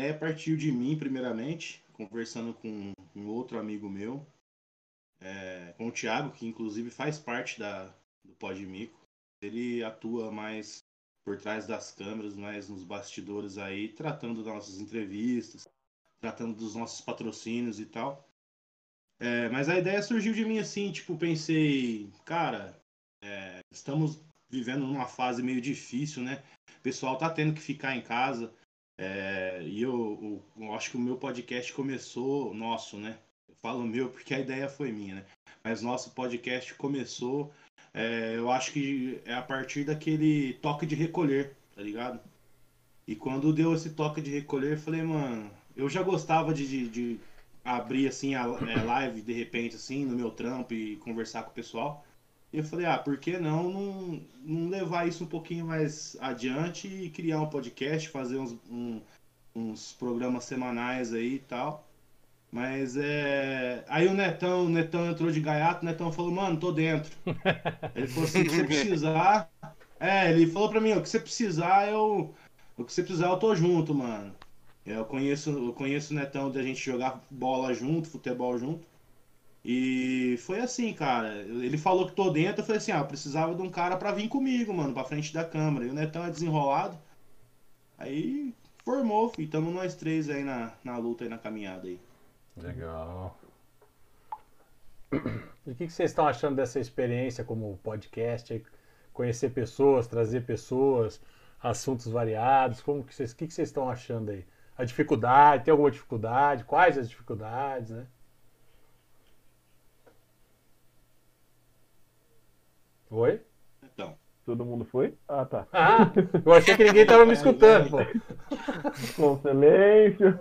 ideia partiu de mim, primeiramente, conversando com um outro amigo meu, é, com o Thiago, que inclusive faz parte da, do Podmico. Ele atua mais por trás das câmeras, mais nos bastidores aí, tratando das nossas entrevistas, tratando dos nossos patrocínios e tal. É, mas a ideia surgiu de mim assim, tipo, pensei, cara, é, estamos vivendo numa fase meio difícil, né? O pessoal tá tendo que ficar em casa. É, e eu, eu, eu, acho que o meu podcast começou, nosso, né? Eu falo meu porque a ideia foi minha, né? Mas nosso podcast começou, é, eu acho que é a partir daquele toque de recolher, tá ligado? E quando deu esse toque de recolher, eu falei, mano, eu já gostava de, de, de abrir assim a é, live de repente, assim, no meu trampo e conversar com o pessoal. E eu falei, ah, por que não, não, não levar isso um pouquinho mais adiante e criar um podcast, fazer uns, um, uns programas semanais aí e tal. Mas é. Aí o Netão, o Netão entrou de gaiato, o Netão falou, mano, tô dentro. Ele falou assim, se você precisar. É, ele falou pra mim, o que você precisar, eu. O que você precisar, eu tô junto, mano. Eu conheço, eu conheço o Netão da gente jogar bola junto, futebol junto. E foi assim, cara. Ele falou que tô dentro, eu falei assim, ah, eu precisava de um cara pra vir comigo, mano, pra frente da câmera. E o Netão é desenrolado. Aí formou, e tamo nós três aí na, na luta aí, na caminhada aí. Legal. E o que, que vocês estão achando dessa experiência como podcast? Conhecer pessoas, trazer pessoas, assuntos variados. Como que vocês, o que, que vocês estão achando aí? A dificuldade, tem alguma dificuldade? Quais as dificuldades, né? Oi? Então. Todo mundo foi? Ah, tá. Ah, eu achei que ninguém estava me escutando, pô. Com silêncio.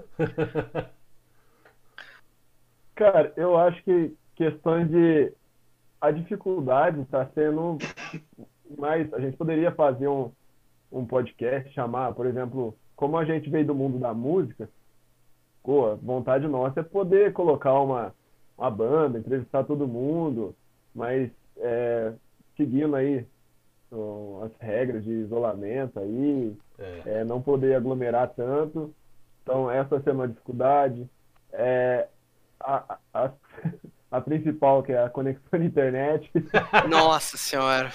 Cara, eu acho que questão de. A dificuldade está sendo mais. A gente poderia fazer um, um podcast, chamar, por exemplo, como a gente veio do mundo da música, pô, vontade nossa é poder colocar uma, uma banda, entrevistar todo mundo, mas é, seguindo aí as regras de isolamento aí, é. É, não poder aglomerar tanto. Então, essa ser uma dificuldade. É, a, a, a, principal, que é a conexão de internet. Nossa Senhora!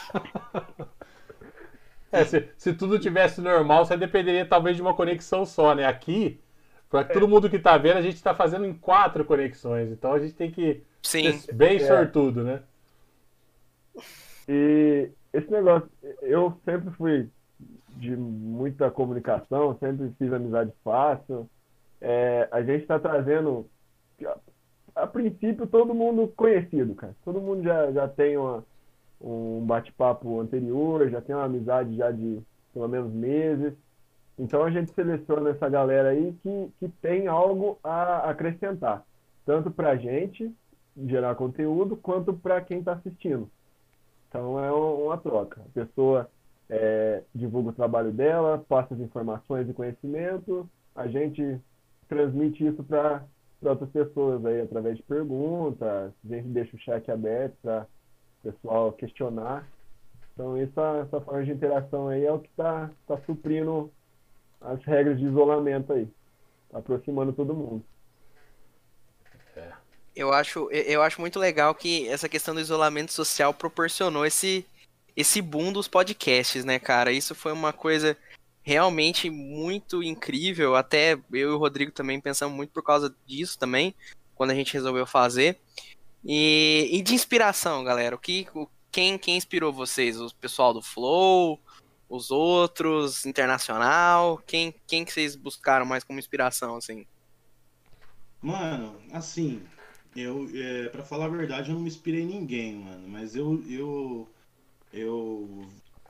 É, se, se, tudo tivesse normal, você dependeria talvez de uma conexão só, né? Aqui, para é. todo mundo que está vendo, a gente está fazendo em quatro conexões. Então a gente tem que Sim. ser bem é. sortudo, né? E esse negócio, eu sempre fui de muita comunicação, sempre fiz amizade fácil. É, a gente está trazendo, a, princípio, todo mundo conhecido, cara. Todo mundo já, já tem uma, um bate-papo anterior, já tem uma amizade já de pelo menos meses. Então a gente seleciona essa galera aí que, que tem algo a acrescentar, tanto para a gente gerar conteúdo, quanto para quem está assistindo. Então é uma troca. A pessoa é, divulga o trabalho dela, passa as informações e conhecimento, a gente transmite isso para outras pessoas aí através de perguntas, a gente deixa o chat aberto para o pessoal questionar. Então essa, essa forma de interação aí é o que está tá suprindo as regras de isolamento aí, aproximando todo mundo eu acho, eu acho muito legal que essa questão do isolamento social proporcionou esse, esse boom dos podcasts, né, cara? Isso foi uma coisa realmente muito incrível. Até eu e o Rodrigo também pensamos muito por causa disso também, quando a gente resolveu fazer. E, e de inspiração, galera. O que, quem, quem inspirou vocês? O pessoal do Flow? Os outros? Internacional? Quem, quem que vocês buscaram mais como inspiração, assim? Mano, assim, eu, é, para falar a verdade, eu não me inspirei em ninguém, mano. Mas eu, eu, eu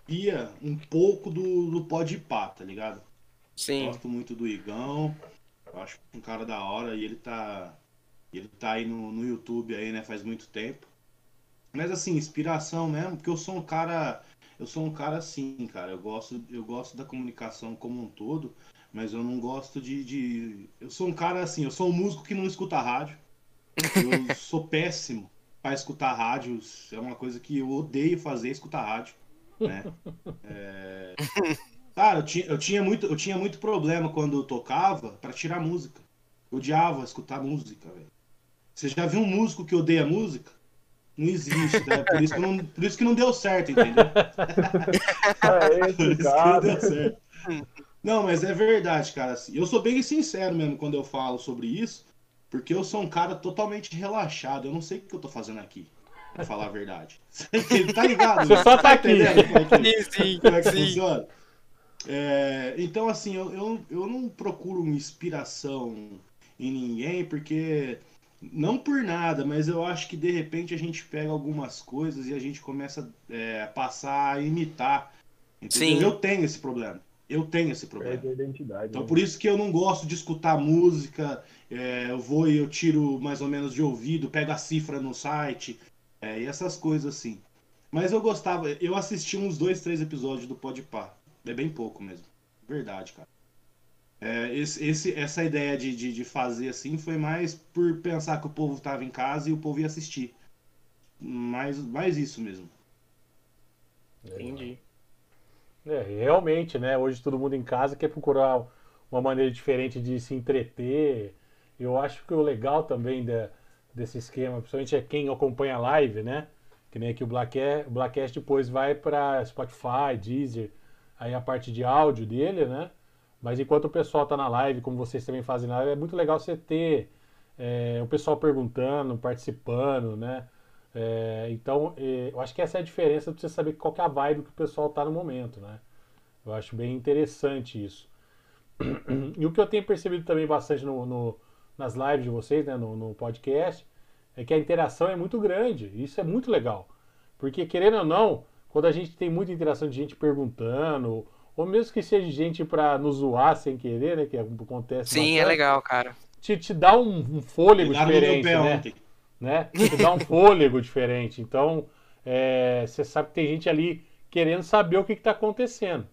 via um pouco do, do Podpah, tá ligado? Sim. Gosto muito do Igão. Eu acho um cara da hora e ele tá, ele tá aí no, no YouTube aí, né? Faz muito tempo. Mas assim, inspiração mesmo, porque eu sou um cara, eu sou um cara assim, cara. Eu gosto, eu gosto da comunicação como um todo, mas eu não gosto de, de... eu sou um cara assim, eu sou um músico que não escuta rádio. Eu sou péssimo para escutar rádios. É uma coisa que eu odeio fazer, escutar rádio. Né? É... Cara, eu tinha, eu tinha, muito, eu tinha muito problema quando eu tocava pra tirar música. Eu odiava escutar música, velho. Você já viu um músico que odeia música? Não existe, né? Por isso que não, por isso que não deu certo, entendeu? É Por isso que não deu certo. Não, mas é verdade, cara. assim, Eu sou bem sincero mesmo quando eu falo sobre isso, porque eu sou um cara totalmente relaxado. Eu não sei o que eu tô fazendo aqui, pra falar a verdade. Tá ligado? Você só tá aqui. entendendo como é que- Sim, sim, como é que sim. funciona? É, então, assim, eu, eu, eu não procuro inspiração em ninguém, porque. Não por nada, mas eu acho que de repente a gente pega algumas coisas e a gente começa é, a passar a imitar. Entendeu? Sim. Eu tenho esse problema. Eu tenho esse problema. Perde a identidade. Então né? por isso que eu não gosto de escutar música. é, eu vou e eu tiro mais ou menos de ouvido, pego a cifra no site é, e essas coisas assim. Mas eu gostava, eu assisti uns dois, três episódios do Podpah. É bem pouco mesmo. Verdade, cara. É, esse, esse- essa ideia de, de, de fazer assim foi mais por pensar que o povo tava em casa e o povo ia assistir. Mais, mais isso mesmo. Entendi. É, realmente, né? Hoje todo mundo em casa quer procurar uma maneira diferente de se entreter. Eu acho que o legal também desse esquema, principalmente é quem acompanha a live, né? Que nem aqui o Blackcast, o Blackcast depois vai para Spotify, Deezer, aí a parte de áudio dele, né? Mas enquanto o pessoal tá na live, como vocês também fazem na live, é muito legal você ter é, o pessoal perguntando, participando, né? É, então, é, eu acho que essa é a diferença de você saber qual que é a vibe que o pessoal tá no momento, né? Eu acho bem interessante isso. E o que eu tenho percebido também bastante no, no- nas lives de vocês, né, no, no podcast, é que a interação é muito grande. Isso é muito legal. Porque, querendo ou não, quando a gente tem muita interação de gente perguntando, ou mesmo que seja gente para nos zoar sem querer, né, que acontece Sim, é bastante, legal, cara. te, te dá um, um fôlego diferente, né? ontem. Né? Te dá um fôlego diferente. Então, é, você sabe que tem gente ali querendo saber o que está acontecendo.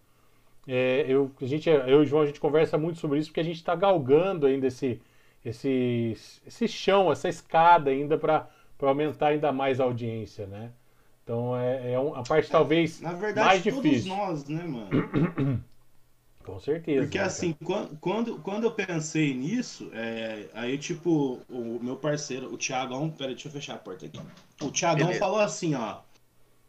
É, eu, a gente, eu e o João, a gente conversa muito sobre isso porque a gente está galgando ainda esse, esse, esse chão, essa escada ainda para aumentar ainda mais a audiência, né? Então, é, é um- a parte talvez Na verdade, mais todos difícil. nós, né, mano? Com certeza. Porque né, assim, quando, quando, quando eu pensei nisso, é, aí tipo, o meu parceiro, o Thiagão, peraí, deixa eu fechar a porta aqui. O Thiagão Beleza. falou assim, ó.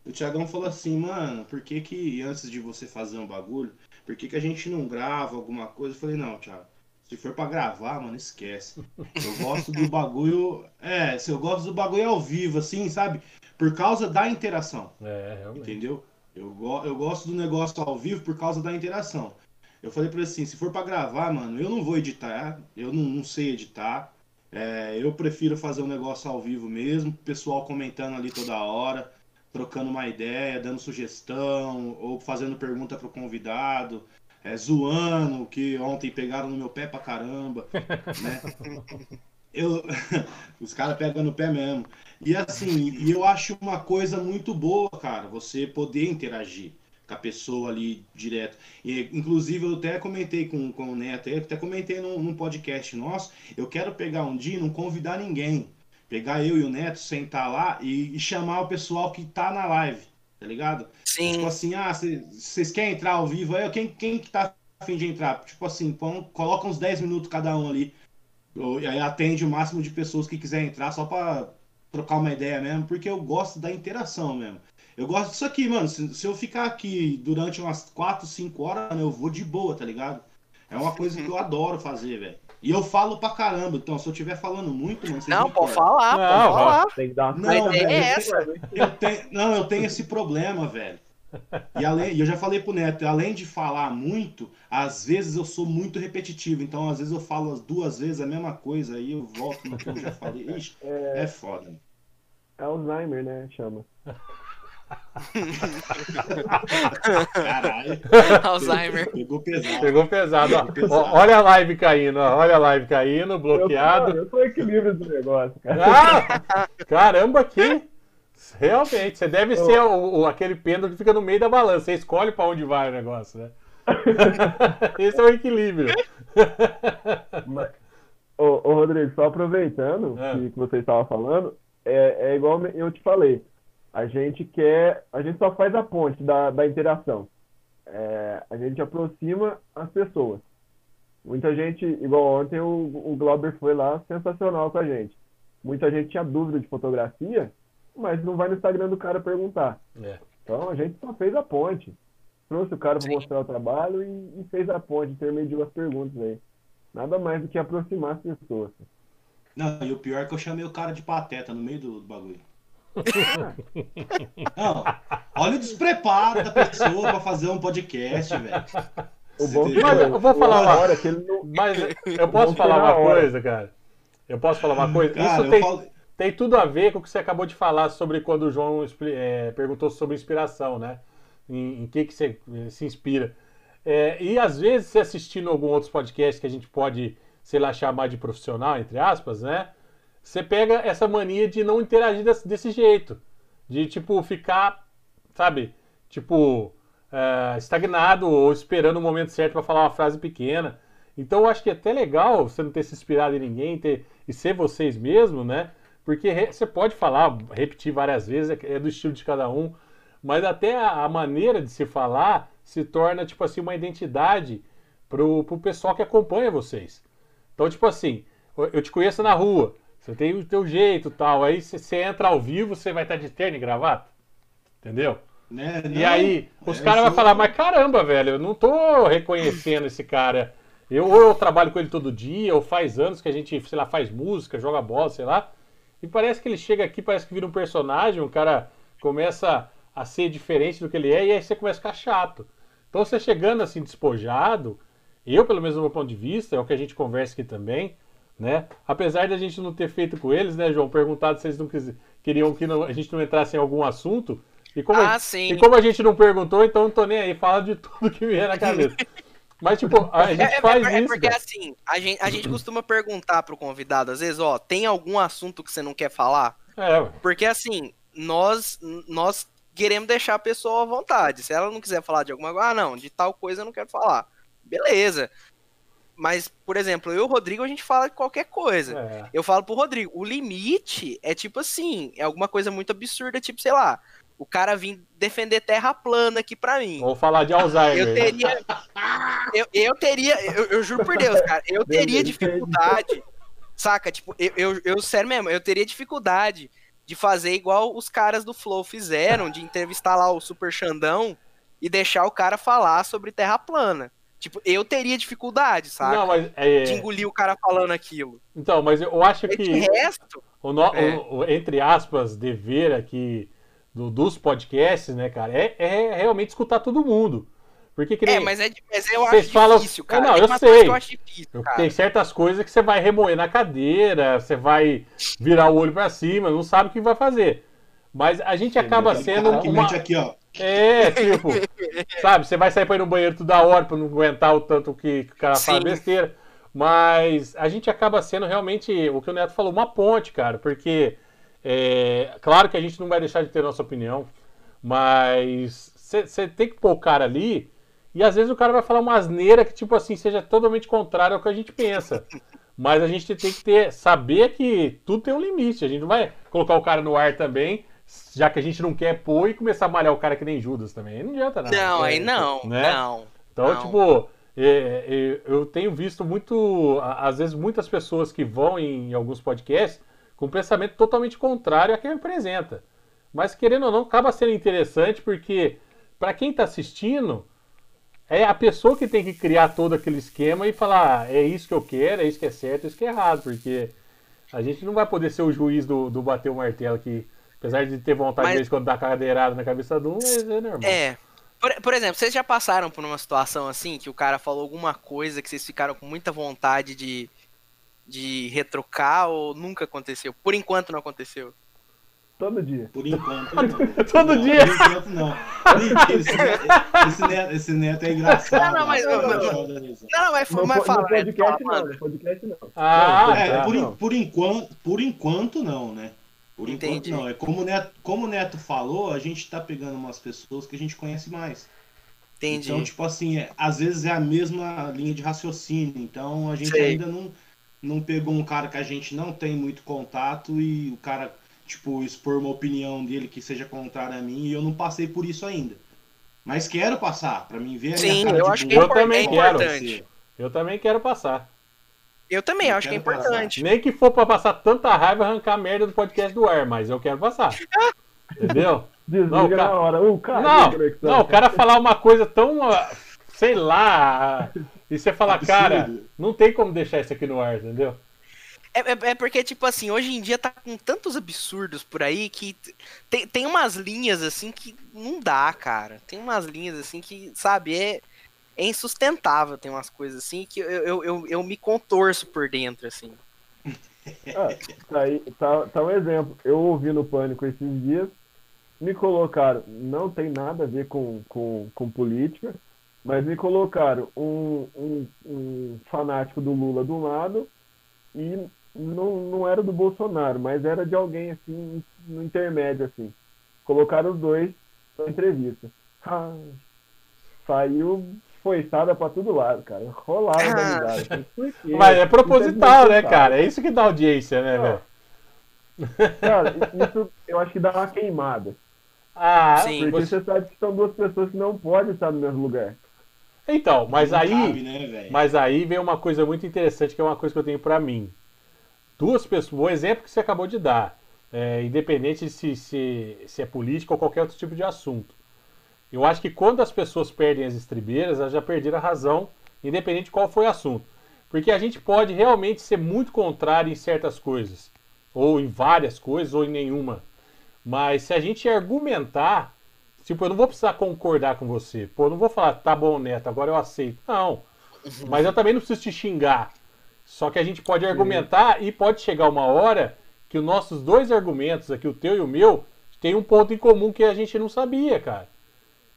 O Thiagão falou assim, mano, por que que antes de você fazer um bagulho, por que que a gente não grava alguma coisa? Eu falei, não, Thiago, se for pra gravar, mano, esquece. Eu gosto do bagulho, é, se eu gosto do bagulho ao vivo, assim, sabe? Por causa da interação. É, realmente. Entendeu? Eu, go- eu gosto do negócio ao vivo por causa da interação. Eu falei pra ele assim, se for pra gravar, mano, eu não vou editar, eu não, não sei editar. É, eu prefiro fazer um negócio ao vivo mesmo, pessoal comentando ali toda hora, trocando uma ideia, dando sugestão, ou fazendo pergunta pro convidado, é, zoando, que ontem pegaram no meu pé pra caramba, né? Eu, os caras pegam no pé mesmo. E assim, eu acho uma coisa muito boa, cara, você poder interagir com a pessoa ali direto. E, inclusive, eu até comentei com, com o Neto, eu até comentei num, num podcast nosso, eu quero pegar um dia e não convidar ninguém. Pegar eu e o Neto, sentar lá e, e chamar o pessoal que tá na live, tá ligado? Tipo Sim, assim, ah, vocês querem entrar ao vivo aí? Quem, quem que tá afim de entrar? Tipo assim, coloca uns 10 minutos cada um ali. E aí atende o máximo de pessoas que quiser entrar só pra trocar uma ideia mesmo, porque eu gosto da interação mesmo. Eu gosto disso aqui, mano. Se, se eu ficar aqui durante umas 4, 5 horas, mano, eu vou de boa, tá ligado? É uma coisa que eu adoro fazer, velho. E eu falo pra caramba, então se eu estiver falando muito, mano, vocês não, pode falar, Não, pode falar. Tem que dar uma Não, velho, é eu essa. Eu tenho, não, eu tenho esse problema, velho. E além, eu já falei pro Neto, além de falar muito, às vezes eu sou muito repetitivo. Então, às vezes eu falo as duas vezes a mesma coisa, aí eu volto no que eu já falei. Ixi, é foda. É Alzheimer, né? Chama. Caralho. Alzheimer. Pegou pesado. Pegou pesado. ó. pesado. Ó, Olha a live caindo, ó. olha a live caindo, Eu, bloqueado. eu tô equilíbrio do negócio, cara. Ah, caramba, que realmente, você deve ser o, o- aquele pêndulo que fica no meio da balança. Você escolhe pra onde vai o negócio, né? Esse é o equilíbrio. Mas, ô, ô, Rodrigo, só aproveitando É. que, que você estava falando, é, é igual eu te falei. A gente quer. A gente só faz a ponte da, da interação. é, a gente aproxima as pessoas. Muita gente, igual ontem o, o Glauber foi lá, sensacional com a gente. Muita gente tinha dúvida de fotografia, mas não vai no Instagram do cara perguntar. É. Então a gente só fez a ponte. Trouxe o cara para mostrar o trabalho e, e fez a ponte, intermediou as perguntas aí. Nada mais do que aproximar as pessoas. Não, e o pior é que eu chamei o cara de pateta no meio do, do bagulho. Não, olha o despreparo da pessoa pra fazer um podcast, velho. O bom que Mas eu vou falar uma- hora que ele não, Mas eu posso falar uma hora. coisa, cara? Eu posso falar uma coisa? Cara, Isso tem, falo- tem tudo a ver com o que você acabou de falar sobre quando o João é, perguntou sobre inspiração, né? Em, em que, que você eh, se inspira. É, e às vezes, você assistindo algum outros podcast que a gente pode, sei lá, chamar de profissional, entre aspas, né? Você pega essa mania de não interagir desse, desse jeito. De, tipo, ficar, sabe? Tipo, é, estagnado ou esperando o momento certo para falar uma frase pequena. Então eu acho que é até legal você não ter se inspirado em ninguém ter, e ser vocês mesmos, né? Porque você pode falar, repetir várias vezes, é, é do estilo de cada um, mas até a, a maneira de se falar se torna, tipo assim, uma identidade pro, pro pessoal que acompanha vocês. Então, tipo assim, eu te conheço na rua, você tem o teu jeito e tal, aí você, entra ao vivo, você vai estar de terno e gravata, entendeu? né, E não, aí, os é, caras vão falar, mas caramba, velho, eu não tô reconhecendo esse cara. Eu, ou eu trabalho com ele todo dia, ou faz anos que a gente, sei lá, faz música, joga bola, sei lá. E parece que ele chega aqui, parece que vira um personagem, o cara começa a ser diferente do que ele é, e aí você começa a ficar chato. Então você chegando assim, despojado, eu, pelo menos do meu ponto de vista, é o que a gente conversa aqui também, né? Apesar de a gente não ter feito com eles, né, João, perguntado se eles não quis- queriam que não- a gente não entrasse em algum assunto. E como, a- Ah, sim. e como a gente não perguntou, então não tô nem aí, fala de tudo que vier na cabeça. Mas, tipo, a gente É, é- faz é isso. porque cara. assim, a gente, a gente costuma perguntar pro convidado, às vezes, ó, tem algum assunto que você não quer falar? É, ué. Porque assim, nós nós queremos deixar a pessoa à vontade. Se ela não quiser falar de alguma coisa, ah, não, de tal coisa eu não quero falar. Beleza. Mas, por exemplo, eu e o Rodrigo, a gente fala de qualquer coisa. é. Eu falo pro Rodrigo, o limite é tipo assim, é alguma coisa muito absurda, tipo, sei lá, o cara vir defender terra plana aqui pra mim. Vou falar de Alzheimer. Eu teria. Eu, eu teria. Eu, eu juro por Deus, cara. Eu teria dificuldade. Saca? Tipo, eu, eu, eu, sério mesmo, eu teria dificuldade de fazer igual os caras do Flow fizeram, de entrevistar lá o Super Xandão e deixar o cara falar sobre terra plana. Tipo, eu teria dificuldade, saca? Não, mas é, De engolir o cara falando aquilo. então, mas eu acho De que resto, o, no- É. o- entre aspas, dever aqui do- dos podcasts, né, cara, é, é realmente escutar todo mundo. Porque que nem, é, mas, é, mas eu Vocês acho falam- difícil, cara. É, não, eu sei. eu difícil, tem certas coisas que você vai remoer na cadeira, você vai virar o olho pra cima, não sabe o que vai fazer. Mas a gente acaba sendo uma, aqui, ó. É, tipo, sabe, você vai sair pra ir no banheiro toda hora pra não aguentar o tanto que, que o cara fala Sim. besteira. Mas a gente acaba sendo realmente, o que o Neto falou, uma ponte, cara, porque é, claro que a gente não vai deixar de ter nossa opinião, mas você tem que pôr o cara ali e às vezes o cara vai falar uma asneira que, tipo assim, seja totalmente contrária ao que a gente pensa. Mas a gente tem que ter, saber que tudo tem um limite. A gente não vai colocar o cara no ar também, já que a gente não quer pôr e começar a malhar o cara que nem Judas também. Aí Não adianta nada. Não, É, aí não, né? não. Então, Não. tipo, é, é, eu tenho visto muito, a- às vezes, muitas pessoas que vão em, alguns podcasts com um pensamento totalmente contrário a quem apresenta. Mas, querendo ou não, acaba sendo interessante porque, para quem está assistindo, é a pessoa que tem que criar todo aquele esquema e falar: "Ah, é isso que eu quero, é isso que é certo, é isso que é errado. Porque a gente não vai poder ser o juiz do, do bater o martelo aqui. Apesar de ter vontade Mas- de vez em quando dar cadeirada na cabeça de um, mas é normal. É. Por, por exemplo, vocês já passaram por uma situação assim que o cara falou alguma coisa que vocês ficaram com muita vontade de, de retrucar ou nunca aconteceu? Por enquanto não aconteceu. todo dia. Por enquanto, não. Todo Não, dia. Por enquanto, não. Esse, neto, esse, neto, esse neto é engraçado. Não, não, mas-. Não, não, mas, No, mas po- fala, no né? podcast não, podcast não. Ah, Não, É, tá. por, não. por, enquanto, por enquanto não, né? Por Entendi. enquanto não. É como o, Neto, como o Neto falou, a gente tá pegando umas pessoas que a gente conhece mais. Entendi. Então, tipo assim, é- às vezes é a mesma linha de raciocínio. Então a gente Sei. ainda não, não pegou um cara que a gente não tem muito contato e o cara, tipo, expor uma opinião dele que seja contrária a mim e eu não passei por isso ainda. Mas quero passar, pra mim ver a Sim, minha cara eu de acho que. Eu também é quero. importante. Eu também quero passar. Eu também Eu acho que é quero passar. importante. Nem que for pra passar tanta raiva e arrancar a merda do podcast do ar, mas eu quero passar. Entendeu? Desliga Não, cara- na hora. Uh, cara, Não, não, o cara falar uma coisa tão, ah, sei lá, e você falar, Absurdo. cara, não tem como deixar isso aqui no ar, entendeu? É, é- é porque, tipo assim, hoje em dia tá com tantos absurdos por aí que tem, tem umas linhas assim que não dá, cara. Tem umas linhas assim que, sabe, é, é insustentável. Tem umas coisas assim que eu, eu, eu, eu me contorço por dentro, assim. Ah, tá, aí, tá, tá um exemplo. Eu ouvi no Pânico esses dias, me colocaram, não tem nada a ver com, com, com política, mas me colocaram um, um, um fanático do Lula do lado e não, não era do Bolsonaro, mas era de alguém assim, no intermédio, assim. Colocaram os dois na entrevista. Ah, saiu foiçada pra todo lado, cara. Rolava Ah. da? Mas é proposital, né, desnecessário. cara? É isso que dá audiência, né, velho? Cara, isso eu acho que dá uma queimada. Ah, Sim. Porque você- você sabe que são duas pessoas que não podem estar no mesmo lugar. Então, mas Não aí, cabe, né, mas aí vem uma coisa muito interessante, que é uma coisa que eu tenho pra mim. Duas pessoas, o exemplo que você acabou de dar, é, independente de se, se, se é política ou qualquer outro tipo de assunto. Eu acho que quando as pessoas perdem as estribeiras, elas já perderam a razão, independente de qual foi o assunto. Porque a gente pode realmente ser muito contrário em certas coisas, ou em várias coisas, ou em nenhuma. Mas se a gente argumentar, tipo, eu não vou precisar concordar com você. Pô, eu não vou falar, tá bom, Neto, agora eu aceito. Não. Mas eu também não preciso te xingar. Só que a gente pode argumentar e pode chegar uma hora que os nossos dois argumentos aqui, o teu e o meu, tem um ponto em comum que a gente não sabia, cara.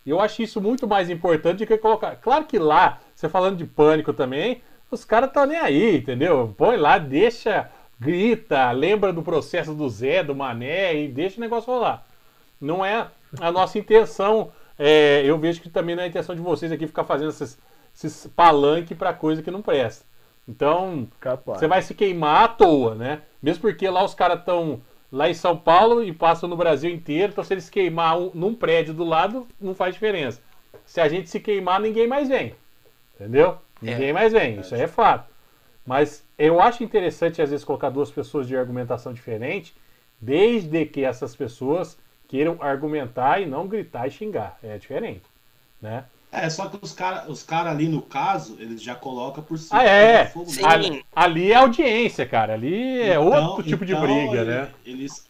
E eu acho isso muito mais importante do que colocar. Claro que lá, você falando de pânico também, os caras estão nem aí, entendeu? Põe lá, deixa, grita, lembra do processo do Zé, do Mané e deixa o negócio rolar. Não é a nossa intenção. é, eu vejo que também não é a intenção de vocês aqui ficar fazendo esses, esses palanque para coisa que não presta. Então, Capaz. você vai se queimar à toa, né? Mesmo porque lá os caras estão lá em São Paulo e passam no Brasil inteiro, então se eles queimar um- num prédio do lado, não faz diferença. Se a gente se queimar, ninguém mais vem. Entendeu? Ninguém mais vem, isso aí é fato. Mas eu acho interessante, às vezes, colocar duas pessoas de argumentação diferente, desde que essas pessoas queiram argumentar e não gritar e xingar. É diferente, né? É, só que os caras os cara ali, no caso, eles já colocam por cima. Ah, é. Ali, ali é audiência, cara. Ali é Então- outro tipo de então, briga, ele- né? Eles.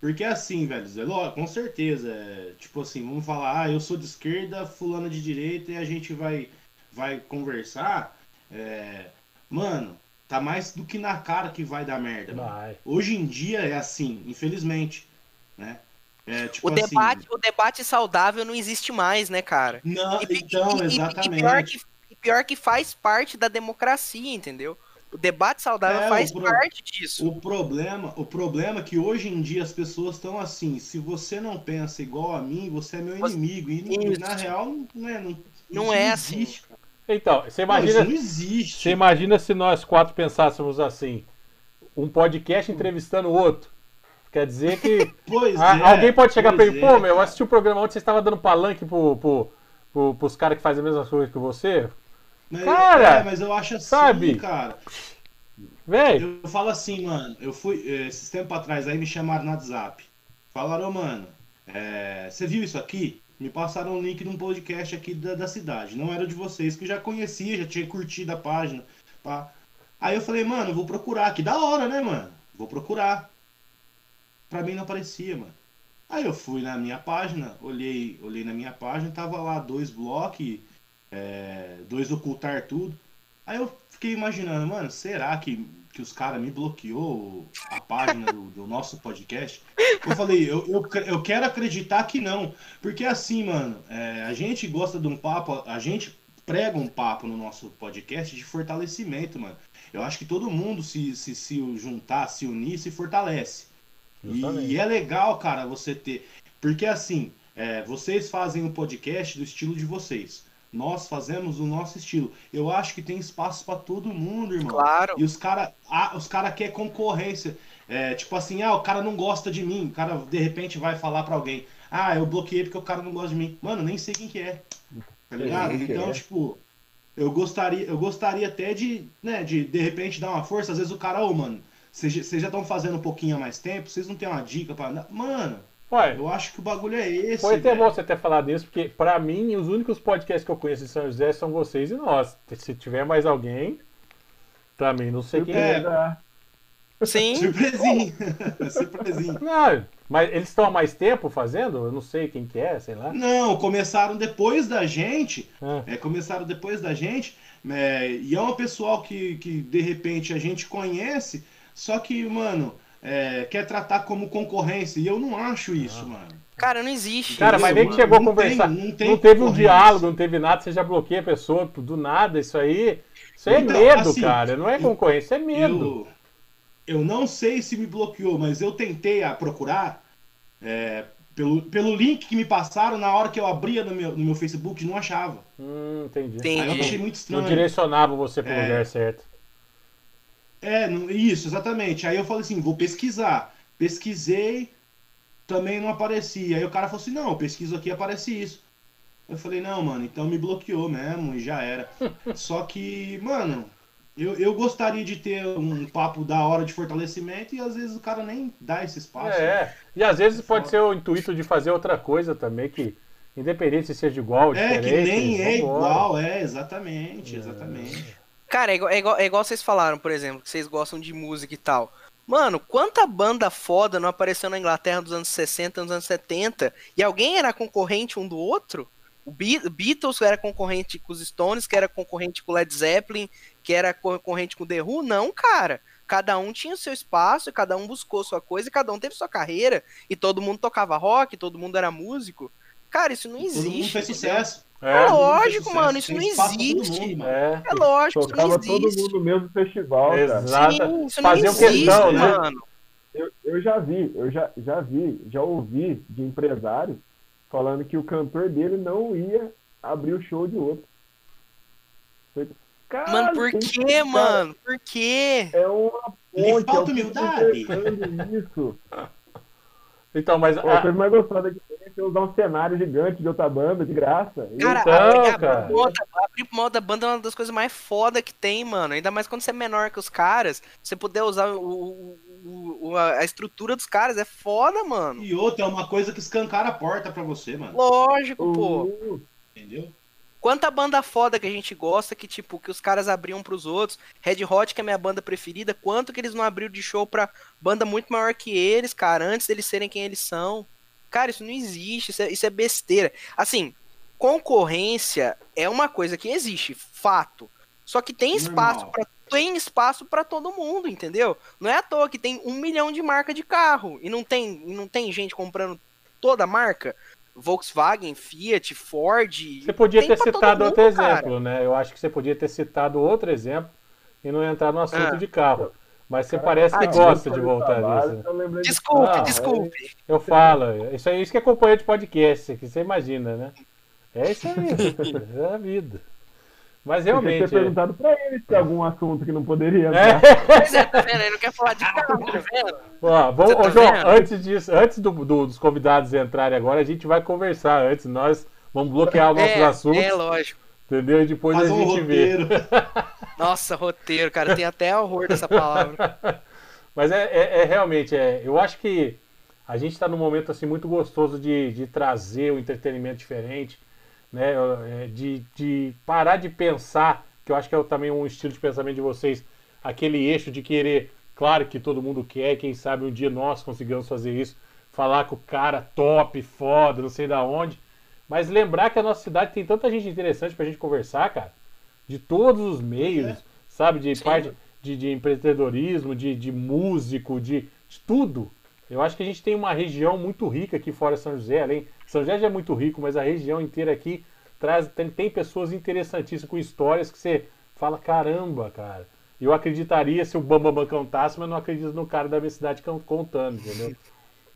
Porque assim, velho, é com certeza. é, tipo assim, vamos falar, ah, eu sou de esquerda, fulano de direita, e a gente vai, vai conversar. é, mano, tá mais do que na cara que vai dar merda. Vai. Hoje em dia é assim, infelizmente. Né? É, tipo O assim, debate, o debate saudável não existe mais, né, cara? Não, E, então, e- exatamente. E pior, que, pior que faz parte da democracia, entendeu? O debate saudável É, faz pro- parte disso. O problema, o problema é que hoje em dia as pessoas estão assim, se você não pensa igual a mim, você é meu Você- inimigo. E Isso. na real, não é, não, Não isso é assim. existe, cara. Então, você imagina, não existe. você imagina se nós quatro pensássemos assim, um podcast entrevistando o outro. Quer dizer que Pois a- é, alguém pode chegar pra ele, é, pô, meu, eu assisti o programa onde você estava dando palanque pro, pro, pro, pros caras que fazem a mesma coisa que você. Mas, Cara, é, mas eu acho assim, sabe? cara. Velho, Eu falo assim, mano, eu fui, eh, esses tempos atrás, aí me chamaram no WhatsApp. Falaram, mano, é, você viu isso aqui? Me passaram um link de um podcast aqui da, da cidade. Não era de vocês, que eu já conhecia, já tinha curtido a página. Pá. Aí eu falei, mano, vou procurar. Que da hora, né, mano? Vou procurar. Pra mim não aparecia, mano. Aí eu fui na minha página, olhei, olhei na minha página, tava lá dois blocos, é, dois ocultar tudo. Aí eu fiquei imaginando, mano, será que, que os caras me bloqueou a página do, do nosso podcast? Eu falei, eu, eu, eu quero acreditar que não. Porque assim, mano, é, a gente gosta de um papo, a gente prega um papo no nosso podcast de fortalecimento, mano. Eu acho que todo mundo se, se, se juntar, se unir, se fortalece. Justamente. E é legal, cara, você ter. Porque assim, é, vocês fazem um podcast do estilo de vocês. Nós fazemos o nosso estilo. Eu acho que tem espaço pra todo mundo, irmão. Claro. E os caras os cara querem concorrência. É, tipo assim, ah, o cara não gosta de mim. O cara de repente vai falar pra alguém. Ah, eu bloqueei porque o cara não gosta de mim. Mano, nem sei quem que é. Tá ligado? Então, é? tipo, eu gostaria, eu gostaria até de, né, de de repente dar uma força. Às vezes o cara, ô, mano, vocês já- estão fazendo um pouquinho há mais tempo, vocês não têm uma dica pra. dar? Mano, Ué, eu acho que o bagulho é esse. foi até bom você ter falado isso, porque pra mim, os únicos podcasts que eu conheço de São José são vocês e nós. Se tiver mais alguém, também não sei quem é. Surpresa. Sim. Surpresinho. Surpresinho. Não, mas eles estão há mais tempo fazendo? Eu não sei quem que é, sei lá. Não, começaram depois da gente. Ah, É, começaram depois da gente. é, e é um pessoal que, que de repente a gente conhece, só que, mano, é, quer tratar como concorrência. E eu não acho isso, Ah. mano. Cara, não existe. Cara, mas isso, nem mano. chegou a Não conversar. tem- não tem não teve um diálogo, não teve nada, você já bloqueia a pessoa do nada. Isso aí. Isso aí é Então, medo, assim, cara. Não é concorrência, é medo. Eu, eu não sei se me bloqueou, mas eu tentei a procurar é, pelo, pelo link que me passaram na hora que eu abria no meu, no meu Facebook não achava. Hum, entendi. Entendi. Aí eu achei muito Não estranho. direcionava você pro É. lugar certo. É, isso, exatamente. Aí eu falei assim, vou pesquisar. Pesquisei, também não aparecia. Aí o cara falou assim, não, eu pesquiso aqui aparece isso. Eu falei, não, mano, então me bloqueou mesmo e já era. Só que, mano, eu, eu gostaria de ter um papo da hora de fortalecimento e às vezes o cara nem dá esse espaço. É, e às vezes É pode foda. ser o intuito de fazer outra coisa também, que independente se seja igual ou É, diferente. que nem é igual, é, exatamente, exatamente. Cara, é igual, é, igual, é igual vocês falaram, por exemplo, que vocês gostam de música e tal. Mano, quanta banda foda não apareceu na Inglaterra dos anos 60, nos anos 70, e alguém era concorrente um do outro? O Be- Beatles era concorrente com os Stones, que era concorrente com o Led Zeppelin, que era concorrente com o The Who? Não, cara. Cada um tinha o seu espaço, cada um buscou sua coisa, e cada um teve sua carreira, e todo mundo tocava rock, todo mundo era músico. Cara, isso não Todo mundo existe. fez sucesso. É, É Todo mundo lógico, mano, isso não todo existe. mundo, mano. é. É lógico, isso Tocava não todo existe. mundo no mesmo festival, cara. Exato. Sim, isso não existe, questão, né? mano. Eu, eu já vi, eu já, já vi, já ouvi de empresário falando que o cantor dele não ia abrir o show de outro. Foi- Cara, Mano, por quê, cara, mano? Por quê? É uma Lhe ponte, falta é que humildade. isso. Então, mas. Pô, a- coisa mais gostosa que é você usar um cenário gigante de outra banda, de graça. Cara, Então, abrir, a cara. moda, abrir pro moda banda é uma das coisas mais foda que tem, mano. Ainda mais quando você é menor que os caras. Você puder usar o, o- o- a estrutura dos caras. É foda, mano. E outra, é uma coisa que escancara a porta pra você, mano. Lógico, pô. Uh, Entendeu? Quanta banda foda que a gente gosta que, tipo, que os caras abriam pros outros. Red Hot, que é minha banda preferida. Quanto que eles não abriram de show pra banda muito maior que eles, cara, antes deles serem quem eles são. Cara, isso não existe, isso é, isso é besteira. Assim, concorrência é uma coisa que existe, fato. Só que tem espaço para tem espaço para todo mundo, entendeu? Não é à toa que tem um milhão de marca de carro e não tem, e não tem gente comprando toda a marca. Volkswagen, Fiat, Ford. Você podia ter citado mundo, outro cara. exemplo, né? Eu acho que você podia ter citado outro exemplo e não entrar no assunto Ah. de carro. Mas você parece que Ah, gosta eu de voltar nisso. né? eu de- Desculpe, Ah, desculpe. Eu falo, isso é isso que acompanha de podcast, que você imagina, né? É isso aí, é a vida. Mas Tinha que ter realmente. é. perguntado pra ele se tem algum assunto que não poderia É. entrar. Pois é, tá vendo? Ele não quer falar de carro, tá vendo? Ó, vamos, tá ô, João, vendo? antes disso, antes do- do- dos convidados entrarem agora, a gente vai conversar antes. Nós vamos bloquear os nossos É, assuntos, é lógico. entendeu? E depois Faz a um gente vê. Nossa, roteiro, cara, tem até horror dessa palavra. Mas é, é- é realmente, é, eu acho que a gente está num momento assim muito gostoso de, de trazer um entretenimento diferente, né? É, De, de parar de pensar, que eu acho que é também um estilo de pensamento de vocês, aquele eixo de querer, claro que todo mundo quer, quem sabe um dia nós conseguimos fazer isso, falar com o cara top, foda, não sei da onde, mas lembrar que a nossa cidade tem tanta gente interessante pra gente conversar, cara, de todos os meios, É. sabe, de Sim. parte de, de empreendedorismo, de, de músico, de, de tudo. Eu acho que a gente tem uma região muito rica aqui fora de São José, além São José já é muito rico, mas a região inteira aqui traz tem, tem pessoas interessantíssimas com histórias que você fala caramba, cara. Eu acreditaria se o Bambam cantasse, mas não acredito no cara da minha cidade contando, entendeu?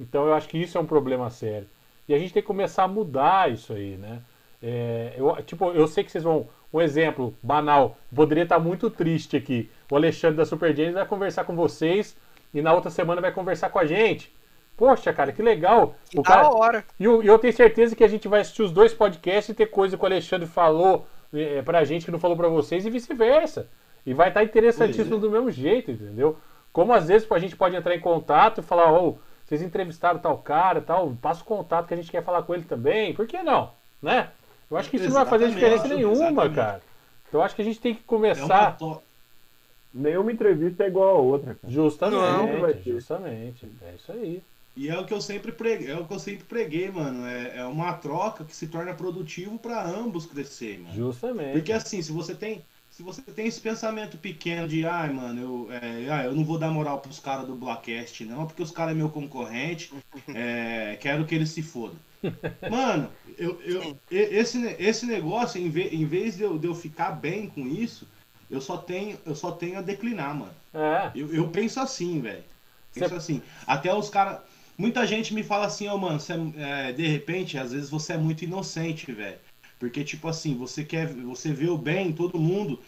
Então eu acho que isso é um problema sério. E a gente tem que começar a mudar isso aí, né? É, eu, tipo, eu sei que vocês vão. Um exemplo banal. Poderia estar muito triste aqui. O Alexandre da Super James vai conversar com vocês e na outra semana vai conversar com a gente. Poxa, cara, que legal. Que o da cara... hora. E eu, eu tenho certeza que a gente vai assistir os dois podcasts e ter coisa que o Alexandre falou é, pra gente que não falou pra vocês e vice-versa. E vai estar interessantíssimo é. do mesmo jeito, entendeu? Como às vezes a gente pode entrar em contato e falar, ô, vocês entrevistaram tal cara e tal, passa o contato que a gente quer falar com ele também. Por que não? Né? Eu acho que isso não vai fazer Exatamente, diferença nenhuma, exatamente. cara. Então eu acho que a gente tem que É uma começar. to... Nenhuma entrevista é igual a outra, cara. Justamente, Não, vai ter. justamente. É isso aí. E é o que eu sempre preguei, é o que eu sempre preguei, mano. É, é uma troca que se torna produtivo pra ambos crescer, mano. Justamente. Porque assim, se você tem. Se você tem esse pensamento pequeno de, ai, mano, eu, é, ah, eu não vou dar moral pros caras do Blackcast, não, porque os caras é meu concorrente, é, quero que eles se fodam. Mano, eu, eu, esse, esse negócio, em, ve- em vez de eu, de eu ficar bem com isso, eu só tenho, eu só tenho a declinar, mano. É. Eu, eu penso assim, velho. Penso Cê- assim. Até os caras. Muita gente me fala assim, ó, mano, você é- é, de repente, às vezes você é muito inocente, velho. Porque, tipo assim, você quer. Você vê o bem em todo mundo.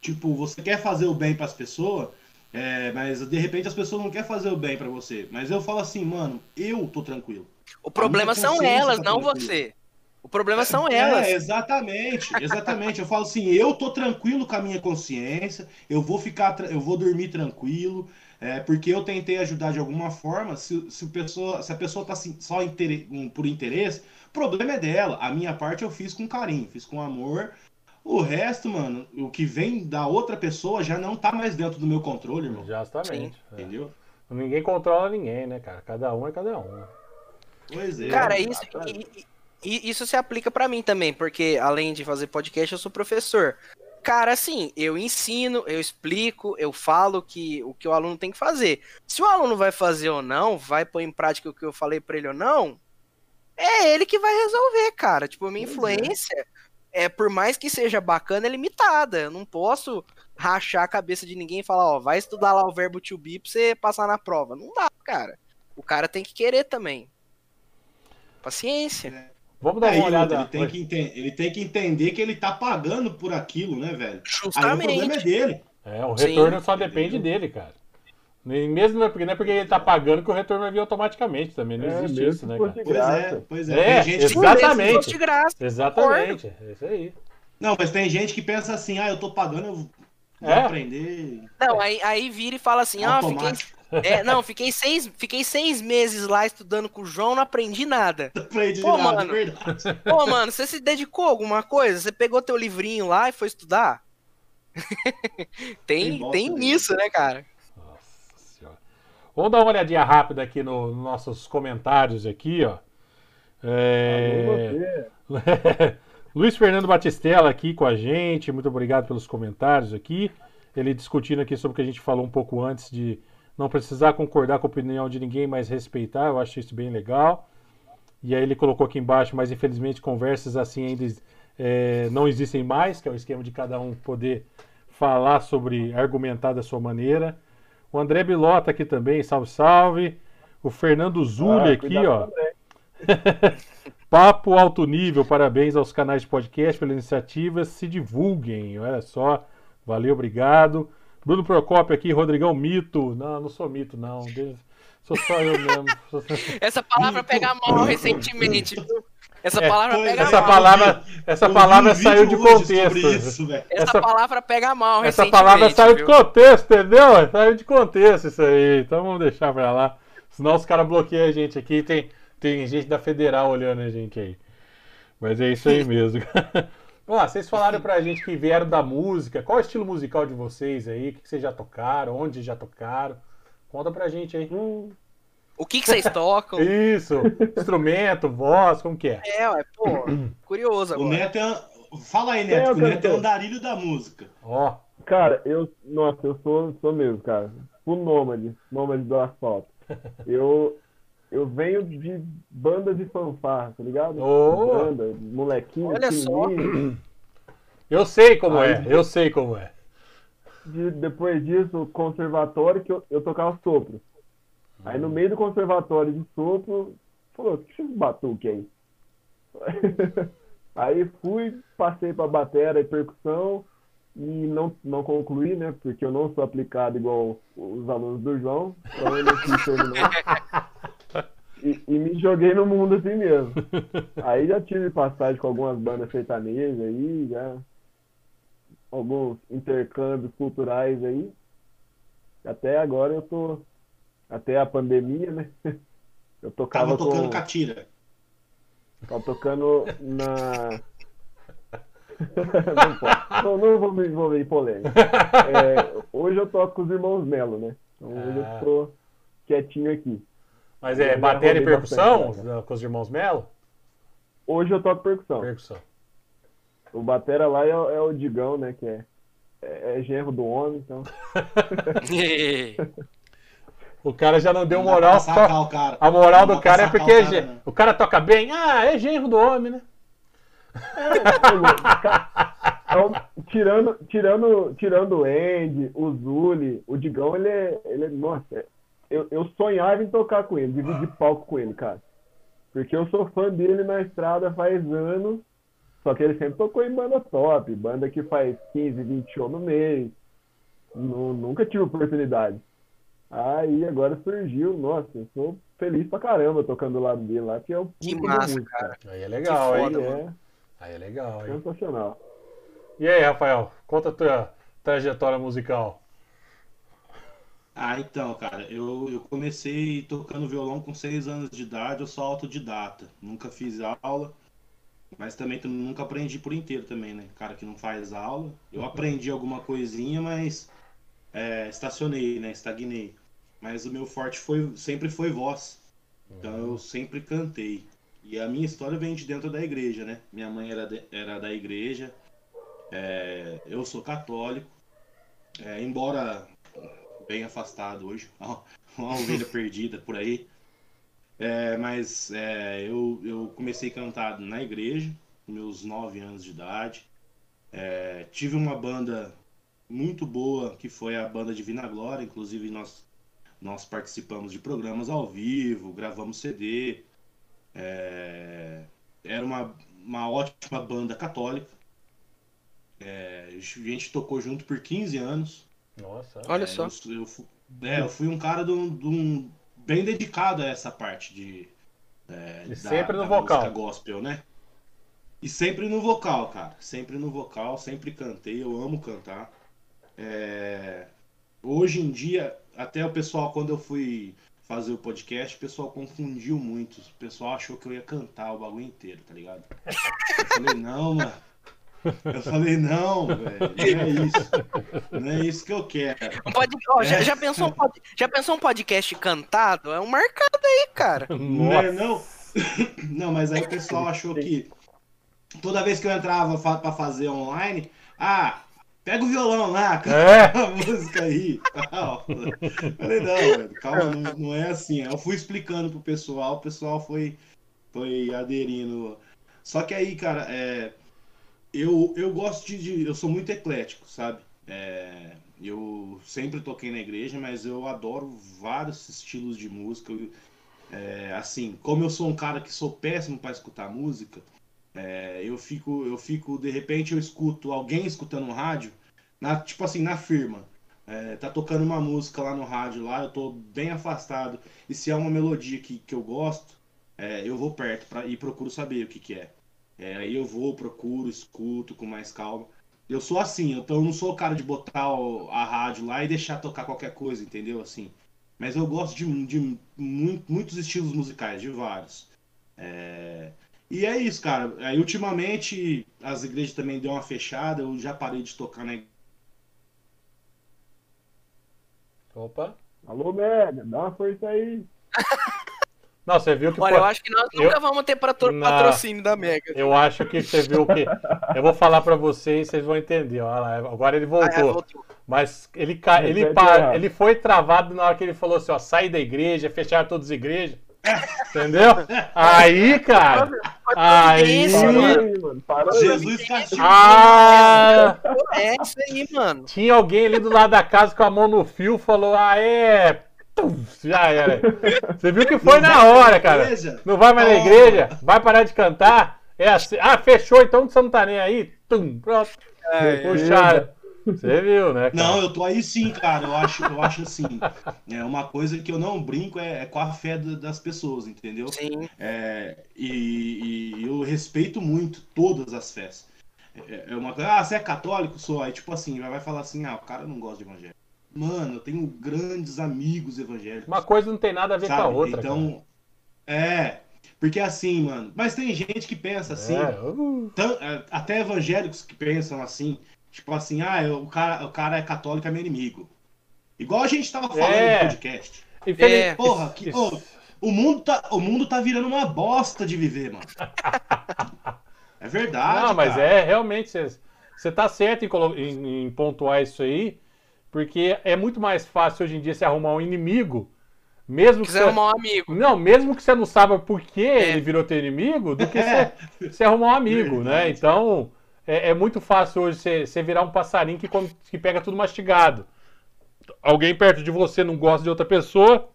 Tipo, você quer fazer o bem pras pessoas. é, mas de repente as pessoas não querem fazer o bem pra você. Mas eu falo assim, mano, eu tô tranquilo. O problema são elas, não você. O problema são É, elas. exatamente, exatamente. Eu falo assim, eu tô tranquilo com a minha consciência, eu vou ficar, eu vou dormir tranquilo, é, porque eu tentei ajudar de alguma forma. Se, se, pessoa, se a pessoa tá assim, só um, por interesse, o problema é dela. A minha parte eu fiz com carinho, fiz com amor. O resto, mano, o que vem da outra pessoa já não tá mais dentro do meu controle, irmão. Justamente. É. Entendeu? Ninguém controla ninguém, né, cara? Cada um é cada um. Pois é. Cara, isso, e- e- isso se aplica pra mim também, porque além de fazer podcast, eu sou professor. Cara, assim, eu ensino, eu explico, eu falo que o que o aluno tem que fazer. Se o aluno vai fazer ou não, vai pôr em prática o que eu falei pra ele ou não, é ele que vai resolver, cara. Tipo, a minha é. influência é. por mais que seja bacana, é limitada. Eu não posso rachar a cabeça de ninguém e falar, ó, vai estudar lá o verbo to be pra você passar na prova. Não dá, cara. O cara tem que querer também. Paciência. Vamos dar É, uma olhada. ele, tem que enten- ele tem que entender que ele tá pagando por aquilo, né, velho? Aí o Justamente. problema é dele. É, o Sim. retorno só depende dele, cara. Nem mesmo não é porque, não é porque ele tá pagando que o retorno vai vir automaticamente também. Não É, existe isso, né, cara? Pois é, pois é. É, tem gente Exatamente. fosse de graça. Exatamente. É isso aí. Não, mas tem gente que pensa assim, ah, eu tô pagando, eu vou É. aprender Não, aí, aí vira e fala assim, ah, fiquei. É, não, fiquei seis, fiquei seis meses lá estudando com o João, não aprendi nada. Aprendi Pô, nada, mano. é verdade. Pô, mano, você se dedicou a alguma coisa? Você pegou teu livrinho lá e foi estudar? Tem tem, bosta tem isso, né, cara? Nossa senhora. Vamos dar uma olhadinha rápida aqui no- nos nossos comentários aqui, ó. É... Luiz Fernando Batistella aqui com a gente, muito obrigado pelos comentários aqui. Ele discutindo aqui sobre o que a gente falou um pouco antes de não precisar concordar com a opinião de ninguém, mas respeitar, eu acho isso bem legal. E aí ele colocou aqui embaixo, mas infelizmente conversas assim ainda é, não existem mais, que é o esquema de cada um poder falar sobre, argumentar da sua maneira. O André Bilota aqui também, salve, salve. O Fernando Zulli Ah, aqui, ó. Papo alto nível, parabéns aos canais de podcast pela iniciativa, se divulguem, olha só, valeu, obrigado. Bruno Procópio aqui, Rodrigão Mito, não, não sou mito não, sou só eu mesmo. Essa palavra pega mal recentemente. viu? Essa É, palavra pega Essa mal. palavra, essa palavra um saiu de contexto. isso. Essa, essa- palavra pega mal Essa palavra saiu de contexto, entendeu? Saiu de contexto isso aí. Então vamos deixar pra lá. Senão os caras bloqueiam a gente aqui. Tem, tem gente da Federal olhando a gente aí. Mas é isso aí mesmo. Vamos lá, vocês falaram pra gente que vieram da música. Qual é o estilo musical de vocês aí? O que vocês já tocaram? Onde já tocaram? Conta pra gente aí. Hum, O que, que vocês tocam? Isso, instrumento, voz, como que é? É, ué, pô, curioso O agora. Neto é... Fala aí, Quem é Neto, o o Neto é andarilho da música. Ó, Cara, eu. Nossa, eu sou, sou mesmo, cara. Full nômade, nômade do asfalto. Eu, eu venho de bandas de fanfarra, tá ligado? Ô! Banda, molequinho, Olha só. eu sei como Aí- é, eu sei como é. De- depois disso, conservatório, que eu, eu tocava sopro. Aí no meio do conservatório de sopro, falou, que esse batuque aí? Aí fui, passei pra batera e percussão e não, não concluí, né? Porque eu não sou aplicado igual os alunos do João, então eu não quis terminar. e, e me joguei no mundo assim mesmo. Aí já tive passagem com algumas bandas sertanejas aí, já alguns intercâmbios culturais aí. Até agora eu tô. Até a pandemia, né? Eu tocava Tava tocando com. catira. Tava tocando na. não, posso. não, não vou me envolver em polêmica. É, hoje eu toco com os irmãos Melo, né? Então hoje Ah. eu tô quietinho aqui. Mas é bateria e percussão bastante, né? com os irmãos Melo? Hoje eu toco percussão. Percussão. O batera lá é, o- é o Digão, né? Que é, é, é genro do homem, então. O cara já não deu Não moral. pra Só... sacar o cara. A moral Não do cara é porque o é cara, não. o cara toca bem. Ah, é genro do homem, né? Então, tirando, tirando, tirando o Andy, o Zuli, o Digão, ele é. Ele é nossa, é- eu, eu sonhava em tocar com ele, dividir palco com ele, cara. Porque eu sou fã dele na estrada faz anos. Só que ele sempre tocou em banda top, banda que faz 15, 20 shows no mês. Nu- nunca tive oportunidade. Aí agora surgiu, nossa, eu sou feliz pra caramba tocando do lado dele lá, que é o Que massa, cara. Aí é legal, Que foda. Aí mano. Aí é legal, é sensacional. E aí, Rafael, conta a tua trajetória musical. Ah, então, cara, eu, eu comecei tocando violão com seis anos de idade, eu sou autodidata. Nunca fiz aula, mas também nunca aprendi por inteiro também, né? Cara que não faz aula. Eu aprendi alguma coisinha, mas é, estacionei, né? Estagnei. Mas o meu forte foi, sempre foi voz. Então eu sempre cantei. E a minha história vem de dentro da igreja, né? Minha mãe era, de- era da igreja, é, eu sou católico. É, embora bem afastado hoje, uma ovelha perdida por aí. É, mas é, eu, eu comecei a cantar na igreja, com meus 9 anos de idade. É, tive uma banda muito boa, que foi a banda Divina Glória, inclusive nós, nós participamos de programas ao vivo, gravamos CD. É, era uma, uma ótima banda católica. É, a gente tocou junto por 15 anos. Nossa. Olha É, só. Eu, eu fu- é, eu fui um cara de um- de um- bem dedicado a essa parte de. é, E sempre no da vocal. gospel, né? E sempre no vocal, cara. Sempre no vocal, sempre cantei. Eu amo cantar. É, Hoje em dia, até o pessoal, quando eu fui fazer o podcast, o pessoal confundiu muito. O pessoal achou que eu ia cantar o bagulho inteiro, tá ligado? Eu falei, não, mano. Eu falei, não, velho, não é isso. Não é isso que eu quero. Um pod... ó, já, já, pensou um pod... já pensou um podcast cantado? É um marcado aí, cara. Não é, não? Não, mas aí o pessoal achou que toda vez que eu entrava pra fazer online, ah, pega o violão lá, canta É, a música aí. tal. Falei, não, velho, calma, não, não é assim. Eu fui explicando pro pessoal, o pessoal foi, foi aderindo. Só que aí, cara, é, eu, eu gosto de, Eu sou muito eclético, sabe? É, eu sempre toquei na igreja, mas eu adoro vários estilos de música. É, assim, como eu sou um cara que sou péssimo para escutar música, é, eu fico, eu fico, de repente eu escuto alguém escutando um rádio, na, tipo assim, na firma. É, tá tocando uma música lá no rádio, lá, eu tô bem afastado. E se é uma melodia que, que eu gosto, é, eu vou perto pra, e procuro saber o que, que é. É, Aí eu vou, procuro, escuto com mais calma. Eu sou assim, então eu não sou o cara de botar o- a rádio lá e deixar tocar qualquer coisa, entendeu? Assim. Mas eu gosto de, de mu- muitos estilos musicais, de vários. É, E é isso, cara. Aí ultimamente as igrejas também deu uma fechada, eu já parei de tocar na igreja. Opa. Alô, Mega, dá uma força aí. Não, você viu que Olha, foi- eu acho que nós nunca vamos ter patro- Não. patrocínio da Mega. Eu acho que você viu que. Eu vou falar pra vocês, vocês vão entender. Olha lá, agora ele Ah, voltou. é, voltou. Mas ele, ca... ele, pa- ele foi travado na hora que ele falou assim: ó, sai da igreja, fecharam todas as igrejas. Entendeu? Aí, cara. Aí. Isso, Parou mano. aí, mano. Parou aí. Jesus castigou. Ah! É isso aí, mano. Tinha alguém ali do lado da casa com a mão no fio, falou: ah, é. Tum, Já era. Você viu que foi na hora, cara. Não vai mais na igreja? Vai parar de cantar? É assim. Ah, fechou, então você não tá nem aí? Tum, pronto. É, Puxaram. Você viu, né? Cara? Não, eu tô aí sim, cara. Eu acho, eu acho assim. É uma coisa que eu não brinco é, é com a fé das pessoas, entendeu? Sim. É, e, e, eu respeito muito todas as fés. É, é uma coisa, ah, você é católico? Sou. Aí, tipo assim, vai falar assim, ah, o cara não gosta de evangelho. Mano, eu tenho grandes amigos evangélicos. Uma coisa não tem nada a ver sabe? com a outra. Então, cara. é. Porque assim, mano. Mas tem gente que pensa assim. É. Uh. É, até evangélicos que pensam assim. Tipo assim, ah, o cara, o cara é católico, é meu inimigo. Igual a gente tava falando é. no podcast. É. Porra, que, oh, o, mundo tá, o mundo tá virando uma bosta de viver, mano. é verdade. Não, mas cara. é, realmente, você tá certo em, em, em pontuar isso aí. Porque é muito mais fácil hoje em dia se arrumar um inimigo, mesmo que, você arrumar um amigo. Não, mesmo que você não saiba por que é. ele virou teu inimigo, do que você, você arrumar um amigo, né? Então, é, é, muito fácil hoje você, você virar um passarinho que, come, que pega tudo mastigado. Alguém perto de você não gosta de outra pessoa,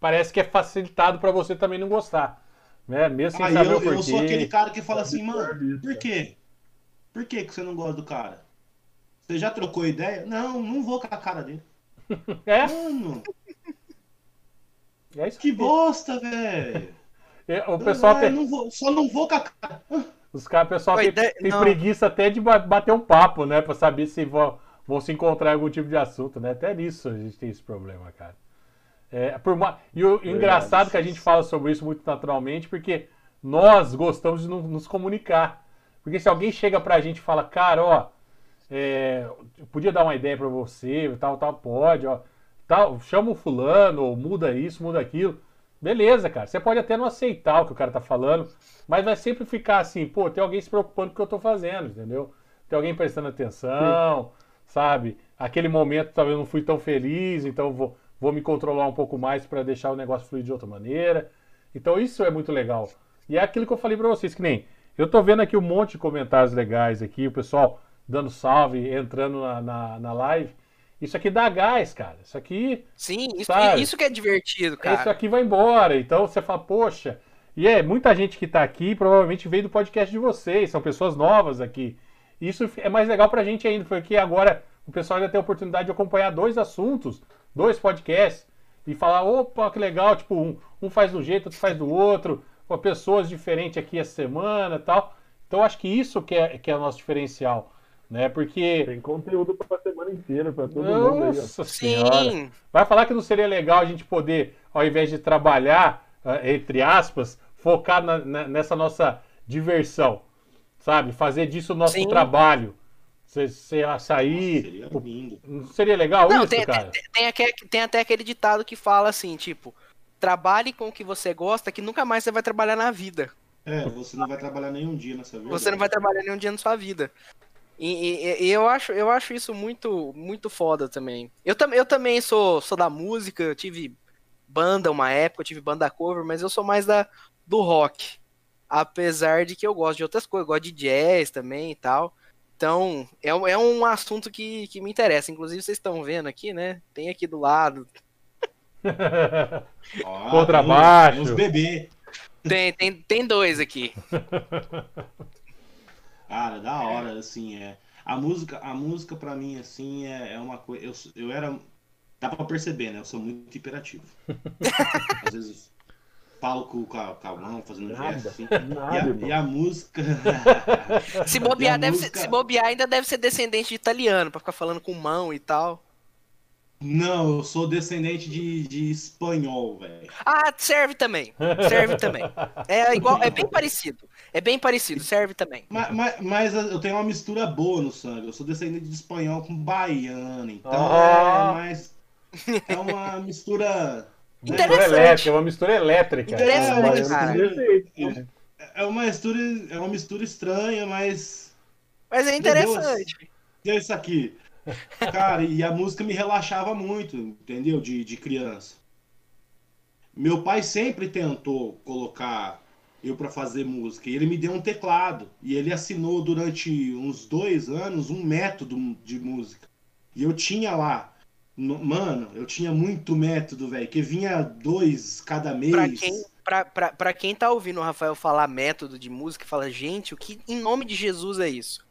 parece que é facilitado para você também não gostar. Né? Mesmo sem ah, saber eu, o porquê. Eu sou aquele cara que fala assim, mano, por quê? Por que, que você não gosta do cara? Você já trocou ideia? Não, não vou com a cara dele. É? Mano. É isso que bosta, velho. É, o pessoal tem... não vou, só não vou com a cara. Os caras, o pessoal tem, ideia... tem preguiça até de bater um papo, né? Pra saber se vão, vão se encontrar em algum tipo de assunto, né? Até nisso a gente tem esse problema, cara. É, por uma... E o, o engraçado é que a gente fala sobre isso muito naturalmente, porque nós gostamos de nos comunicar. Porque se alguém chega pra gente e fala, cara, ó, é, podia dar uma ideia para você, tal, tal, pode, ó, tal, chama o fulano, ou muda isso, muda aquilo. Beleza, cara. Você pode até não aceitar o que o cara tá falando, mas vai sempre ficar assim, pô, tem alguém se preocupando com o que eu tô fazendo, entendeu? Tem alguém prestando atenção, Sim. sabe? Aquele momento talvez não fui tão feliz, então vou, vou me controlar um pouco mais para deixar o negócio fluir de outra maneira. Então isso é muito legal. E é aquilo que eu falei para vocês, que nem eu tô vendo aqui um monte de comentários legais aqui, o pessoal dando salve, entrando na, na, na live. Isso aqui dá gás, cara. Isso aqui. Sim, isso, isso que é divertido, cara. Isso aqui vai embora. Então você fala, poxa. E é muita gente que tá aqui provavelmente veio do podcast de vocês, são pessoas novas aqui. Isso é mais legal pra gente ainda, porque agora o pessoal ainda tem a oportunidade de acompanhar dois assuntos, dois podcasts, e falar, opa, que legal, tipo, um, um faz do jeito, outro faz do outro, com pessoas diferentes aqui essa semana tal. Então acho que isso que é, que é o nosso diferencial né? Porque. Tem conteúdo para a semana inteira, para todo Nossa mundo aí. Nossa senhora. Sim. Vai falar que não seria legal a gente poder, ao invés de trabalhar, ah, entre aspas, focar na, na, nessa nossa diversão, sabe? Fazer disso o nosso Sim. trabalho. Você, você sair. Nossa, seria lindo. Não seria legal não, isso, tem, cara? Tem, tem, tem, tem até aquele ditado que fala assim, tipo, trabalhe com o que você gosta, que nunca mais você vai trabalhar na vida. É, você não vai trabalhar nenhum dia nessa vida. Você não vai trabalhar nenhum dia na sua vida. E, e, e, eu, acho, eu acho isso muito muito foda também. Eu, tam, eu também sou, sou da música, eu tive banda uma época, eu tive banda cover, mas eu sou mais da, do rock. Apesar de que eu gosto de outras coisas, eu gosto de jazz também e tal. Então, é, é um assunto que, que me interessa. Inclusive, vocês estão vendo aqui, né? Tem aqui do lado. Contrabaixo. Os bebê. Tem, tem, tem dois aqui. Cara, da hora, assim, é. A música, a música para mim, assim, é, é uma coisa. Eu, eu era. Dá pra perceber, né? Eu sou muito hiperativo. Às vezes falo com, com, a, com a mão, fazendo nada, gesto, assim. Nada, e, a, e, a, música. se bobear, deve música... Ser, se bobear, ainda deve ser descendente de italiano, pra ficar falando com mão e tal. Não, eu sou descendente de, de espanhol, velho. Ah, serve também. Serve também. É igual, é bem parecido. É bem parecido, serve também. Mas, mas, mas, eu tenho uma mistura boa no sangue. Eu sou descendente de espanhol com baiano, então oh. é mais. É uma mistura. Interessante. É uma mistura elétrica. Interessante, é, cara. É uma mistura, é uma mistura estranha, mas. Mas é interessante. Deus, isso aqui. Cara, e a música me relaxava muito, entendeu? De, de criança. Meu pai sempre tentou colocar eu para fazer música. E ele me deu um teclado. E ele assinou durante uns dois anos um método de música. E eu tinha lá. Mano, eu tinha muito método, velho. Que vinha dois cada mês. Pra quem, pra, pra, pra quem tá ouvindo o Rafael falar método de música, fala, gente, o que em nome de Jesus é isso?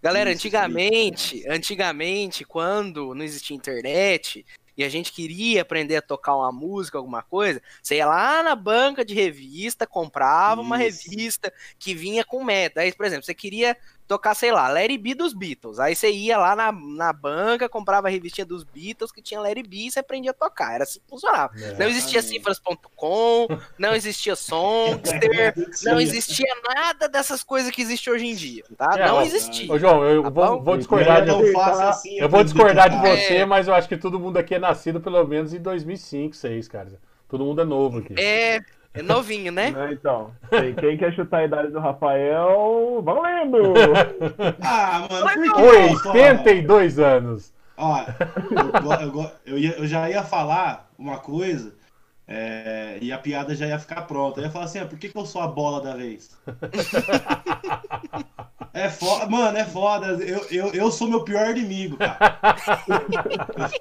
Galera, Isso, antigamente, isso. antigamente, quando não existia internet e a gente queria aprender a tocar uma música, alguma coisa, você ia lá na banca de revista, comprava uma Isso. revista que vinha com meta. Aí, por exemplo, você queria tocar, sei lá, Larry B dos Beatles. Aí você ia lá na, na banca, comprava a revistinha dos Beatles que tinha Larry B e você aprendia a tocar. Era assim que funcionava. É. Não existia cifras.com, não existia Songster, não existia nada dessas coisas que existe hoje em dia, tá? É, não ó, existia. Ô, João, eu Tá vou, vou discordar de tá- assim, Eu vou discordar de você, É. mas eu acho que todo mundo aqui é nascido pelo menos em 2005, 2006, cara. Todo mundo é novo aqui. É, é novinho, né? Né, Então, quem, quer chutar a idade do Rafael, valendo! Ah, mano, por que Com não só- 82 anos. Ó, eu, eu eu já ia falar uma coisa é, e a piada já ia ficar pronta. Eu ia falar assim, ah, por que, que eu sou a bola da vez? É foda, mano, é foda. Eu, eu, eu sou meu pior inimigo, cara.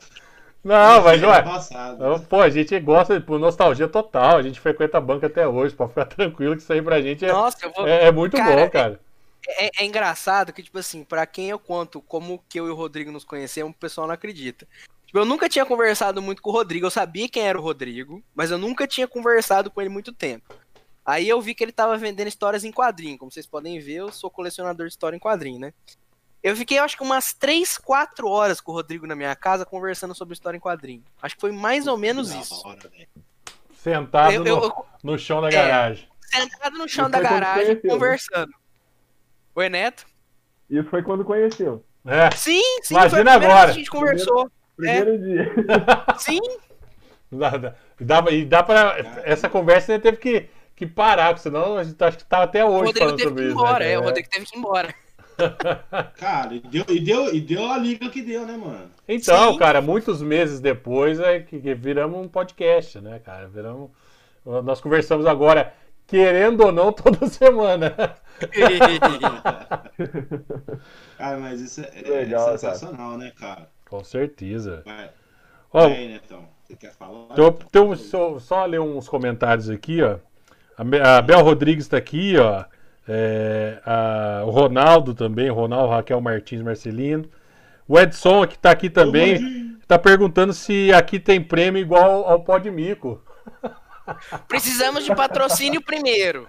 Não, mas É ué. embaçado. eu- Pô, a gente gosta por nostalgia total. A gente frequenta a banca até hoje. Pode ficar tranquilo que isso aí pra gente é, Nossa, eu vou. é, é muito Cara, bom, cara. É, é engraçado que, tipo assim, pra quem eu conto como que eu e o Rodrigo nos conhecemos, o pessoal não acredita. Tipo, eu nunca tinha conversado muito com o Rodrigo, eu sabia quem era o Rodrigo, mas eu nunca tinha conversado com ele muito tempo. Aí eu vi que ele tava vendendo histórias em quadrinho. Como vocês podem ver, eu sou colecionador de história em quadrinho, né? Eu fiquei, acho que umas 3, 4 horas com o Rodrigo na minha casa conversando sobre história em quadrinho. Acho que foi mais ou menos isso. hora. Sentado Eu, no, eu- eu no chão da É. garagem. sentado no chão Isso da garagem, né? conversando. Oi, Neto? Isso foi quando conheceu. É. Sim, sim, Imagina foi a primeira agora. vez que a gente conversou. Primeiro dia. Sim, dá, e dá, e dá pra. Essa conversa ele teve que, que parar, porque senão a gente acho que tá até o hoje Rodrigo falando teve sobre que ir isso. embora, né, é, o? Rodrigo teve que ir embora. Cara, e deu, e, deu, e deu a liga que deu, né, mano? Então, Sim. cara, muitos meses depois é que, que viramos um podcast, né, cara? Viramos. Nós conversamos agora, querendo ou não, toda semana. Cara, mas isso é, é Legal, sensacional, né, cara? Com certeza. Vai, Ó, aí, Netão. Você quer falar? Então, então, só, só ler uns comentários aqui, ó. A Bel Rodrigues está aqui, ó. É, a- o Ronaldo também, o Ronaldo Raquel Martins Marcelino. O Edson que está aqui também, está perguntando se aqui tem prêmio igual ao Pó de Mico. Precisamos de patrocínio primeiro.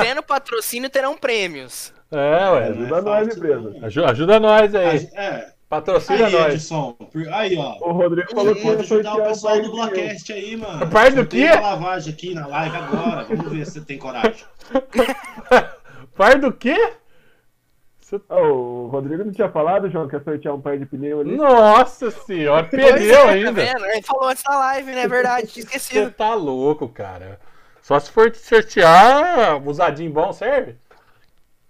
Tendo patrocínio, terão prêmios. É, ué. é Ajuda nós, fácil, empresa. não. Aju- Ajuda nós aí. É, Patrocina aí, nós. Edson. Aí, ó. O Rodrigo falou que ia ajudar o pessoal do. Blockcast aí, mano. Par do quê? uma lavagem aqui na live agora. Vamos ver se você tem coragem. Par do quê? Ah, o Rodrigo não tinha falado, João, que ia sortear um par de pneu ali? Nossa senhora, é, Tá ainda. Ele falou antes da live, né? É verdade, tinha Você esquecido. tá louco, cara. Só se for sortear, usadinho bom serve.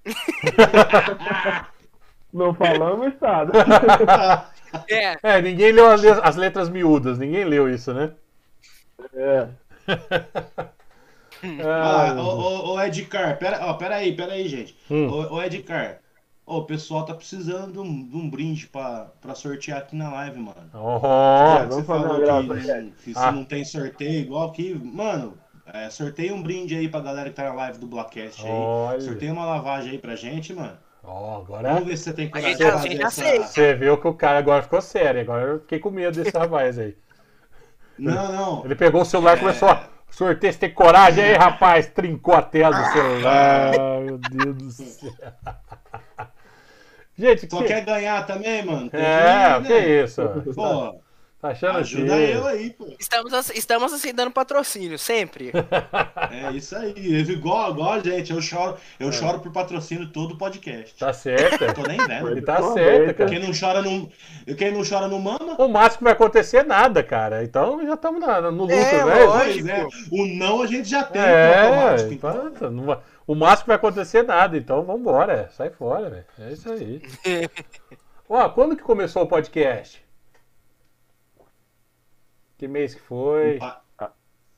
Não falamos, Estado. É, É, ninguém leu as, le- as letras miúdas, ninguém leu isso, né? É. Ah, Ah, ô, ô, ô, Edcar, pera, ó, pera aí, pera aí, gente. Hum. Ô, ô, Edcar, o pessoal tá precisando de um, de um brinde pra, pra sortear aqui na live, mano. oh, Já que vamos você fazer falou uma que, aí. que se Ah. não tem sorteio igual aqui, mano, é, sorteia um brinde aí pra galera que tá na live do Blockcast aí. Olha. Sorteia uma lavagem aí pra gente, mano. Ó, agora Vamos ver se você tem coragem gente- de fazer essa... você viu que o cara agora ficou sério. Agora eu fiquei com medo desse rapaz aí. Não, não. Ele pegou o celular e É. começou a sorteio. Tem coragem aí, rapaz? Trincou a tela do celular. Meu Deus do céu. Gente, Só que... quer ganhar também, mano? Tem É, que, que né? isso? Pô, Tá achando ajuda que... eu aí, pô. estamos, estamos aceitando patrocínio, sempre. É isso aí. Igual, igual a gente. Eu choro, eu choro por patrocínio todo podcast. Tá certo. Tô nem vendo. Ele tá certo, cara. Quem não chora não, quem não chora não mama. O máximo que vai acontecer é nada, cara. Então já estamos no lucro, É, né? lógico. É. O não a gente já tem. É, automático, então. então, não o máximo que vai acontecer é nada, então vambora, sai fora, velho. É isso aí. Ó, quando que começou o podcast? Que mês que foi?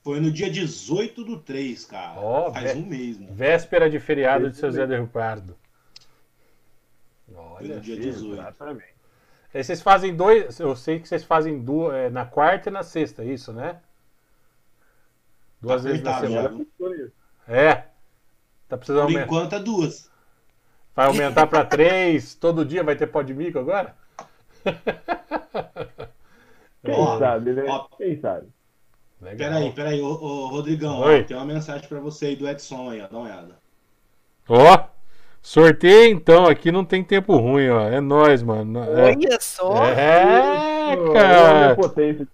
Foi no dia 18 do 3, cara. Ó, Faz um mês, mano. Véspera de feriado de São José do Rio Pardo. Foi Olha. no dia 18. Exatamente. Aí vocês fazem dois. Eu sei que vocês fazem duas, é, na quarta e na sexta, isso, né? Duas Tá vezes na semana. É. Tá precisando Por aumentar. enquanto é duas. Vai aumentar para três? Todo dia vai ter pó de mico agora? Quem Ó, sabe, né? ó. Quem sabe? Legal. Peraí, peraí, ô, ô Rodrigão, ó, tem uma mensagem pra você aí do Edson aí, ó. Dá uma olhada. Ó, sorteio então, aqui não tem tempo ruim, ó. É nóis, mano. É, Olha só! é Ô, cara. olha.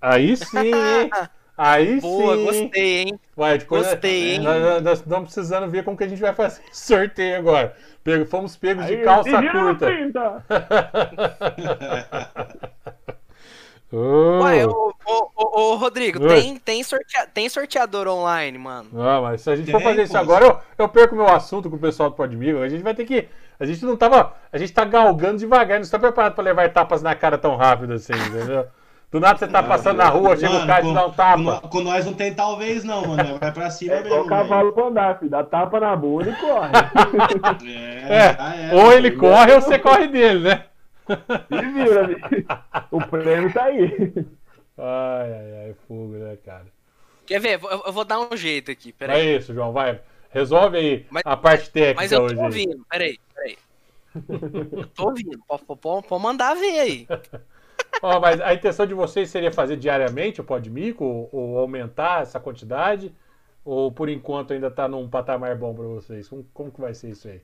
Aí sim, hein? Aí Boa, sim. gostei, hein? Vai, depois Gostei, hein? Nós, nós- nós estamos precisando ver como que a gente vai fazer esse sorteio agora. Pego- fomos pegos de Aí, calça menino curta. Ué, ô, ô, ô, ô, Rodrigo, Oi. tem, tem, sortea- tem sorteador online, mano. Ah, mas se a gente for Tem, fazer isso agora, eu, eu perco meu assunto com o pessoal do Podmigo. A gente vai ter que. A gente não tava. A gente tá galgando devagar, não está preparado pra levar tapas na cara tão rápido assim, entendeu? Do nada você tá passando na rua, chega o cara e te com- dá um Com, tapa. nó- com nós não tem talvez não, mano. Vai pra cima É mesmo. cavalo pra andar, filho. Dá tapa na bunda e corre. É, É, ou ele corre ou você corre dele, né? Se vira, bicho. O prêmio tá aí. Ai, ai, ai, fogo, né, cara? Quer ver? Eu, vou dar um jeito aqui, É peraí. isso, João, vai. Resolve aí Mas- a parte técnica Mas eu hoje. tô aí. ouvindo, peraí, peraí. Eu tô ouvindo, pode, mandar ver aí. Ó, mas a intenção de vocês seria fazer diariamente o Podmico ou, ou aumentar essa quantidade? Ou por enquanto ainda tá num patamar bom pra vocês? Como, como que vai ser isso aí?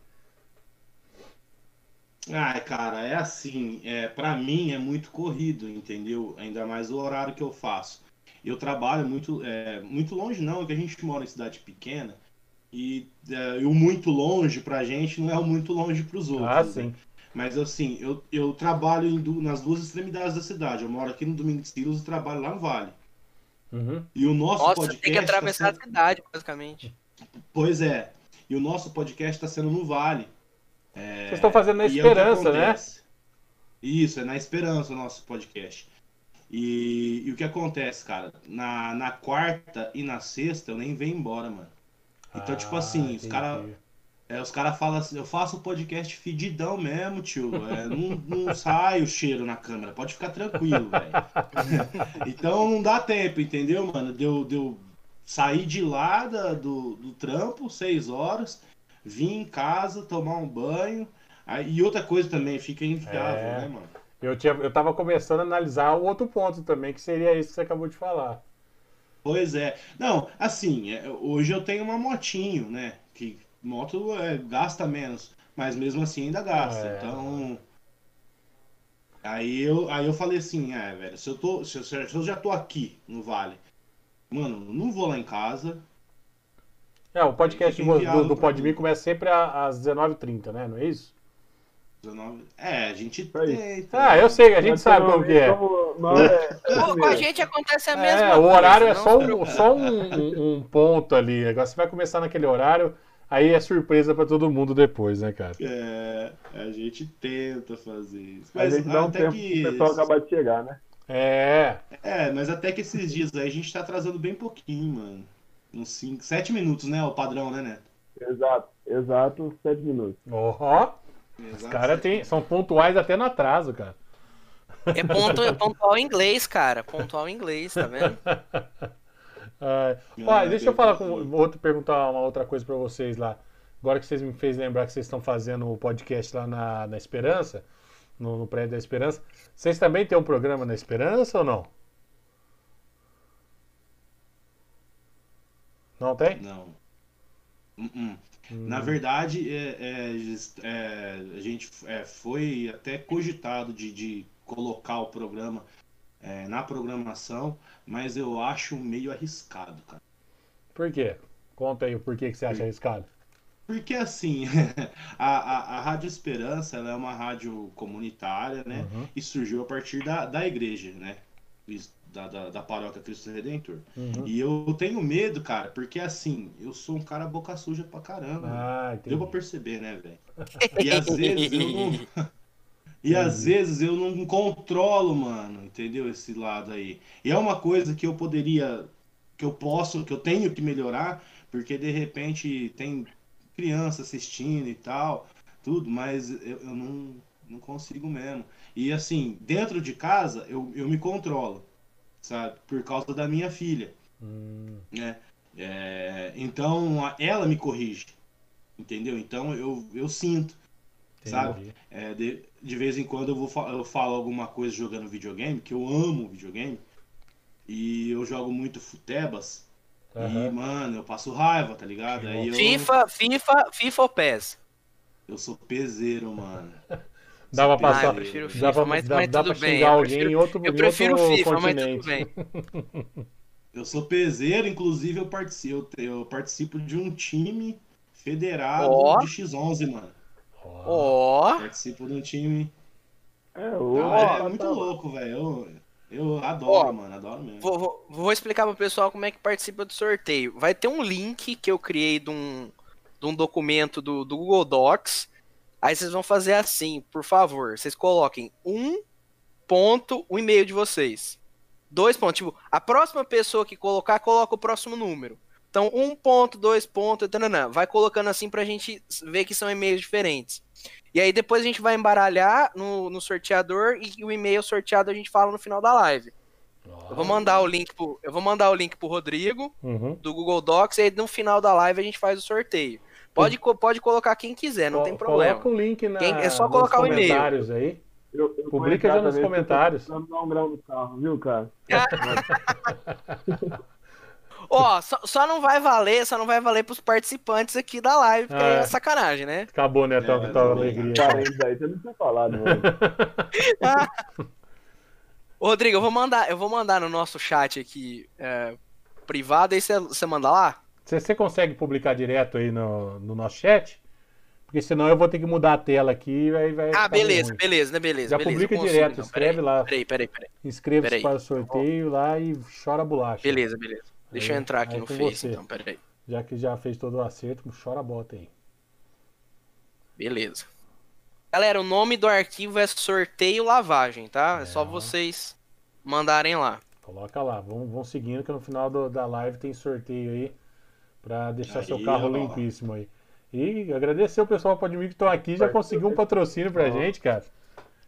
Ai, cara, é assim, é, para mim é muito corrido, entendeu? Ainda mais o horário que eu faço. Eu trabalho muito, é, muito longe não, que a gente mora em cidade pequena e é, o muito longe pra gente não é o muito longe pros outros. Ah, né? sim. Mas assim, eu, eu trabalho em du- nas duas extremidades da cidade. Eu moro aqui no Domingo de Silos e trabalho lá no Vale. Uhum. E o nosso Nossa, podcast tem que tá atravessar sendo- a cidade, basicamente. Pois é. E o nosso podcast está sendo no Vale. Vocês estão fazendo na é o esperança, né? Isso, é na esperança o nosso podcast. E, e o que acontece, cara? Na, na quarta e na sexta eu nem venho embora, mano. Então, tipo Ah, assim, os caras é, os cara falam assim, eu faço podcast fedidão mesmo, tio. É, não, não sai o cheiro na câmera, pode ficar tranquilo, velho. então não dá tempo, entendeu, mano? Deu, deu sair de lá da- do, do trampo, seis horas, vir em casa, tomar um banho. Aí, e outra coisa também, fica inviável, É. né, mano? Eu, tinha, eu tava começando a analisar o outro ponto também, que seria isso que você acabou de falar. Pois é. Não, assim, é, hoje eu tenho uma motinho, né? Que moto é, gasta menos, mas mesmo assim ainda gasta. É. Então. Aí eu, aí eu falei assim, é, velho, se eu, tô, se, eu, se eu já tô aqui no Vale, mano, não vou lá em casa. É, o podcast do, do, do Podme começa sempre a- às 19h30, né? Não é isso? 19... É, a gente Aí. tenta. Ah, eu sei, a gente Mas, sabe como que é. como nós é- Pô, com a gente acontece a mesma É, o coisa. horário é só, um, só um, um- ponto ali. Agora você vai começar naquele horário, aí é surpresa pra todo mundo depois, né, cara? É, a gente tenta fazer isso. A Mas gente dá um até tempo que. pro pessoal acabar de chegar, né? É, É, mas até que esses dias aí a gente tá atrasando bem pouquinho, mano. Uns 5, 7 minutos, né? O padrão, né, Neto? Exato, exato, sete minutos. ó, os caras tem- são pontuais até no atraso, cara. É, ponto, é pontual em inglês, cara. Pontual em inglês, tá vendo? Ah, ó, deixa eu falar com outro, perguntar uma outra coisa pra vocês lá. Agora que vocês me fez lembrar que vocês estão fazendo o podcast lá na, na Esperança, no, no prédio da Esperança, vocês também têm um programa na Esperança ou não? Não tem? Não. Uh-uh. Hum. Na verdade, é, é, é, a gente é, foi até cogitado de, de colocar o programa é, na programação, mas eu acho meio arriscado, cara. Por quê? Conta aí o porquê que você acha arriscado. Porque assim, a, a, a Rádio Esperança ela é uma rádio comunitária, né? Uhum. E surgiu a partir da, da igreja, né? Isso, Da, da, da paróquia Cristo Redentor. Uhum. E eu tenho medo, cara, porque assim, eu sou um cara boca suja pra caramba. Ah, entendi. Deu pra perceber, né, velho? E às vezes eu não. E às vezes eu não controlo, mano, entendeu? Esse lado aí. E é uma coisa que eu poderia. Que eu posso, que eu tenho que melhorar, porque de repente tem criança assistindo e tal, tudo, mas eu, eu não, não consigo mesmo. E assim, dentro de casa eu, eu me controlo, sabe? Por causa da minha filha Hum, né? É, então ela me corrige, Entendeu? Então eu, eu sinto. Sabe? Entendi. É, de, de vez em quando eu, vou, eu falo alguma coisa jogando videogame, que eu amo videogame. E eu jogo muito futebas. E, Aham. mano, eu passo raiva, tá ligado? Aí eu, FIFA, FIFA, FIFA ou PES? eu sou peseiro, mano. Dá pra passar. Ah, eu prefiro Dá FIFA, pra, mas, dá, mas dá tudo pra bem. xingar eu alguém prefiro, em outro, eu prefiro outro FIFA, mas continente. tudo bem. Eu sou peseiro, inclusive eu participo, eu, eu participo de um time federado Ó. de X11, mano. Ó, Ó, Participo de um time. É, o Ah, é muito louco, velho. Eu, eu adoro, Ó, mano, adoro mesmo. vou, vou- vou explicar pro pessoal como é que participa do sorteio. Vai ter um link que eu criei de um, de um documento do, do Google Docs. Aí vocês vão fazer assim, por favor. Vocês coloquem um ponto, o e-mail de vocês. Dois pontos. Tipo, a próxima pessoa que colocar, coloca o próximo número. Então, um ponto, dois pontos, tananã. vai colocando assim pra gente ver que são e-mails diferentes. E aí depois a gente vai embaralhar no, no sorteador e o e-mail sorteado a gente fala no final da live. Eu vou mandar o link pro, eu vou mandar o link pro Rodrigo Uhum. do Google Docs e aí no final da live a gente faz o sorteio. Pode, pode colocar quem quiser, não Co- tem problema. Coloca o link na, Quem- é só nos colocar o e-mail. comentários aí. Eu, eu Publica já nos comentários. Tô dar um grau no carro, viu, cara? Ó, só, só não vai valer, só não vai valer pros participantes aqui da live, porque Ah, é é. sacanagem, né? Acabou, né? Tua, É, tua é, alegria. Parênteses aí, você não tinha falado, mano. Ô, Rodrigo, eu vou mandar, eu vou mandar no nosso chat aqui é, privado, aí você- você manda lá? Você, você consegue publicar direto aí no, no nosso chat? Porque senão eu vou ter que mudar a tela aqui e vai, vai Ah, beleza, beleza, né? Beleza, Já beleza. publica eu consigo, direto, então, escreve peraí, lá. Peraí, peraí, peraí. Inscreva-se para o sorteio lá e chora bolacha. Beleza, beleza. Deixa eu Aí- entrar aqui no Face, você. então, peraí. Já que já fez todo o acerto, chora a bota aí. Beleza. Galera, o nome do arquivo é sorteio lavagem, tá? É só É. vocês mandarem lá. Coloca lá, vão, vão seguindo que no final do- da live tem sorteio aí pra deixar Aí, seu carro ó. limpíssimo aí. E agradecer o pessoal do Podmig que estão aqui, já conseguiu um patrocínio pra Ó. gente, cara.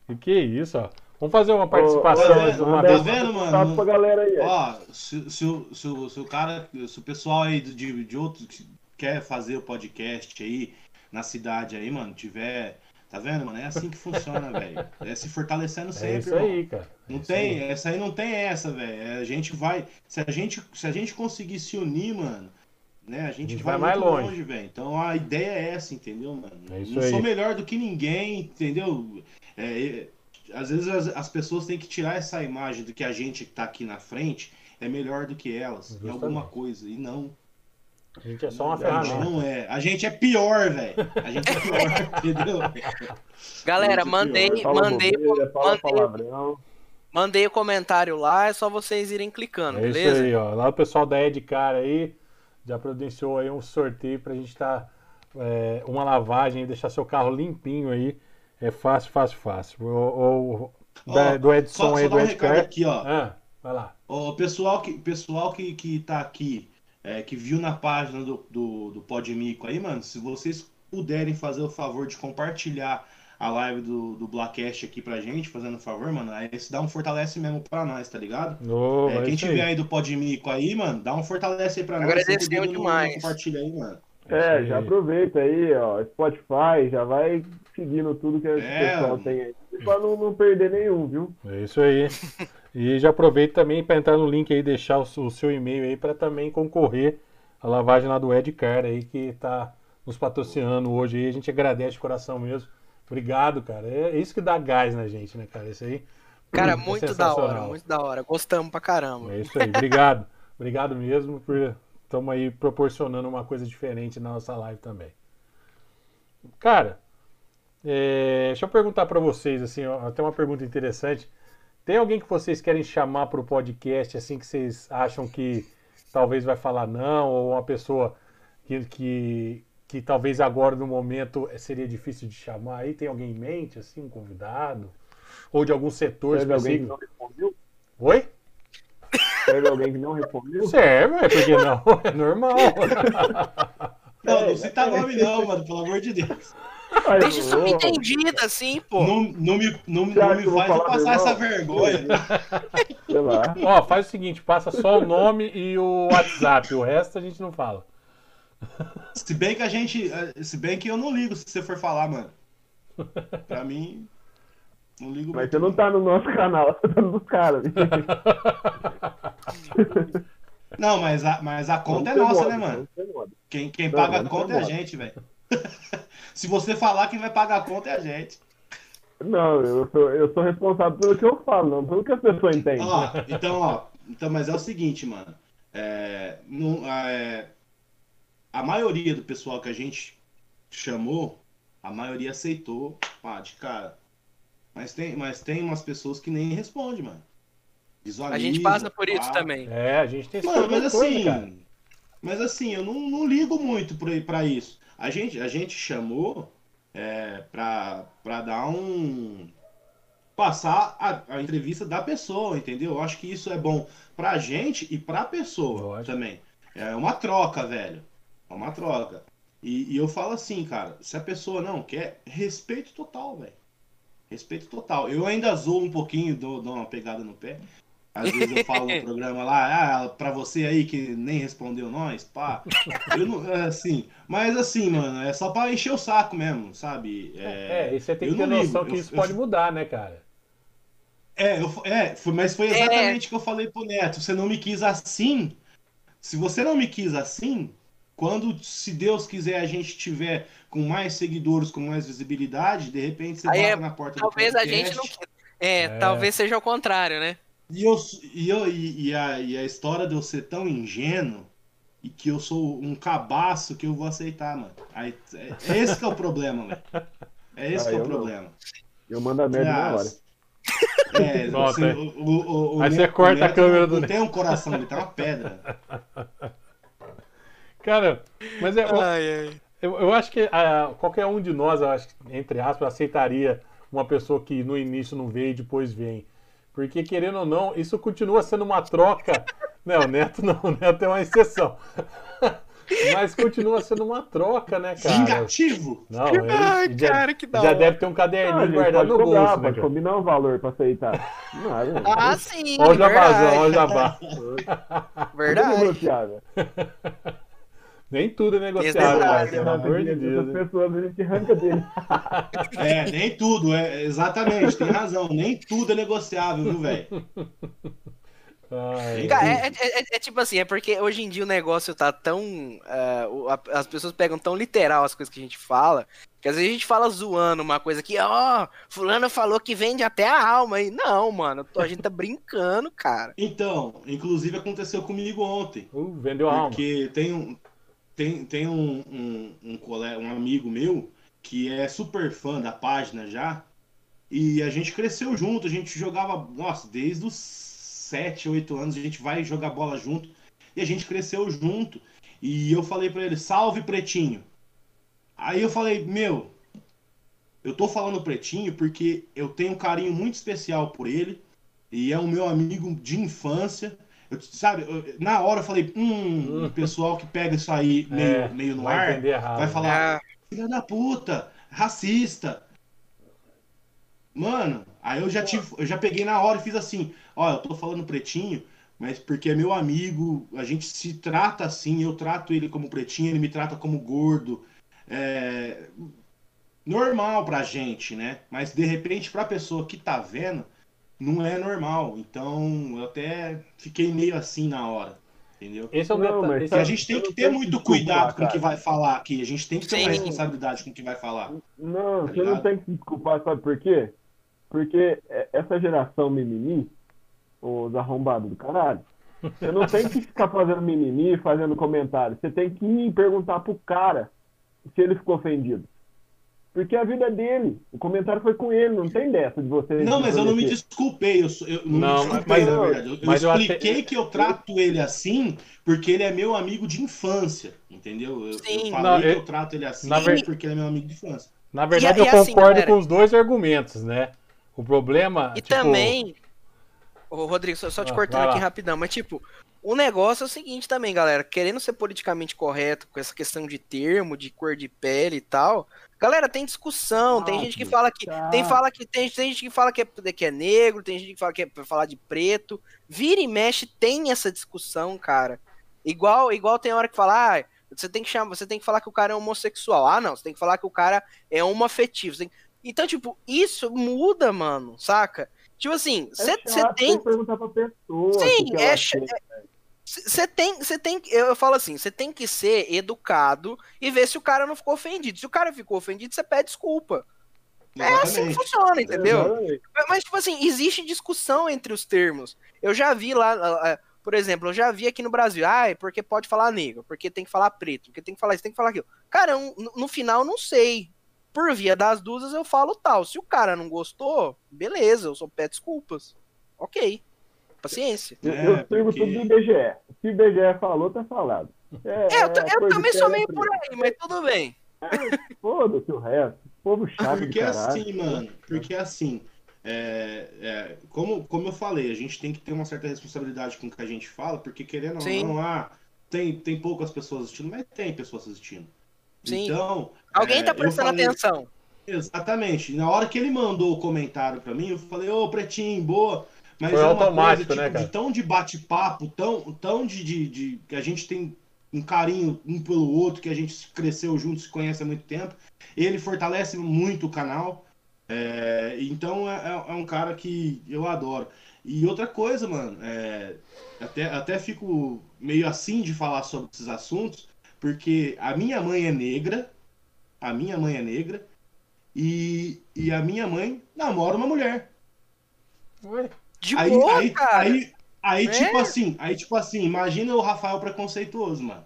E que isso, ó. Vamos fazer uma participação tá mais vendo? uma Tá vez. vendo, mano? pra galera aí. ó. Se, se, o- se, o- se o cara, se o pessoal aí de, de outros que quer fazer o podcast aí na cidade aí, mano, tiver. Tá vendo, mano? É assim que funciona, velho. É se fortalecendo É sempre, isso irmão. aí, cara. É Não tem, aí. essa aí não tem essa, velho. É, A gente vai, se a gente, se a gente conseguir se unir, mano, né? A gente, gente vai, vai mais muito longe. longe, velho. Então a ideia é essa, entendeu, mano? É isso não aí. sou melhor do que ninguém, entendeu? É, é, às vezes as, as pessoas têm que tirar essa imagem do que a gente que tá aqui na frente é melhor do que elas em Justamente. alguma coisa. E não. A gente é só uma a gente ferramenta. não é. A gente é pior, velho. A gente é pior, entendeu? Galera, Muito mandei, pior. Mandei, bobeira, mandei, mandei o comentário lá, é só vocês irem clicando, É isso beleza? aí, ó. Lá o pessoal da Edcar aí já providenciou aí um sorteio pra gente estar uma lavagem e deixar seu carro limpinho aí. É fácil, fácil, fácil. O, o- da- do Edson Só, aí só do um Edcar. aqui, ó. Ah, vai lá. O pessoal que, pessoal que, que tá aqui, é, que viu na página do, do, do Podmico aí, mano, se vocês puderem fazer o favor de compartilhar a live do, do Blackcast aqui pra gente, fazendo o favor, mano, aí isso dá um fortalece mesmo pra nós, tá ligado? Ô, É, é quem tiver aí. aí do Podmico aí, mano, dá um fortalece aí pra nós. Agradecemos sempre dando no- demais. Compartilha aí, mano. É, isso já aproveita aí, ó. Spotify, já vai seguindo tudo que o É, pessoal tem aí. Pra não, não perder nenhum, viu? É isso aí. E já aproveita também para entrar no link aí deixar o, seu- o seu e-mail aí para também concorrer à lavagem lá do Edcar aí que tá nos patrocinando hoje aí. A gente agradece de coração mesmo. Obrigado, cara. É isso que dá gás na gente, né, cara? Isso aí. Cara, é muito da sensacional. hora, muito da hora. Gostamos pra caramba. É isso aí. Obrigado. Obrigado mesmo por estamos aí proporcionando uma coisa diferente na nossa live também. Cara, é, deixa eu perguntar para vocês assim, ó, até uma pergunta interessante. Tem alguém que vocês querem chamar para o podcast assim que vocês acham que talvez vai falar não ou uma pessoa que, que que talvez agora no momento seria difícil de chamar aí? Tem alguém em mente assim, um convidado ou de algum setor Serve alguém que específico? não respondeu? Oi? Serve alguém que não respondeu? Serve, é porque não, é normal. Não, não cita nome não, mano, pelo amor de Deus. Ai, Deixa ô, subentendido assim, pô. Não, não me, não, não me faz eu passar essa vergonha. Sei lá. Ó, faz o seguinte, passa só o nome e o WhatsApp, o resto a gente não fala. Se bem que a gente. eh, Se bem que eu não ligo se você for falar, mano. Pra mim. Não ligo Mas você não tá no nosso canal, você tá no dos caras. Não, mas a, mas a conta é nossa, né, mano? Quem, quem Não, paga a conta é a gente, velho. Se você falar, quem vai pagar a conta é a gente. Não, eu sou, eu sou responsável pelo que eu falo, não pelo que as pessoas entendem. Ó, então, ó. Então, mas é o seguinte, mano. É, não, é, a maioria do pessoal que a gente chamou, a maioria aceitou, pá, de cara. Mas tem, mas tem umas pessoas que nem respondem, mano. Visualiza, A gente passa por isso pá. também. É, a gente tem Mano, mas todo, assim, cara. mas assim, eu não, não ligo muito pra, pra isso. A gente, a gente chamou é, pra, pra dar um. Passar a, a entrevista da pessoa, entendeu? Eu acho que isso é bom pra gente e pra pessoa Lógico. também. É uma troca, velho. É uma troca. E, e eu falo assim, cara, se a pessoa não quer, respeito total, velho. Respeito total. Eu ainda zoo um pouquinho, dou, dou uma pegada no pé. Às vezes eu falo no programa lá, ah, pra você aí que nem respondeu nós, pá. Eu não, é, assim, mas assim, mano, é só pra encher o saco mesmo, sabe? É, e você tem eu que ter ligo. noção que Eu- isso eu- pode mudar, né, cara? É, eu, é foi, mas foi exatamente o que eu falei pro Neto. Você não me quis assim. Se você não me quis assim, quando, se Deus quiser, a gente tiver com mais seguidores, com mais visibilidade, de repente você Aí bate é- na porta Talvez do a podcast. gente não. É, É. talvez seja o contrário, né? E, eu, e, eu, e, e a, e a história de eu ser tão ingênuo e que eu sou um cabaço que eu vou aceitar, mano. Aí, é, é esse que é o problema, velho. É esse Ah, que é o não. problema. Eu mando a merda na Ah, hora. É, Nota, assim, é. o, o, o, o Aí você corta a câmera não, do não tem um coração, ele tem uma pedra. Cara, mas é, Ai, ai. eu, eu acho que ah, qualquer um de nós, acho, que, entre aspas, aceitaria uma pessoa que no início não veio e depois vem. Porque, querendo ou não, isso continua sendo uma troca. Não, o Neto não, o Neto é uma exceção. Mas continua sendo uma troca, né, cara? Vingativo! Não, ele Ai, já, cara, que da já hora. deve ter um caderninho gente, guardado no cobrar, bolso, né, pode cara? combinar um valor pra aceitar. Nada, Ah, sim. Olha o jabazão, olha o jabá. Verdade. Nem tudo é negociável, mas, pelo amor de Deus. Hein? pessoas a gente arranca dele. É, nem tudo, é, exatamente, tem razão. Nem tudo é negociável, viu, velho? Cara, é, é- é- é tipo assim, é porque hoje em dia o negócio tá tão. a- as pessoas pegam tão literal as coisas que a gente fala, que às vezes a gente fala zoando uma coisa que, ó, fulano falou que vende até a alma aí. Não, mano, a gente tá brincando, cara. Então, inclusive aconteceu comigo ontem. uh, vendeu a alma. Porque tem um, tem, tem um, um, um, colega, um amigo meu que é super fã da página já. E a gente cresceu junto, a gente jogava, nossa, desde os 7, 8 anos, a gente vai jogar bola junto. E a gente cresceu junto. E eu falei pra ele, salve pretinho. Aí eu falei, meu, eu tô falando pretinho porque eu tenho um carinho muito especial por ele. E é um meu amigo de infância. Eu, sabe, eu- na hora eu falei, hum, o pessoal que pega isso aí meio, É, meio no vai ar errado. vai falar, Ah, filha da puta, racista. Mano, aí eu já tive, eu já peguei na hora e fiz assim, ó, eu tô falando pretinho, mas porque é meu amigo, a gente se trata assim, eu trato ele como pretinho, ele me trata como gordo. É normal pra gente, né? Mas de repente pra pessoa que tá vendo, não é normal. Então, eu até fiquei meio assim na hora, entendeu? Esse é o Não, mas é- a gente tem que ter muito cuidado com o que vai falar aqui. A gente tem que ter responsabilidade com o que vai falar. Não, Tá você não tem que se desculpar, sabe por quê? Porque é- essa geração mimimi, os arrombados do caralho, você não tem que ficar fazendo mimimi, fazendo comentário. Você tem que ir perguntar pro cara se ele ficou ofendido. Porque a vida é dele. O comentário foi com ele, não tem dessa de você. Não, mas eu não me desculpei. Eu, eu não, Não, me desculpei, mas- na verdade. Eu, eu mas eu expliquei até- que eu trato ele assim porque ele é meu amigo de infância, entendeu? Eu, eu Sim. falei Não, que eu- eu trato ele assim na ver- porque ele é meu amigo de infância. Na verdade, E- e eu assim, concordo galera- com os dois argumentos, né? O problema. E tipo, também. Ô, Rodrigo, só, só te Ah, cortando aqui rapidão, mas tipo, o negócio é o seguinte também, galera. Querendo ser politicamente correto com essa questão de termo, de cor de pele e tal. Galera, tem discussão. tem Ah, gente que fala que. tá. Tem, fala que tem, tem gente que fala que é, que é negro, tem gente que fala que é pra falar de preto. Vira e mexe, tem essa discussão, cara. Igual, igual tem hora que fala, ah, Você tem que chamar, você tem que falar que o cara é homossexual. Ah, não, você tem que falar que o cara é homoafetivo. Tem... Então, tipo, isso muda, mano, saca? Tipo assim, você É tem. perguntar pra pessoa. Sim, é. Você tem, você tem, eu falo assim, você tem que ser educado e ver se o cara não ficou ofendido. Se o cara ficou ofendido, você pede desculpa. É assim que Exatamente. funciona, entendeu? Exatamente. Mas, tipo assim, existe discussão entre os termos. Eu já vi lá, por exemplo, eu já vi aqui no Brasil, ah, porque pode falar negro, porque tem que falar preto, porque tem que falar isso, tem que falar aquilo. Cara, no, final, não sei. Por via das dúvidas, eu falo tal. Se o cara não gostou, beleza, eu só peço desculpas. Ok. Paciência. Eu, É, eu sigo porque- tudo do IBGE. Se o IBGE falou, tá falado. É, É, eu, ta- eu também sou meio por aí, mas tudo bem. É, Foda-se o resto. Povo chato de Porque caralho. assim, mano, porque assim, é, é, como, como eu falei, a gente tem que ter uma certa responsabilidade com o que a gente fala, porque querendo Sim. ou não, ah, tem, tem poucas pessoas assistindo, mas tem pessoas assistindo. Sim. Então, Alguém é, tá prestando falei- atenção. Exatamente. Na hora que ele mandou o comentário pra mim, eu falei, ô Pretinho, boa. Mas Foi é uma automático, coisa, né, tipo, cara? de tão de bate-papo, tão, tão de, de, de- que a gente tem um carinho um pelo outro, que a gente cresceu junto, se conhece há muito tempo. Ele fortalece muito o canal. É, então é, é- é um cara que eu adoro. E outra coisa, mano, é, até, até fico meio assim de falar sobre esses assuntos, porque a minha mãe é negra, a minha mãe é negra, e, e a minha mãe namora uma mulher. Ué, De aí, boa, aí, cara. aí, aí É. tipo assim, aí tipo assim, imagina o Rafael preconceituoso, mano.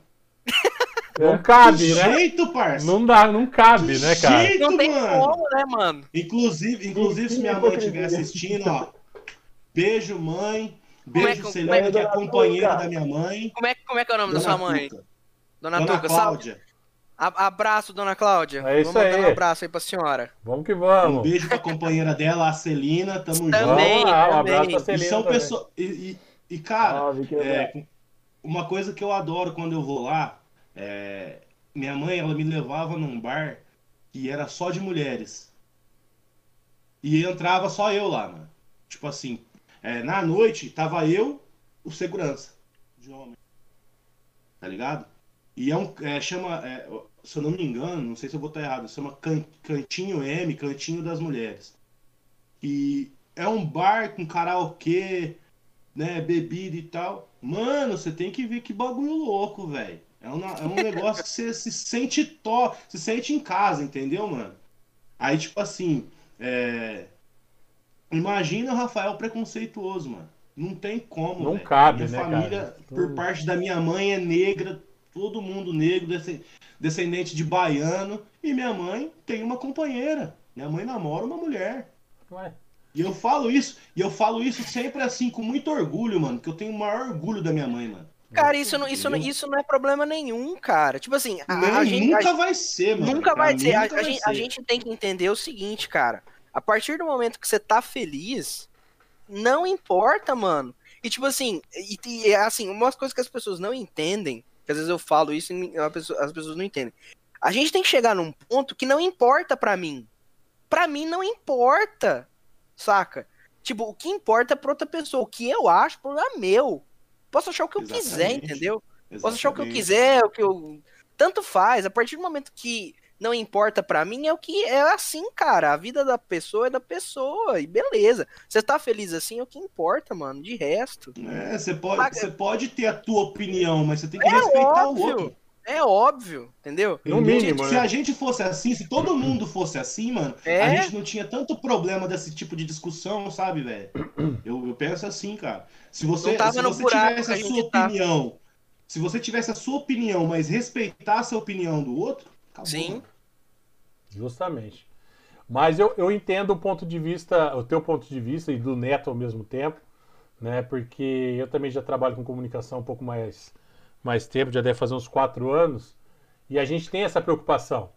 Não cabe, que né? jeito, parça. Não dá, não cabe, né, cara? jeito, Não tem mano. como, né, mano? Inclusive, inclusive se minha mãe estiver assistindo, ó. Beijo, mãe. Como é Beijo, que- Celina, que é a Dona companheira da minha mãe. Como é, como é que é o nome da sua mãe? Tuca. Dona, Dona Tuca. Cláudia. Abraço, dona Cláudia. É isso Vou mandar um aí. abraço aí pra senhora. Vamos que Um vamos. beijo pra companheira dela, a Celina. Tamo Também. junto. Vamos lá, um também. abraço pra E Celina são também. pessoas. E, e- e, cara, Ah, é, uma coisa que eu adoro quando eu vou lá, é, minha mãe ela me levava num bar que era só de mulheres. E entrava só eu lá, mano. Tipo assim, é, na noite tava eu, o segurança de homem. Tá ligado? E é um. é, chama. é, se eu não me engano, não sei se eu vou estar errado, chama Can- Cantinho M, Cantinho das Mulheres. E é um bar com karaokê, né, bebida e tal. Mano, você tem que ver que bagulho louco, velho. É um, é um negócio que você se sente to, se sente em casa, entendeu, mano? Aí, tipo assim, é... imagina o Rafael preconceituoso, mano. Não tem como, Não velho. cabe, minha né, família, cara? por parte da minha mãe, é negra, todo mundo negro, desce- descendente de baiano. E minha mãe tem uma companheira. Minha mãe namora uma mulher. Ué, E eu falo isso, e eu falo isso sempre assim, com muito orgulho, mano, que eu tenho o maior orgulho da minha mãe, mano. Cara, isso não, isso, não, isso não é problema nenhum, cara. Tipo assim, a, Nem- a gente. a- nunca vai ser, mano. Nunca vai ser. A, nunca a vai gente, a ser. gente tem que entender o seguinte, cara. A partir do momento que você tá feliz, não importa, mano. E tipo assim, e, e, é assim, umas coisas que as pessoas não entendem, que às vezes eu falo isso e pessoa- as pessoas não entendem. A gente tem que chegar num ponto que não importa pra mim. Pra mim não importa, saca? Tipo, o que importa é pra outra pessoa. O que eu acho, problema é meu. Posso achar o que eu quiser, Exatamente. entendeu? Posso achar o que eu Exatamente. quiser, o que eu. Tanto faz. A partir do momento que não importa pra mim, é o que é assim, cara. A vida da pessoa é da pessoa. E beleza. Você tá feliz assim, é o que importa, mano. De resto. É, você pode, você pode ter a tua opinião, mas você tem que É respeitar o óbvio. outro. É óbvio, entendeu? No mínimo, Se né? a gente fosse assim, se todo mundo fosse assim, mano, É. a gente não tinha tanto problema desse tipo de discussão, sabe, velho? Eu, eu penso assim, cara. Se você, se você buraco tivesse a a sua gente tá. opinião, se você tivesse a sua opinião, mas respeitasse a opinião do outro, acabou. Sim. Justamente. Mas eu, eu entendo o ponto de vista, o teu ponto de vista e do Neto ao mesmo tempo, né? Porque eu também já trabalho com comunicação um pouco mais, mais tempo, já deve fazer uns quatro anos, e a gente tem essa preocupação,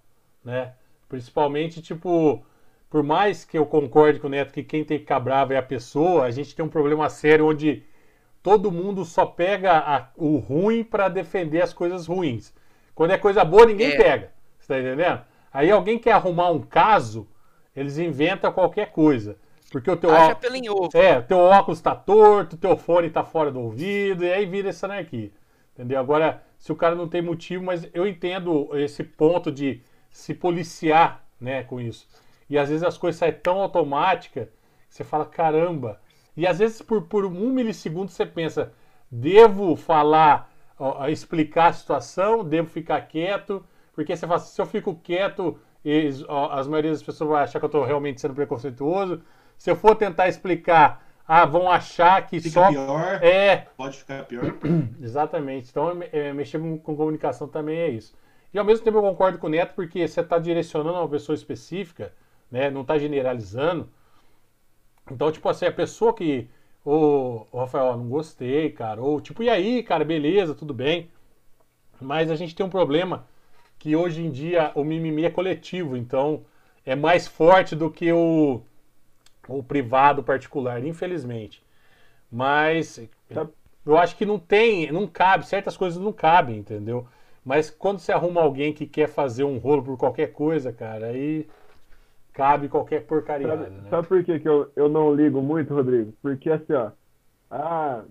né? Principalmente, tipo, por mais que eu concorde com o Neto que quem tem que ficar bravo é a pessoa, a gente tem um problema sério onde todo mundo só pega a- o ruim para defender as coisas ruins. Quando é coisa boa, ninguém É. pega. Você tá entendendo? Aí alguém quer arrumar um caso, eles inventam qualquer coisa. Porque o teu, Acha ó- pelo em ovo. é, teu óculos tá torto, teu fone tá fora do ouvido, e aí vira essa anarquia. Entendeu? Agora, se o cara não tem motivo, mas eu entendo esse ponto de se policiar, né, com isso. E às vezes as coisas saem tão automáticas, que você fala, caramba. E às vezes por, por um milissegundo você pensa, devo falar, ó, explicar a situação, devo ficar quieto, porque você fala, se eu fico quieto, eles, ó, as maioria das pessoas vão achar que eu estou realmente sendo preconceituoso. Se eu for tentar explicar, ah, vão achar que Fica só. pior. É, Pode ficar pior. Exatamente. Então, é, mexer com, com comunicação também é isso. E ao mesmo tempo eu concordo com o Neto, porque você está direcionando a uma pessoa específica, né? Não está generalizando. Então, tipo assim, a pessoa que. Ô, ô, Rafael, não gostei, cara. Ou tipo, e aí, cara, beleza, tudo bem. Mas a gente tem um problema que hoje em dia o mimimi é coletivo, então é mais forte do que o, o privado particular, infelizmente. Mas Tá. eu acho que não tem, não cabe, certas coisas não cabem, entendeu? Mas quando você arruma alguém que quer fazer um rolo por qualquer coisa, cara, aí cabe qualquer porcaria, Sabe, né? sabe por que, que eu, eu não ligo muito, Rodrigo? Porque assim, ó. Ah,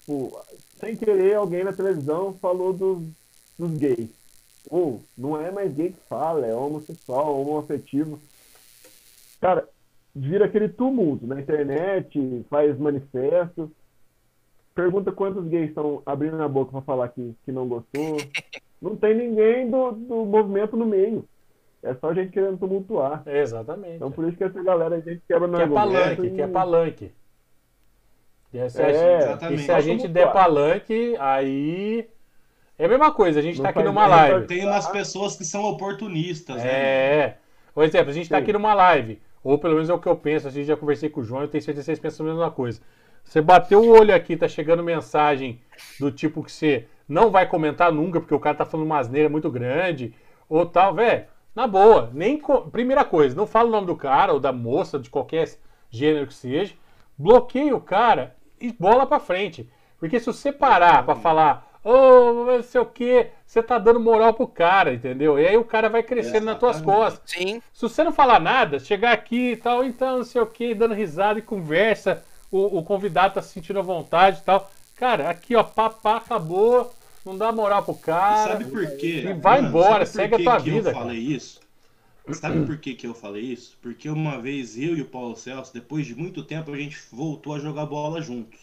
tipo, sem querer, alguém na televisão falou dos, dos gays. Ou, não é mais gay que fala, é homossexual, homoafetivo. Cara, vira aquele tumulto na internet, faz manifesto. Pergunta quantos gays estão abrindo a boca pra falar que, que não gostou. Não tem ninguém do, do movimento no meio. É só gente querendo tumultuar. É, exatamente. Então por isso que essa galera a gente quebra no que é palanque, e- que é palanque. E aí, se a É, gente- se a der palanque, aí. É a mesma coisa, a gente Não tá aqui numa live. Tem umas pessoas que são oportunistas, né? É. Por exemplo, a gente tá Sim. aqui numa live. Ou pelo menos é o que eu penso. A gente já conversei com o João, eu tenho certeza que vocês pensam a mesma coisa. Você bateu o olho aqui, tá chegando mensagem do tipo que você não vai comentar nunca, porque o cara tá falando uma asneira muito grande, ou tal, velho. Na boa, nem. co- Primeira coisa, não fala o nome do cara ou da moça, de qualquer gênero que seja. Bloqueia o cara e bola pra frente. Porque se você parar pra falar, ô, não sei o que, você tá dando moral pro cara, entendeu? E aí o cara vai crescendo nas tuas costas. Sim. Se você não falar nada, chegar aqui e tal, então não sei o que, dando risada e conversa, o, o convidado tá se sentindo à vontade e tal. Cara, aqui ó, papá, acabou, não dá moral pro E cara. sabe por quê? E vai embora, sabe segue a tua que vida, Eu falei isso? Sabe por que, que eu falei isso? Porque uma vez eu e o Paulo Celso, depois de muito tempo, a gente voltou a jogar bola juntos.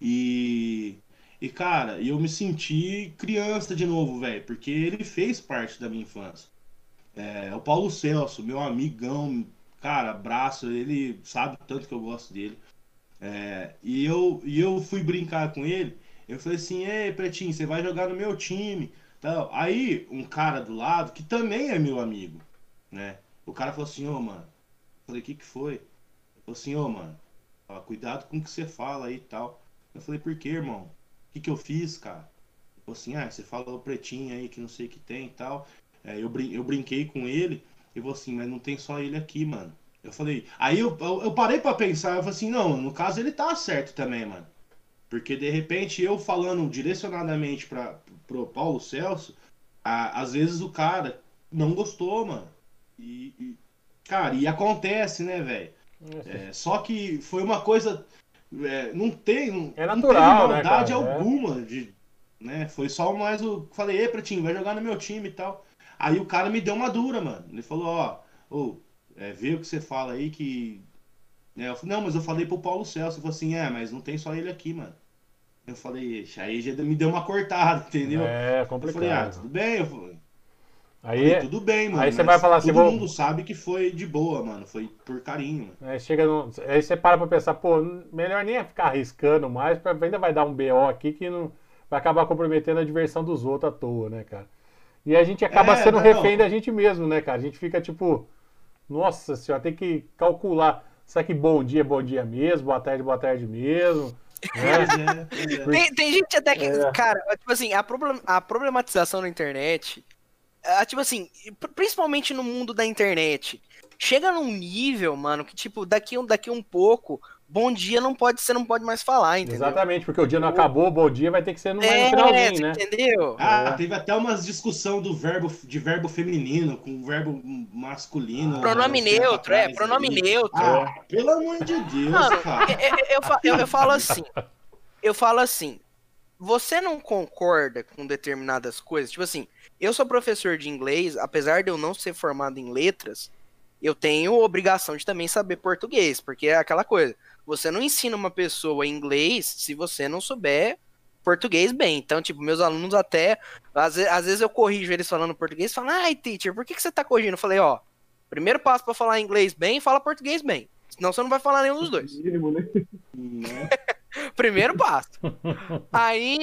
E. E, cara, eu me senti criança de novo, velho, porque ele fez parte da minha infância. É, o Paulo Celso, meu amigão, cara, abraço, ele sabe tanto que eu gosto dele. É, e, eu, e eu fui brincar com ele, eu falei assim, ei, Pretinho, você vai jogar no meu time. Tal. Aí, um cara do lado, que também é meu amigo, né? O cara falou assim, ô, mano. Eu falei, o que que foi? Ele falou assim, ô, mano, ó, cuidado com o que você fala aí e tal. Eu falei, por que, irmão? O que que eu fiz, cara? Falou assim, ah, você falou pretinho aí que não sei o que tem e tal. É, eu, brin eu brinquei com ele, e falou assim, mas não tem só ele aqui, mano. Eu falei, aí eu, eu, eu parei pra pensar, eu falei assim, não, no caso ele tá certo também, mano. Porque de repente eu falando direcionadamente para pro Paulo Celso, a- às vezes o cara não gostou, mano. E, e- cara, e acontece, né, velho? É, só que foi uma coisa. É, não tem. Não, É não natural, teve né, maldade cara? É. alguma. De, né? Foi só mais o. Falei, ei, Pretinho, vai jogar no meu time e tal. Aí o cara me deu uma dura, mano. Ele falou, ó, ô, é, vê o que você fala aí que. né, eu falei, não, mas eu falei pro Paulo Celso. Ele falou assim, é, mas não tem só ele aqui, mano. Eu falei, "Ixi, aí já me deu uma cortada, entendeu? É eu falei, ah, complicado. tudo bem. Eu falei, Aí, tudo bem, mano. aí você mas vai falar assim, Todo vou- mundo sabe que foi de boa, mano. Foi por carinho, mano. aí chega no, aí você para pra pensar, pô, melhor nem ficar arriscando mais, pra, ainda vai dar um BO aqui que não vai acabar comprometendo a diversão dos outros à toa, né, cara? E a gente acaba É, sendo não, refém não. da gente mesmo, né, cara? A gente fica tipo, nossa senhora, tem que calcular. Será que bom dia é bom dia mesmo? Boa tarde, boa tarde mesmo? Né? É, é. Tem, tem gente até que. É. Cara, tipo assim, a, problem- a problematização na internet. Ah, tipo assim, pr- principalmente no mundo da internet. Chega num nível, mano, que, tipo, daqui, um- daqui um pouco, bom dia não pode, você não pode mais falar, entendeu? Exatamente, porque o dia não acabou, bom dia vai ter que ser no, É, no finalzinho, né? entendeu? Ah, É. teve até umas discussão do verbo de verbo feminino com verbo masculino. Pronome uns tempos neutro, é, pronome aí. neutro. Ah, pelo amor de Deus, Mano, cara. eu, eu- eu- eu falo assim. Eu falo assim. Você não concorda com determinadas coisas? Tipo assim, eu sou professor de inglês, apesar de eu não ser formado em letras, eu tenho obrigação de também saber português, porque é aquela coisa. Você não ensina uma pessoa inglês se você não souber português bem. Então, tipo, meus alunos até. Às vezes, às vezes eu corrijo eles falando português e falam, ai, teacher, por que, que você tá corrigindo? Eu falei, ó, primeiro passo para falar inglês bem, fala português bem. Senão você não vai falar nenhum dos dois. Né? primeiro passo. Aí.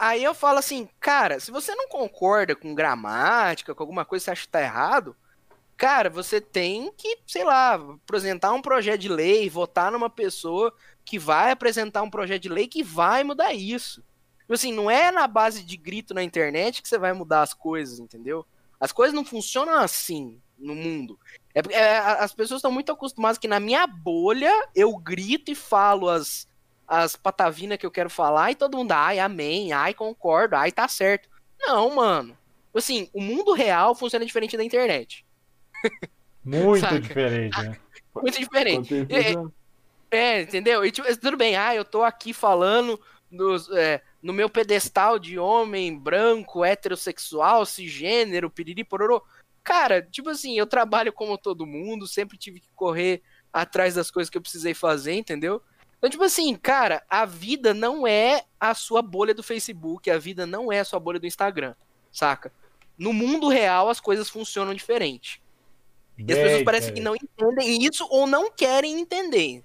Aí eu falo assim, cara, se você não concorda com gramática, com alguma coisa que você acha que tá errado, cara, você tem que, sei lá, apresentar um projeto de lei, votar numa pessoa que vai apresentar um projeto de lei que vai mudar isso. Tipo assim, não é na base de grito na internet que você vai mudar as coisas, entendeu? As coisas não funcionam assim no mundo. É, é, as pessoas estão muito acostumadas que na minha bolha eu grito e falo as, as patavinas que eu quero falar e todo mundo, ai, amém, ai, concordo, ai, tá certo. Não, mano. Assim, o mundo real funciona diferente da internet. Muito diferente, né? Muito diferente. É, é, entendeu? E, tipo, tudo bem, ah, eu tô aqui falando dos, é, no meu pedestal de homem branco, heterossexual, cisgênero, piriri, pororô. Cara, tipo assim, eu trabalho como todo mundo, sempre tive que correr atrás das coisas que eu precisei fazer, entendeu? Então, tipo assim, cara, a vida não é a sua bolha do Facebook, a vida não é a sua bolha do Instagram, saca? No mundo real, as coisas funcionam diferente. E as pessoas parecem que não entendem isso ou não querem entender.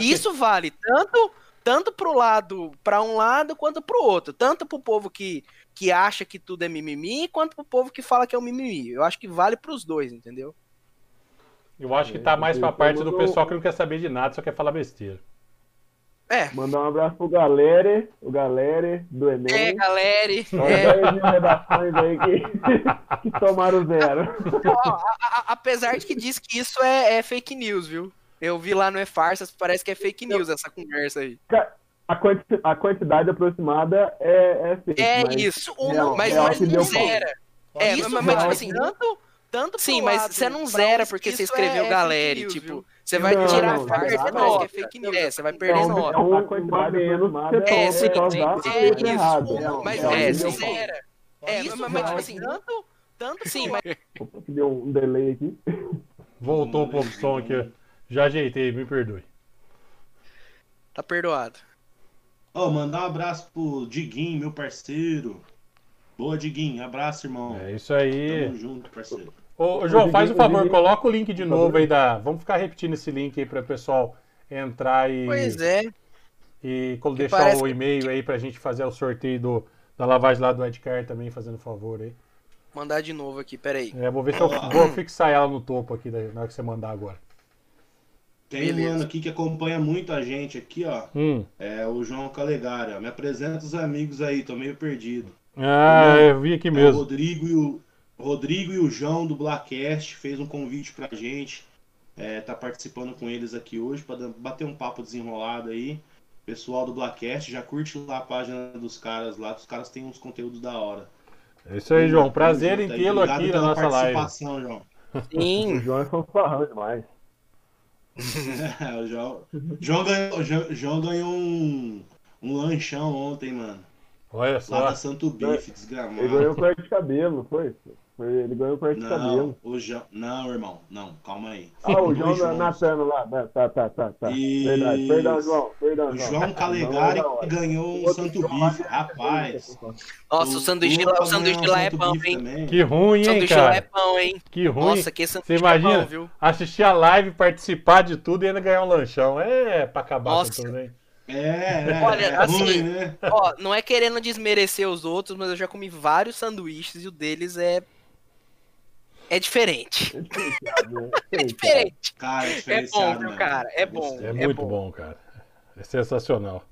E isso vale tanto tanto pro lado, para um lado quanto pro outro, tanto pro povo que que acha que tudo é mimimi, quanto pro povo que fala que é um mimimi. Eu acho que vale pros dois, entendeu? Eu acho que tá mais pra parte do pessoal que não quer saber de nada, só quer falar besteira. É. Mandar um abraço pro galera, o galera do Enem. É, galera. É. redações aí que, que tomaram zero. Ó, a, a, apesar de que diz que isso é, é, fake news, viu? Eu vi lá no E-Farsas, parece que é fake news essa conversa aí. A, quanti, a quantidade aproximada é, é fake. É isso, ou não, mas, mas não zera. É, isso mas, mas tipo assim, tanto, tanto Sim, mas você não zera porque você escreveu é, galera, news, tipo... Viu? Você vai não, tirar não, não, nota. Que é fake news. É, você vai perder é nota. É uma quantidade menos é, sim, sim, é, isso. Mas é, sincera. É, isso, mas, mas tipo assim, tanto, tanto sim, mas... Deu um delay aqui. Voltou um pouco o som aqui. Já ajeitei, me perdoe. Tá perdoado. Ó, oh, mandar um abraço pro Diguinho, meu parceiro. Boa, Diguinho. Abraço, irmão. É isso aí. Tamo junto, parceiro. Ô, João, faz o favor, coloca o link de novo aí da. Vamos ficar repetindo esse link aí para o pessoal entrar e. Pois é. E deixar o e-mail aí para a gente fazer o sorteio do, da lavagem lá do Edcar também, fazendo favor aí. Mandar de novo aqui, peraí. É, vou ver se eu vou fixar ela no topo aqui na hora que você mandar agora. Tem Beleza. um mano aqui que acompanha muito a gente aqui, ó. Hum. É o João Calegari, ó. Me apresenta os amigos aí, tô meio perdido. Ah, eu vi aqui mesmo. É o Rodrigo e o, Rodrigo e o João do Blackcast fez um convite pra gente. É, tá participando com eles aqui hoje para bater um papo desenrolado aí. Pessoal do Blackcast, já curte lá a página dos caras lá, que os caras têm uns conteúdos da hora. É isso aí, João. Prazer em tê-lo aqui na nossa live. João. Sim. o João é fanfarrão demais. o João, João ganhou, João ganhou um, um lanchão ontem, mano. Olha só. Lá da Santo Bife, desgramado. Ele ganhou um corte de cabelo, foi? Ele ganhou corte de cabelo. O João... Não, irmão, não, calma aí. Ah, o João da Natano lá. Tá, tá, tá, tá. Isso. Verdade. Perdão, João. Perdão, o João Calegari ganhou um santo bife, rapaz. Nossa, o sanduíche lá, o sanduíche lá é pão, hein? Que ruim, hein, sanduíche cara? lá é pão, hein? Que ruim. Nossa, que sanduíche Você imagina, é pão, viu? assistir a live, participar de tudo e ainda ganhar um lanchão. É pra acabar Nossa. com tudo, hein? É, é, Olha, é assim, ruim, né? ó, não é querendo desmerecer os outros, mas eu já comi vários sanduíches e o deles é é diferente. É, é diferente. Cara, é, é bom, viu, cara? É bom. É, é muito bom. bom. cara. É sensacional.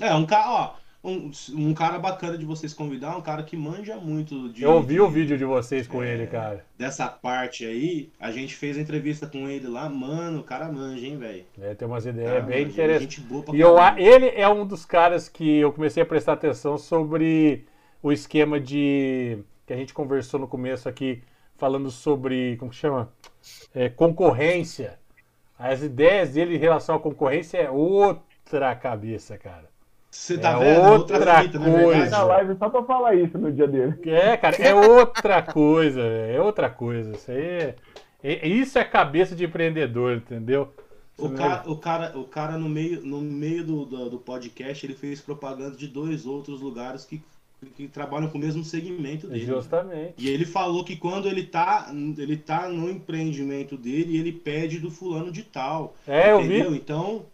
É, um cara, ó, um, um cara bacana de vocês convidar, um cara que manja muito de. Eu ouvi de, o vídeo de vocês com é, ele, cara. Dessa parte aí, a gente fez a entrevista com ele lá, mano, o cara manja, hein, velho. É, tem umas ideias bem interessantes. E eu, ele é um dos caras que eu comecei a prestar atenção sobre o esquema de. que a gente conversou no começo aqui falando sobre, como que chama? É, concorrência. As ideias dele em relação à concorrência é outra cabeça, cara. Você tá É vendo? outra fita, coisa. na live só pra falar isso no dia dele. É, cara, é outra coisa, velho, é outra coisa. Isso aí é, é- isso é cabeça de empreendedor, entendeu? O cara, o cara, o cara no meio, no meio do, do, do podcast, ele fez propaganda de dois outros lugares que, que trabalham com o mesmo segmento dele. Justamente. E ele falou que quando ele tá, ele tá no empreendimento dele, ele pede do fulano de tal. É, eu entendeu? vi. Então,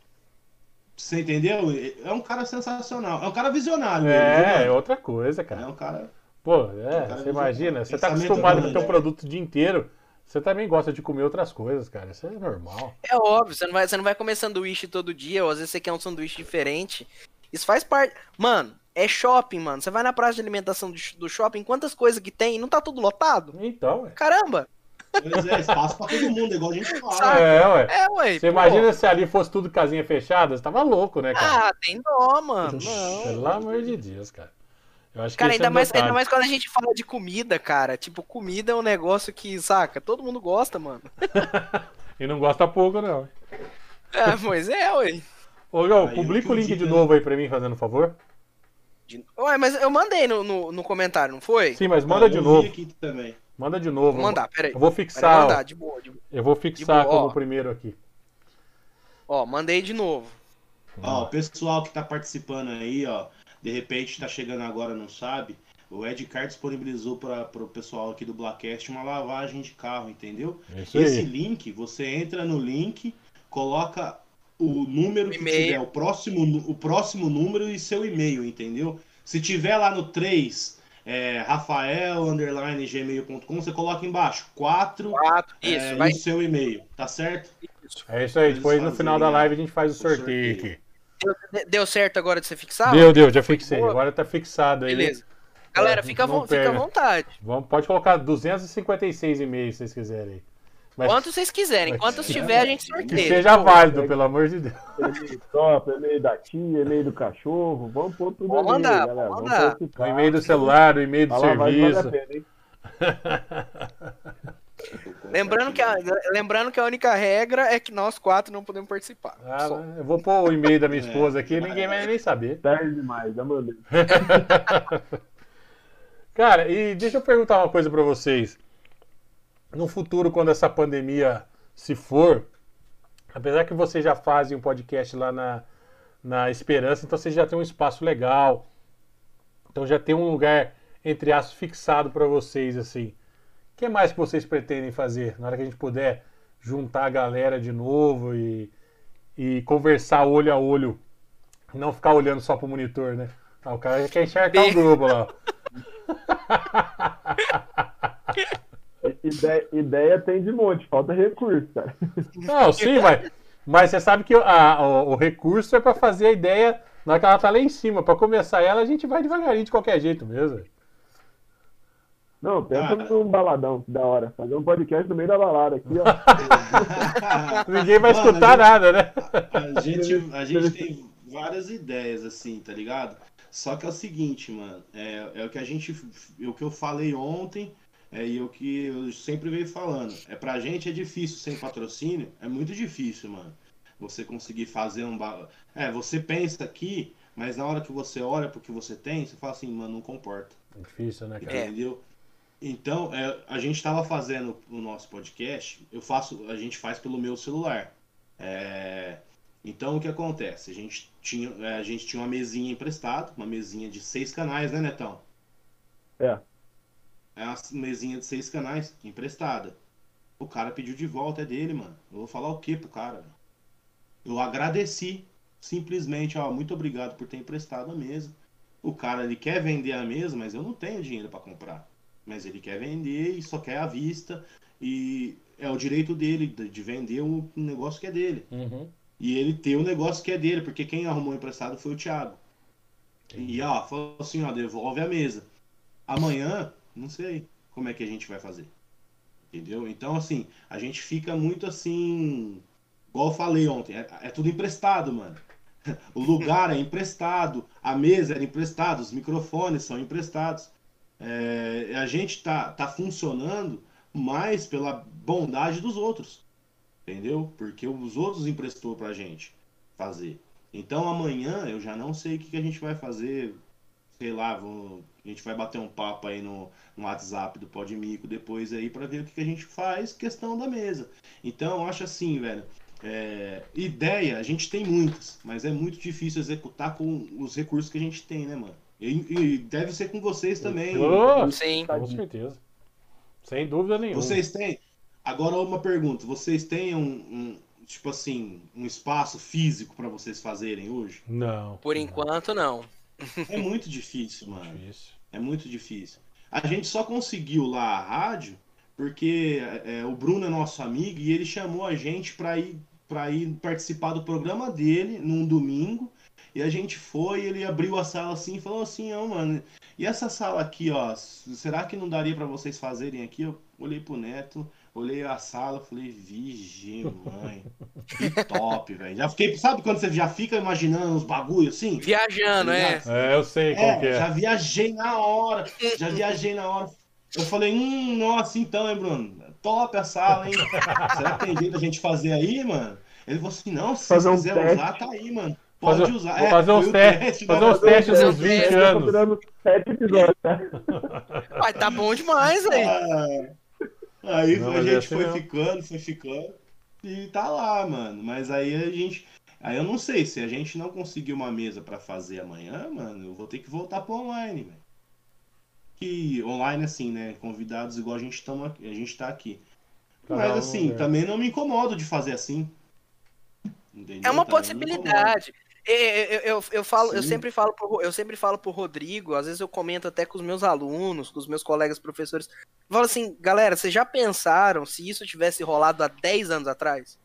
você entendeu? É um cara sensacional. É um cara visionário. É, ele, é outra coisa, é cara. um cara. Pô, é, cara você visionário. imagina, você tá acostumado com ter um né? produto o dia inteiro, você também gosta de comer outras coisas, cara. Isso é normal. É óbvio, você não, vai, você não vai comer sanduíche todo dia, ou às vezes você quer um sanduíche diferente. Isso faz parte. Mano, é shopping, mano. Você vai na praça de alimentação do, shopping, quantas coisas que tem? Não tá tudo lotado? Então, é. Caramba! Pois é, espaço pra todo mundo, igual a gente fala. Sabe? É, ué. É, ué. Você pô. imagina se ali fosse tudo casinha fechada, você tava louco, né, cara? Ah, tem dó, mano. Não. Pelo amor de Deus, cara. Eu acho que Cara, esse ainda é um mais, detalhe. ainda mais quando a gente fala de comida, cara. Tipo, comida é um negócio que, saca, todo mundo gosta, mano. E não gosta pouco, não. É, pois é, ué. Ô, João, publica o que link de novo aí pra mim, fazendo um favor. De- Ué, mas eu mandei no, no, no comentário, não foi? Sim, mas manda Eu de novo. aqui também. Manda de novo. Vou mandar, peraí. Eu vou fixar. mandar, de boa, de boa. Eu vou fixar boa, como ó. primeiro aqui. Ó, mandei de novo. Ó, o pessoal que tá participando aí, ó, de repente tá chegando agora, não sabe. O Ed Car disponibilizou para o pessoal aqui do Blackcast uma lavagem de carro, entendeu? É Esse link, você entra no link, coloca o número que E-mail. tiver, o próximo, o próximo número e seu e-mail, entendeu? Se tiver lá no 3, é, rafael, underline, gmail.com, você coloca embaixo 4 Quatro, isso, é, vai. e o seu e-mail, tá certo? Isso. É isso aí. Eles Depois no final da live a gente faz o o sorteio sorteio. aqui. Deu, certo agora de você fixar? Deu, deu, já fixei. boa. Agora tá fixado aí. Beleza. Galera, É, fica, vo- fica à vontade. Vamos, pode colocar 256 e-mails se vocês quiserem. Mas Quanto vocês quiserem. mas- Quantos É, tiver, a gente que que sorteia. seja válido, pelo amor de Deus. E-mail top, e-mail da tia, e-mail do cachorro. Vamos pôr tudo ali, mandar, galera. Vamos mandar. participar. O e-mail do celular, o e-mail do lavagem vale a serviço. pena, hein? Lembrando que, a, lembrando que a única regra é que nós quatro não podemos participar. Ah, eu vou pôr o e-mail da minha É. esposa aqui, ninguém vai nem saber. Tarde demais, já mandei. Cara, e deixa eu perguntar uma coisa pra vocês. No futuro, quando essa pandemia se for, apesar que vocês já fazem um podcast lá na, na Esperança, então vocês já têm um espaço legal. Então já tem um lugar, entre aspas, fixado pra vocês, assim. O que mais que vocês pretendem fazer na hora que a gente puder juntar a galera de novo e, e conversar olho a olho? Não ficar olhando só pro monitor, né? Ah, o cara já quer encharcar o grupo lá. Ideia, ideia tem de monte, falta recurso, cara. Não, sim, mas, mas você sabe que a- o, o recurso é pra fazer a ideia na hora que ela tá lá em cima. Pra começar ela, a gente vai devagarinho de qualquer jeito mesmo. Não, pensa Ah. num baladão, que da hora. Fazer um podcast no meio da balada aqui, ó. Ninguém vai Mano, escutar a nada, né? A gente, a gente tem várias ideias, assim, tá ligado? Só que é o seguinte, mano, é, é o que a gente. é o que eu falei ontem, é, e o que eu sempre venho falando. É pra gente é difícil sem patrocínio, é muito difícil, mano. Você conseguir fazer um. É, você pensa aqui, mas na hora que você olha pro que você tem, você fala assim, mano, não comporta. É difícil, né, cara? É. Entendeu? Então, é, a gente estava fazendo o nosso podcast, eu faço, a gente faz pelo meu celular. É, então, o que acontece? A gente, tinha, é, a gente tinha uma mesinha emprestada, uma mesinha de seis canais, né, Netão? É. É uma mesinha de seis canais emprestada. O cara pediu de volta, é dele, mano. Eu vou falar o que pro cara? Eu agradeci, simplesmente, ó, muito obrigado por ter emprestado a mesa. O cara, ele quer vender a mesa, mas eu não tenho dinheiro para comprar. Mas ele quer vender e só quer à vista. E é o direito dele de de vender um negócio que é dele. Uhum. E ele tem o negócio que é dele, porque quem arrumou o emprestado foi o Thiago. E ó, falou assim, ó, devolve a mesa. Amanhã, não sei como é que a gente vai fazer. Entendeu? Então, assim, a gente fica muito assim. Igual eu falei ontem, é, é tudo emprestado, mano. O lugar é emprestado, a mesa era emprestada, os microfones são emprestados. É, a gente tá, tá funcionando mais pela bondade dos outros. Entendeu? Porque os outros emprestou pra gente fazer. Então amanhã eu já não sei o que, que a gente vai fazer. Sei lá, vou- a gente vai bater um papo aí no, no WhatsApp do Podmico depois aí pra ver o que, que a gente faz, questão da mesa. Então eu acho assim, velho. é, ideia, a gente tem muitas, mas é muito difícil executar com os recursos que a gente tem, né, mano? E, e deve ser com vocês também. Oh, Sim. com certeza. Sem dúvida nenhuma. Vocês têm. Agora uma pergunta. Vocês têm um, um, tipo assim, um espaço físico pra vocês fazerem hoje? Não. Por enquanto, não. É muito difícil, mano. Difícil. É muito difícil. A gente só conseguiu lá a rádio porque é, o Bruno é nosso amigo e ele chamou a gente pra ir para ir participar do programa dele num domingo. E a gente foi, ele abriu a sala assim e falou assim, ó, mano, e essa sala aqui, ó, será que não daria pra vocês fazerem aqui? Eu olhei pro Neto, olhei a sala, falei, vigi, mãe, que top, velho. Já fiquei, sabe quando você já fica imaginando os bagulhos assim? Viajando, é. É, eu sei qual que É, é. já viajei na hora, já viajei na hora. Eu falei, hum, nossa, então, hein, Bruno? Top a sala, hein? Será que tem jeito da gente fazer aí, mano? Ele falou assim, não, se Fazer você um quiser teste. usar, tá aí, mano. Pode Fazer- usar. vou É, fazer uns foi o testes- teste, fazer né? uns testes uns uns 20 testes, Eu tô anos. sete episódios, tá? Vai, tá bom demais, aí. Aí Não, a mas gente essa foi não. ficando, foi ficando. E tá lá, mano. Mas aí a gente. Aí eu não sei, se a gente não conseguir uma mesa pra fazer amanhã, mano, eu vou ter que voltar pro online, velho. Que online assim, né? Convidados igual a gente, tamo aqui, a gente tá aqui. Mas assim, também não me incomodo de fazer assim. Entendeu? É uma possibilidade. Eu, eu, eu, eu falo, eu Sim. sempre falo pro, eu sempre falo pro Rodrigo, às vezes eu comento até com os meus alunos, com os meus colegas professores. Eu falo assim, galera, vocês já pensaram se isso tivesse rolado há 10 anos atrás?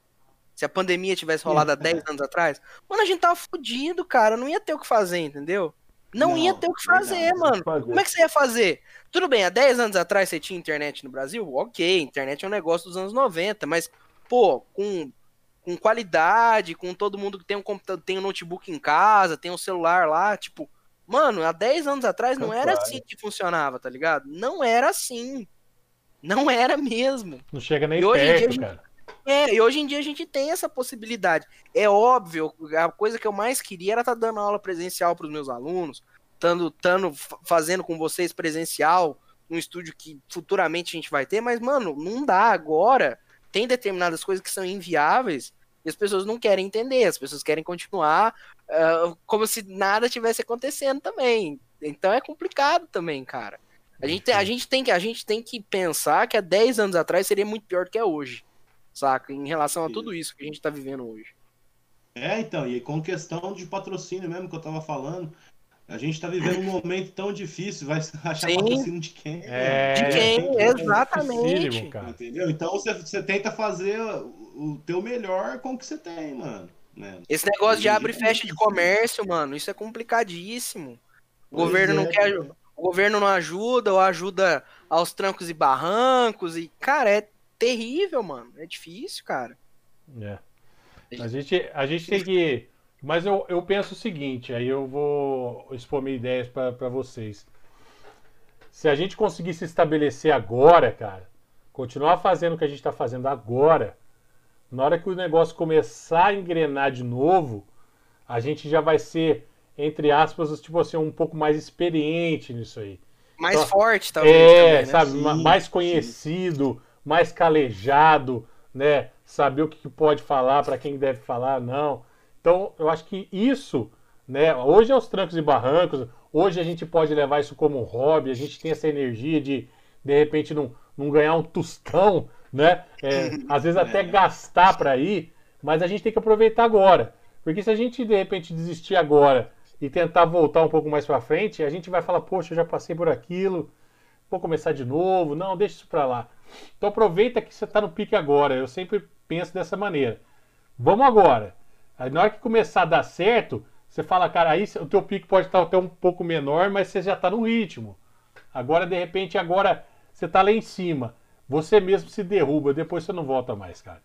Se a pandemia tivesse rolado há 10 anos atrás? Mano, a gente tava fudido, cara. Não ia ter o que fazer, entendeu? Não, Não, ia ter o que fazer, verdade, mano. fazer. Como é que você ia fazer? Tudo bem, há 10 anos atrás você tinha internet no Brasil? Ok, internet é um negócio dos anos 90, mas, pô, com, com qualidade, com todo mundo que tem um computador, tem um notebook em casa, tem um celular lá, tipo, mano, há 10 anos atrás não era assim que funcionava, tá ligado? Não era assim. Não era mesmo. Não chega nem E dia perto, gente- cara. É, e hoje em dia a gente tem essa possibilidade. É óbvio, a coisa que eu mais queria era estar dando aula presencial para os meus alunos, tando, fa- fazendo com vocês presencial, um estúdio que futuramente a gente vai ter, mas, mano, não dá agora. Tem determinadas coisas que são inviáveis e as pessoas não querem entender, as pessoas querem continuar ah, como se nada tivesse acontecendo também. Então é complicado também, cara. A gente, tem, a, gente tem que, a gente tem que pensar que há 10 anos atrás seria muito pior do que é hoje saca? Em relação a tudo isso que a gente tá vivendo hoje. É, então, e com questão de patrocínio mesmo que eu tava falando, a gente tá vivendo um momento tão difícil, vai achar Sim. patrocínio de quem? É, De quem? é Exatamente. Entendeu? Então você, você tenta fazer o, o teu melhor com o que você tem, mano. Né? Esse negócio de abre e é fecha de comércio, mano, isso é complicadíssimo. O Pois governo não é, quer. O governo não ajuda, ou ajuda aos trancos e barrancos. E, cara, é terrível, mano. É difícil, cara. É. A gente, a gente tem que. Mas eu, eu penso o seguinte, aí eu vou expor minhas ideias para vocês. Se a gente conseguir se estabelecer agora, cara, continuar fazendo o que a gente está fazendo agora, na hora que o negócio começar a engrenar de novo, a gente já vai ser, entre aspas, tipo assim, um pouco mais experiente nisso aí. Mais Então, forte, talvez. É, também, né? sabe, Sim, ma- mais sim. conhecido, mais calejado, né? Saber o que pode falar, para quem deve falar, não. Então, eu acho que isso, né? Hoje é os trancos e barrancos, hoje a gente pode levar isso como um hobby, a gente tem essa energia de, de repente, não, não ganhar um tostão, né? É, às vezes até É. gastar para ir, mas a gente tem que aproveitar agora. Porque se a gente, de repente, desistir agora e tentar voltar um pouco mais para frente, a gente vai falar, poxa, eu já passei por aquilo, vou começar de novo. Não, deixa isso para lá. Então aproveita que você está no pique agora. Eu sempre penso dessa maneira. Vamos agora. Aí na hora que começar a dar certo, você fala, cara, aí o teu pique pode estar até um pouco menor, mas você já está no ritmo. Agora, de repente, agora você está lá em cima. Você mesmo se derruba, depois você não volta mais, cara.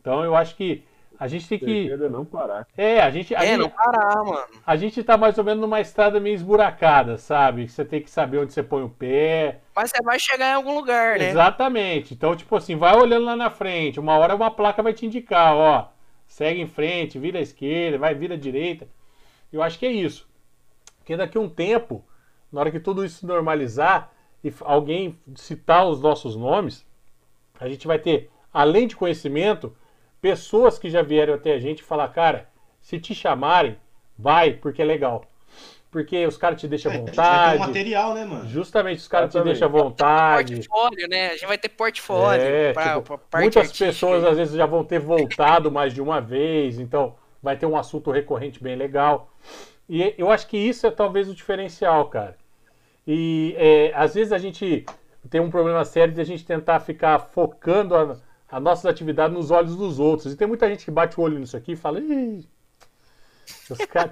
Então eu acho que a gente tem que. É não parar. É, a gente. A É, gente- não parar, mano. a gente tá mais ou menos numa estrada meio esburacada, sabe? Você tem que saber onde você põe o pé. Mas você vai chegar em algum lugar, né? Exatamente. Então, tipo assim, vai olhando lá na frente. Uma hora uma placa vai te indicar, ó. Segue em frente, vira à esquerda, vai, vira à direita. Eu acho que é isso. Porque daqui a um tempo, na hora que tudo isso normalizar e alguém citar os nossos nomes, a gente vai ter, além de conhecimento, pessoas que já vieram até a gente falar, cara, se te chamarem, vai, porque é legal. Porque os caras te deixam à É, vai vontade. ter um material, né, mano? Justamente, os caras te deixam à vontade. Portfólio, né? A gente vai ter portfólio É, pra, tipo, pra parte Muitas artística pessoas aí. às vezes já vão ter voltado mais de uma vez, então vai ter um assunto recorrente bem legal. E eu acho que isso é talvez o diferencial, cara. E é, às vezes a gente tem um problema sério de a gente tentar ficar focando a, a nossas atividades nos olhos dos outros. E tem muita gente que bate o olho nisso aqui e fala. Ih,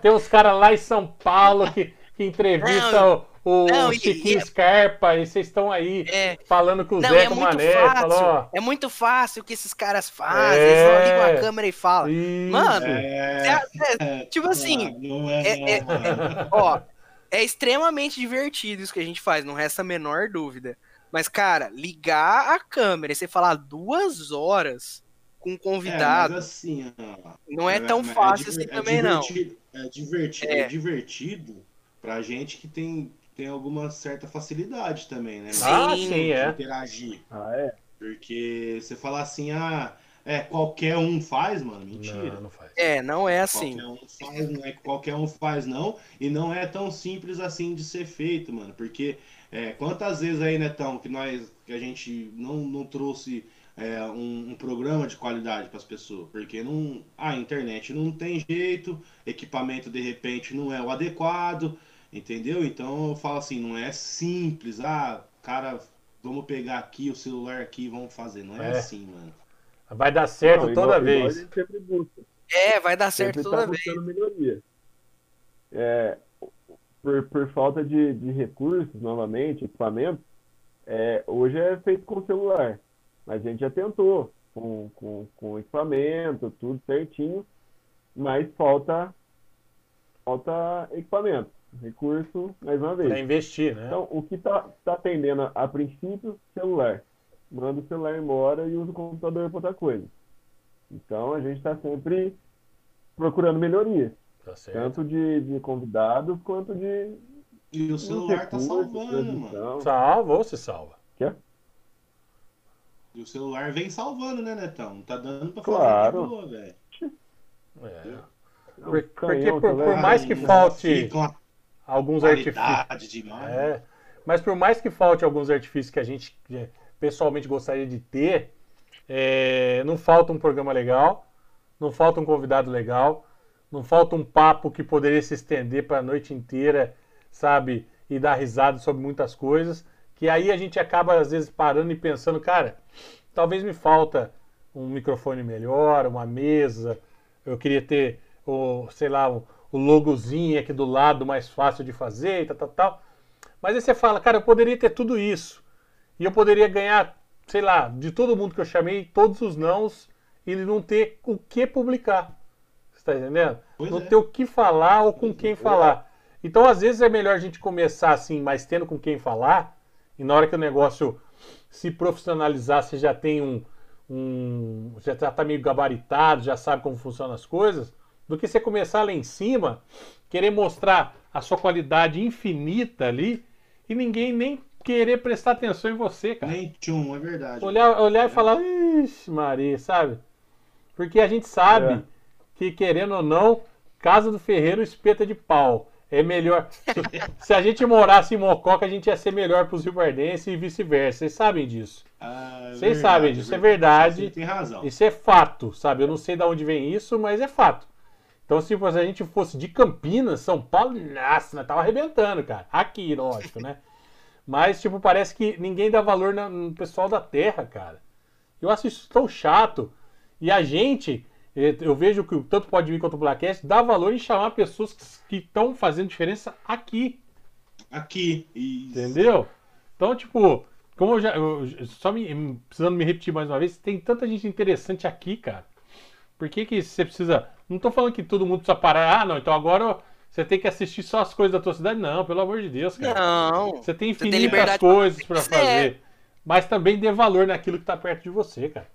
tem uns caras lá em São Paulo que, que entrevistam o, o não, Chiquinho e- Scarpa e vocês estão aí É. falando com o Não, Zé é com o Mané. fácil. Falou, ó, É muito fácil o que esses caras fazem. É. Eles só ligam a câmera e falam. Isso. Mano, É, é, tipo assim, não é, é- é- ó, é extremamente divertido isso que a gente faz, não resta a menor dúvida. Mas, cara, ligar a câmera e você falar duas horas com um É, convidado, mas assim, ó, não é tão mas fácil diver- assim também, não. É divertido, É. é divertido pra gente que tem, tem alguma certa facilidade também, né? Ah, Sim. sim, De é. interagir. Ah, é? Porque você falar assim, ah, é, qualquer um faz, mano, mentira. Não, não faz. É, não é assim. Qualquer um faz, não é que qualquer um faz, não. E não é tão simples assim de ser feito, mano. Porque é, quantas vezes aí, Netão, que nós que a gente não, não trouxe é, um, um programa de qualidade para as pessoas? Porque não, a internet não tem jeito, equipamento de repente não é o adequado, entendeu? Então eu falo assim, não é simples, ah, cara, vamos pegar aqui o celular aqui e vamos fazer. Não é, É. assim, mano. Vai dar certo Não, toda igual vez. É, vai dar certo sempre toda tá vez. melhoria. É, por, por falta de, de recursos, novamente, equipamento, é, hoje é feito com celular. Mas a gente já tentou com, com, com equipamento, tudo certinho, mas falta, falta equipamento, recurso, mais uma vez. Pra investir, né? Então, o que está tá atendendo a, a princípio, celular. Manda o celular embora e usa o computador para outra coisa. Então, a gente está sempre procurando melhoria, Tá certo. tanto de, de convidados quanto de E o celular tá recursos, salvando, mano. Salva ou se salva. Quer? E o celular vem salvando, né, Netão? Não tá dando pra fazer Claro. de boa, velho. É. Por- porque por- por mais que falte Alguns artifícios. demais. É, mas por mais que falte alguns artifícios que a gente pessoalmente gostaria de ter, é, não falta um programa legal, não falta um convidado legal, não falta um papo que poderia se estender para a noite inteira, sabe? E dar risada sobre muitas coisas, que aí a gente acaba às vezes parando e pensando, cara, talvez me falta um microfone melhor, uma mesa, eu queria ter o, sei lá, o, o logozinho aqui do lado mais fácil de fazer e tal, tal, tal. Mas aí você fala, cara, eu poderia ter tudo isso. E eu poderia ganhar, sei lá, de todo mundo que eu chamei, todos os nãos e não ter o que publicar. Você tá entendendo? Pois não é. ter o que falar ou com quem falar. Então, às vezes, é melhor a gente começar assim, mas tendo com quem falar, e na hora que o negócio se profissionalizar, você já tem um. um já está meio gabaritado, já sabe como funcionam as coisas, do que você começar lá em cima, querer mostrar a sua qualidade infinita ali, e ninguém nem querer prestar atenção em você, cara. Nem tchum, é verdade. Olhar, olhar e falar, ixi, Maria, sabe? Porque a gente sabe É. que, querendo ou não, casa do ferreiro espeta de pau. É melhor. Se, a gente morasse em Mococa, a gente ia ser melhor pros riobardenses e vice-versa. Vocês sabem disso. Ah, é Vocês verdade, sabem disso, é verdade. Você tem razão. Isso é fato, sabe? Eu não sei de onde vem isso, mas é fato. Então, se a gente fosse de Campinas, São Paulo, nossa, nós tava arrebentando, cara. Aqui, lógico, né? Mas, tipo, parece que ninguém dá valor no pessoal da terra, cara. Eu acho isso tão chato. E a gente, eu vejo que tanto pode vir quanto o Blackcast, dá valor em chamar pessoas que estão fazendo diferença aqui. Aqui. E... Entendeu? Então, tipo, como eu já. eu- só me, precisando me repetir mais uma vez, tem tanta gente interessante aqui, cara. Por que, que você precisa. Não tô falando que todo mundo precisa parar. Ah, não, então agora você tem que assistir só as coisas da tua cidade. Não, pelo amor de Deus, cara. Não. Você tem tem infinitas coisas pra fazer o que fazer. Mas também dê valor naquilo que tá perto de você, cara.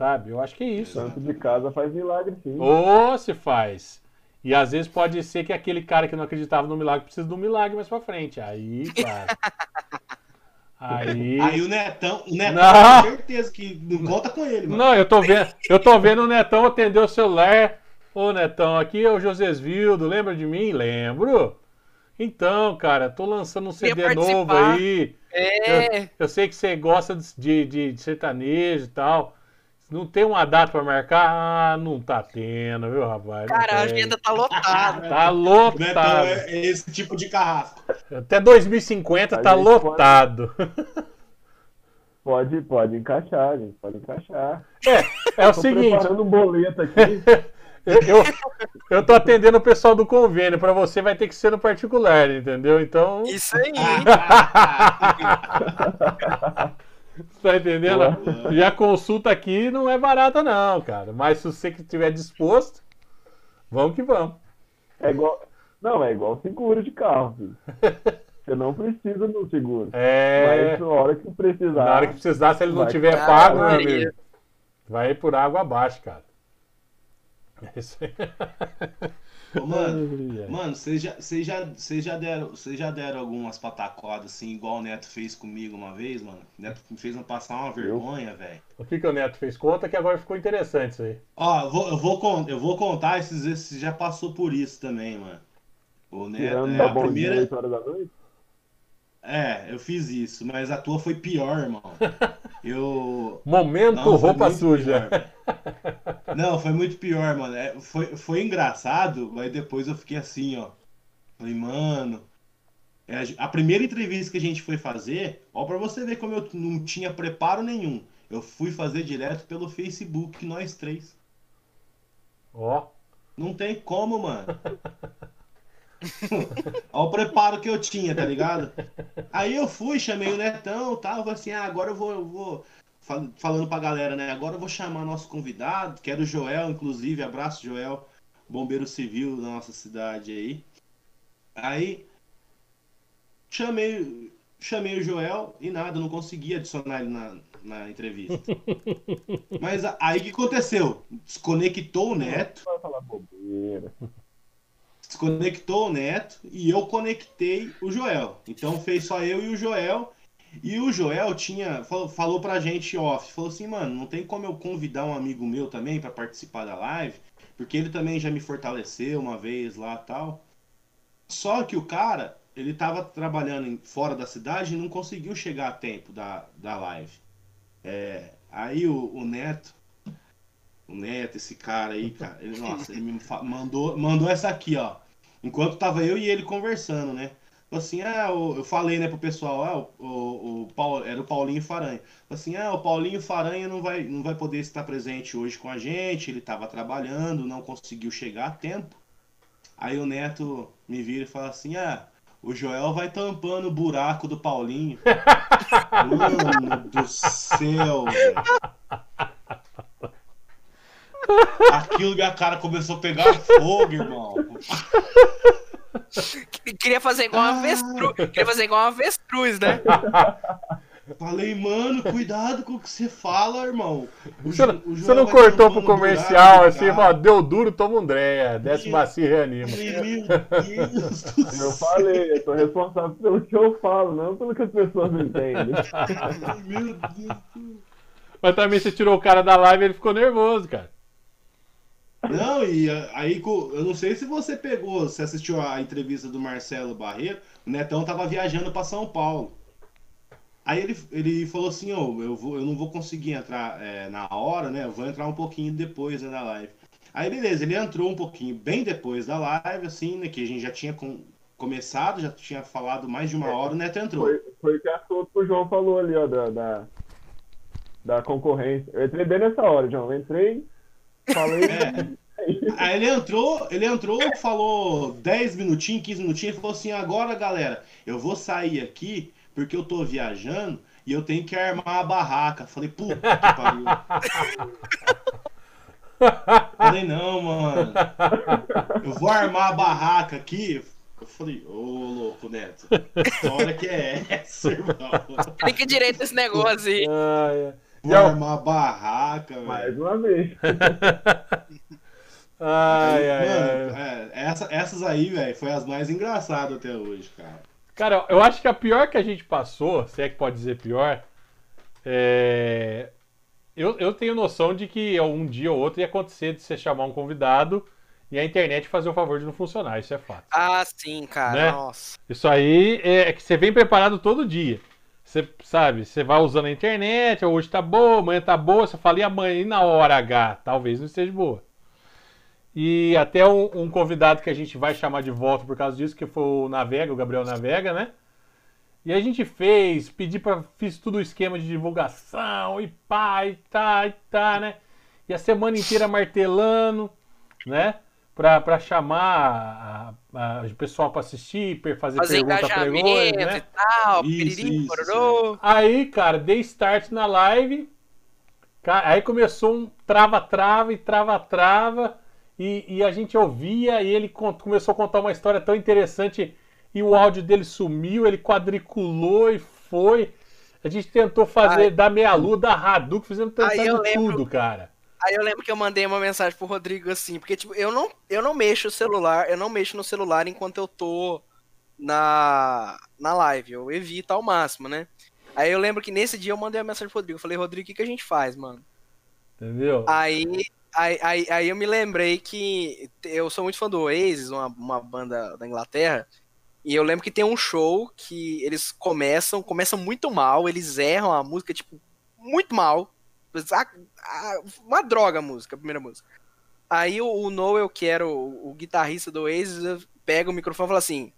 Sabe? Eu acho que é isso. Santo de casa faz milagre, sim. Ou se faz. E às vezes pode ser que aquele cara que não acreditava no milagre precisa de um milagre mais pra frente. Aí, claro. Aí. Aí o Netão, o Netão, Não. com certeza que não conta com ele, mano. Não, eu tô vendo, eu tô vendo o Netão atender o celular. Ô Netão, aqui é o Josesvildo, lembra de mim? Lembro. Então, cara, tô lançando um CD novo aí. É, Eu sei que você gosta de, de, de sertanejo e tal. Não tem uma data pra marcar? Ah, não tá tendo, viu, rapaz? Cara, a agenda tá lotada. Tá O Netão lotado. é, é esse tipo de carrasco. Até 2050 A tá gente pode- lotado. Pode, pode encaixar, gente. Pode encaixar. É o Tô seguinte, preparando um boleto aqui. eu, eu, eu tô atendendo o pessoal do convênio. Pra você vai ter que ser no particular, entendeu? Então. Isso aí. Tá entendendo? E a consulta aqui não é barata, não, cara. Mas se você que estiver disposto, vamos que vamos. É igual. Não, é igual seguro de carro, filho. Você não precisa do seguro. É. Mas na hora que precisar. Na hora que precisar, se ele não tiver pago, meu amigo, vai por água abaixo, cara. É isso aí. Ô, mano, mano, vocês já, já, já deram, já deram algumas pataquadas assim, igual o Neto fez comigo uma vez, mano? O Neto me fez passar uma vergonha, velho. O que, que o Neto fez? Conta que agora ficou interessante isso aí. Ó, eu vou, eu vou, eu vou contar esses, esses já passou por isso também, mano. O Neto, Tirando é, a primeira, 8 horas da noite. É, eu fiz isso, mas a tua foi pior, irmão. Eu Momento foi roupa suja. pior. Não, foi muito pior, mano. É, foi, foi engraçado, mas depois eu fiquei assim, ó. Falei, mano. é, a primeira entrevista que a gente foi fazer, ó, pra você ver como eu não tinha preparo nenhum. Eu fui fazer direto pelo Facebook, nós três. Ó, Não tem como, mano. Olha o preparo que eu tinha, tá ligado? Aí eu fui, chamei o Netão e tal. Falei assim: ah, agora eu vou, eu vou. fal- Falando pra galera, né? Agora eu vou chamar nosso convidado, que era o Joel, inclusive. Abraço, Joel, bombeiro civil da nossa cidade aí. Aí chamei, chamei o Joel e nada, não consegui adicionar ele na, na entrevista. Mas aí o que aconteceu? Desconectou o Neto Vai falar bobeira. Desconectou o Neto e eu conectei o Joel. Então fez só eu e o Joel. E o Joel tinha falou, falou pra gente off, falou assim, mano, não tem como eu convidar um amigo meu também pra participar da live, porque ele também já me fortaleceu uma vez lá, tal. Só que o cara, ele tava trabalhando em- fora da cidade e não conseguiu chegar a tempo da, da live. É, aí o, o Neto o Neto, esse cara aí, cara, ele, nossa, ele me mandou, mandou essa aqui, ó. Enquanto tava eu e ele conversando, né? Assim, ah, eu falei, né, pro pessoal, ah, o, o, o Paulo, era o Paulinho Faranha. Assim, ah, o Paulinho Faranha não vai, não vai poder estar presente hoje com a gente, ele tava trabalhando, não conseguiu chegar a tempo. Aí o Neto me vira e fala assim, ah, o Joel vai tampando o buraco do Paulinho. Mano do céu, velho. Aquilo que a cara começou a pegar fogo, irmão. Queria fazer igual uma Ah. avestruz. Queria fazer igual uma avestruz, né? Falei, mano, cuidado com o que você fala, irmão. O Você não, o você não cortou pro comercial assim, cara. fala, deu duro, toma um Dreia, desce macio e reanima. Meu Deus do Eu céu. falei, eu sou responsável pelo que eu falo, não pelo que as pessoas entendem. Meu Deus. Mas também você tirou o cara da live e ele ficou nervoso, cara. Não, e a- aí eu não sei se você pegou, se assistiu a entrevista do Marcelo Barreiro, o Netão tava viajando pra São Paulo. Aí ele, ele falou assim, ó, eu, vou, eu não vou conseguir entrar é, na hora, né? Eu vou entrar um pouquinho depois né, da live. Aí beleza, ele entrou um pouquinho bem depois da live, assim, né? Que a gente já tinha com- começado, já tinha falado mais de uma hora, o Neto entrou. Foi, foi o que o João falou ali, ó, da, da, da concorrência. Eu entrei bem nessa hora, João. Eu entrei, falei. É. Aí ele entrou, ele entrou, falou 10 minutinhos, 15 minutinhos, e falou assim: agora galera, eu vou sair aqui porque eu tô viajando e eu tenho que armar a barraca. Falei, puta que pariu. Falei, não, mano. Eu vou armar a barraca aqui. Eu falei, ô louco, Neto. Que hora que é essa, irmão? Explica direito esse negócio aí. Ah, é. Vou armar barraca, velho. Mais uma vez. ai, ai, Mano, ai. é, essa- essas aí, velho, foi as mais engraçadas até hoje, cara. Cara, eu acho que a pior que a gente passou, se é que pode dizer pior, é. Eu, eu tenho noção de que um dia ou outro ia acontecer de você chamar um convidado e a internet fazer o favor de não funcionar, isso é fato. Ah, sim, cara. Né? Nossa. Isso aí é, é que você vem preparado todo dia. Você sabe, você vai usando a internet, hoje tá boa, amanhã tá boa, você fala, e amanhã, e na hora H? Talvez não esteja boa. E até um, um convidado que a gente vai chamar de volta por causa disso, que foi o Navega, o Gabriel Navega, né? E a gente fez, pedi para fiz tudo o esquema de divulgação, e pá, e tá, e tá, né? E a semana inteira martelando, né? Pra, pra chamar a- a- o pessoal pra assistir, fazer, Fazer pergunta pra engajamento eles, e né? tal, Isso, piriri, isso. Aí, cara, dei start na live. Aí começou um trava-trava e trava-trava. E, e a gente ouvia e ele começou a contar uma história tão interessante. E o áudio dele sumiu, ele quadriculou e foi. A gente tentou fazer Ai. da meia-lua, da Hadouken, fizemos lembro- tudo, cara. Aí eu lembro que eu mandei uma mensagem pro Rodrigo assim, porque tipo, eu não, eu não mexo o celular, eu não mexo no celular enquanto eu tô na, na live, eu evito ao máximo, né? Aí eu lembro que nesse dia eu mandei uma mensagem pro Rodrigo, eu falei, Rodrigo, o que, que a gente faz, mano? Entendeu? Aí, aí, aí, aí eu me lembrei que eu sou muito fã do Oasis, uma, uma banda da Inglaterra, e eu lembro que tem um show que eles começam, começam muito mal, eles erram a música, tipo, muito mal. Uma droga a música, a primeira música. Aí o, o Noel, que era o, o guitarrista do Oasis, pega o microfone e fala assim: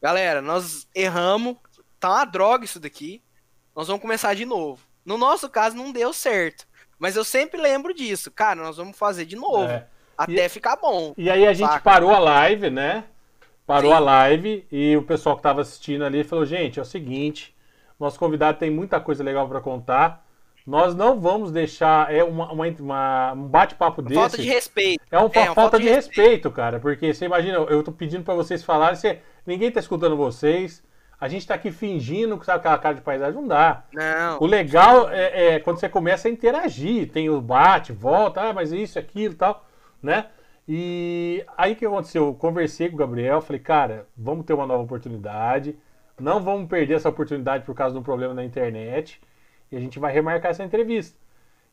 Galera, nós erramos, tá uma droga isso daqui, nós vamos começar de novo. No nosso caso, não deu certo. Mas eu sempre lembro disso. Cara, nós vamos fazer de novo. É. Até ficar bom. E aí a gente Saca. parou a live, né? Parou Sim. a live e o pessoal que estava assistindo ali falou: gente, é o seguinte, nosso convidado tem muita coisa legal para contar. Nós não vamos deixar é uma, uma- uma- um bate-papo desse. Falta de respeito. É uma, É, uma falta, de respeito, cara, porque você imagina, eu tô pedindo para vocês falarem, você, ninguém tá escutando vocês, a gente tá aqui fingindo que sabe aquela cara de paisagem, não dá. Não. O legal é, é quando você começa a interagir, tem o bate, volta, ah, mas isso, aquilo e tal, né? E aí o que aconteceu? Eu conversei com o Gabriel, falei, cara, vamos ter uma nova oportunidade, não vamos perder essa oportunidade por causa de um problema na internet, e a gente vai remarcar essa entrevista.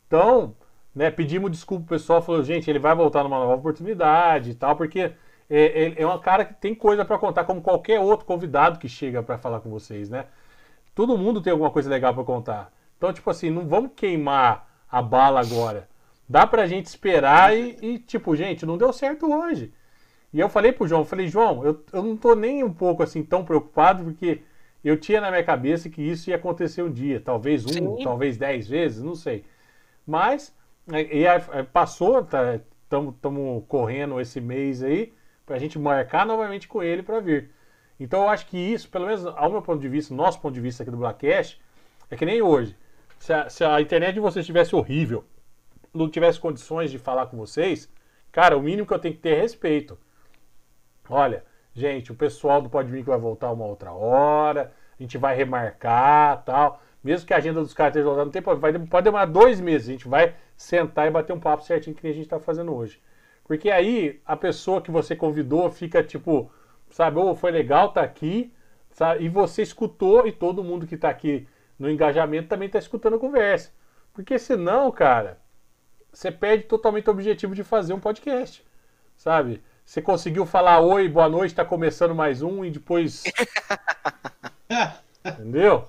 Então, né, pedimos desculpa pro pessoal, falou, gente, ele vai voltar numa nova oportunidade e tal, porque é, é, é um cara que tem coisa para contar, como qualquer outro convidado que chega para falar com vocês, né? Todo mundo tem alguma coisa legal para contar. Então, tipo assim, não vamos queimar a bala agora. Dá pra gente esperar e, e, tipo, gente, não deu certo hoje. E eu falei pro João, falei, João, eu, eu não tô nem um pouco assim tão preocupado, porque eu tinha na minha cabeça que isso ia acontecer um dia, talvez um, Sim. talvez dez vezes, não sei. Mas é, e é, passou, estamos correndo esse mês aí, pra gente marcar novamente com ele para vir. Então eu acho que isso, pelo menos ao meu ponto de vista, nosso ponto de vista aqui do Blackcast, é que nem hoje. Se a, se a internet de vocês estivesse horrível, não tivesse condições de falar com vocês, cara, o mínimo que eu tenho que ter é respeito. Olha, gente, o pessoal do Podme que vai voltar uma outra hora, a gente vai remarcar tal. Mesmo que a agenda dos caras esteja voltando, não tem problema, vai, pode demorar dois meses, a gente vai sentar e bater um papo certinho que a gente está fazendo hoje. Porque aí a pessoa que você convidou fica tipo, sabe, ou foi legal tá aqui, sabe, e você escutou e todo mundo que tá aqui no engajamento também tá escutando a conversa. Porque senão, cara, você perde totalmente o objetivo de fazer um podcast, sabe? Você conseguiu falar oi, boa noite, tá começando mais um e depois. Entendeu?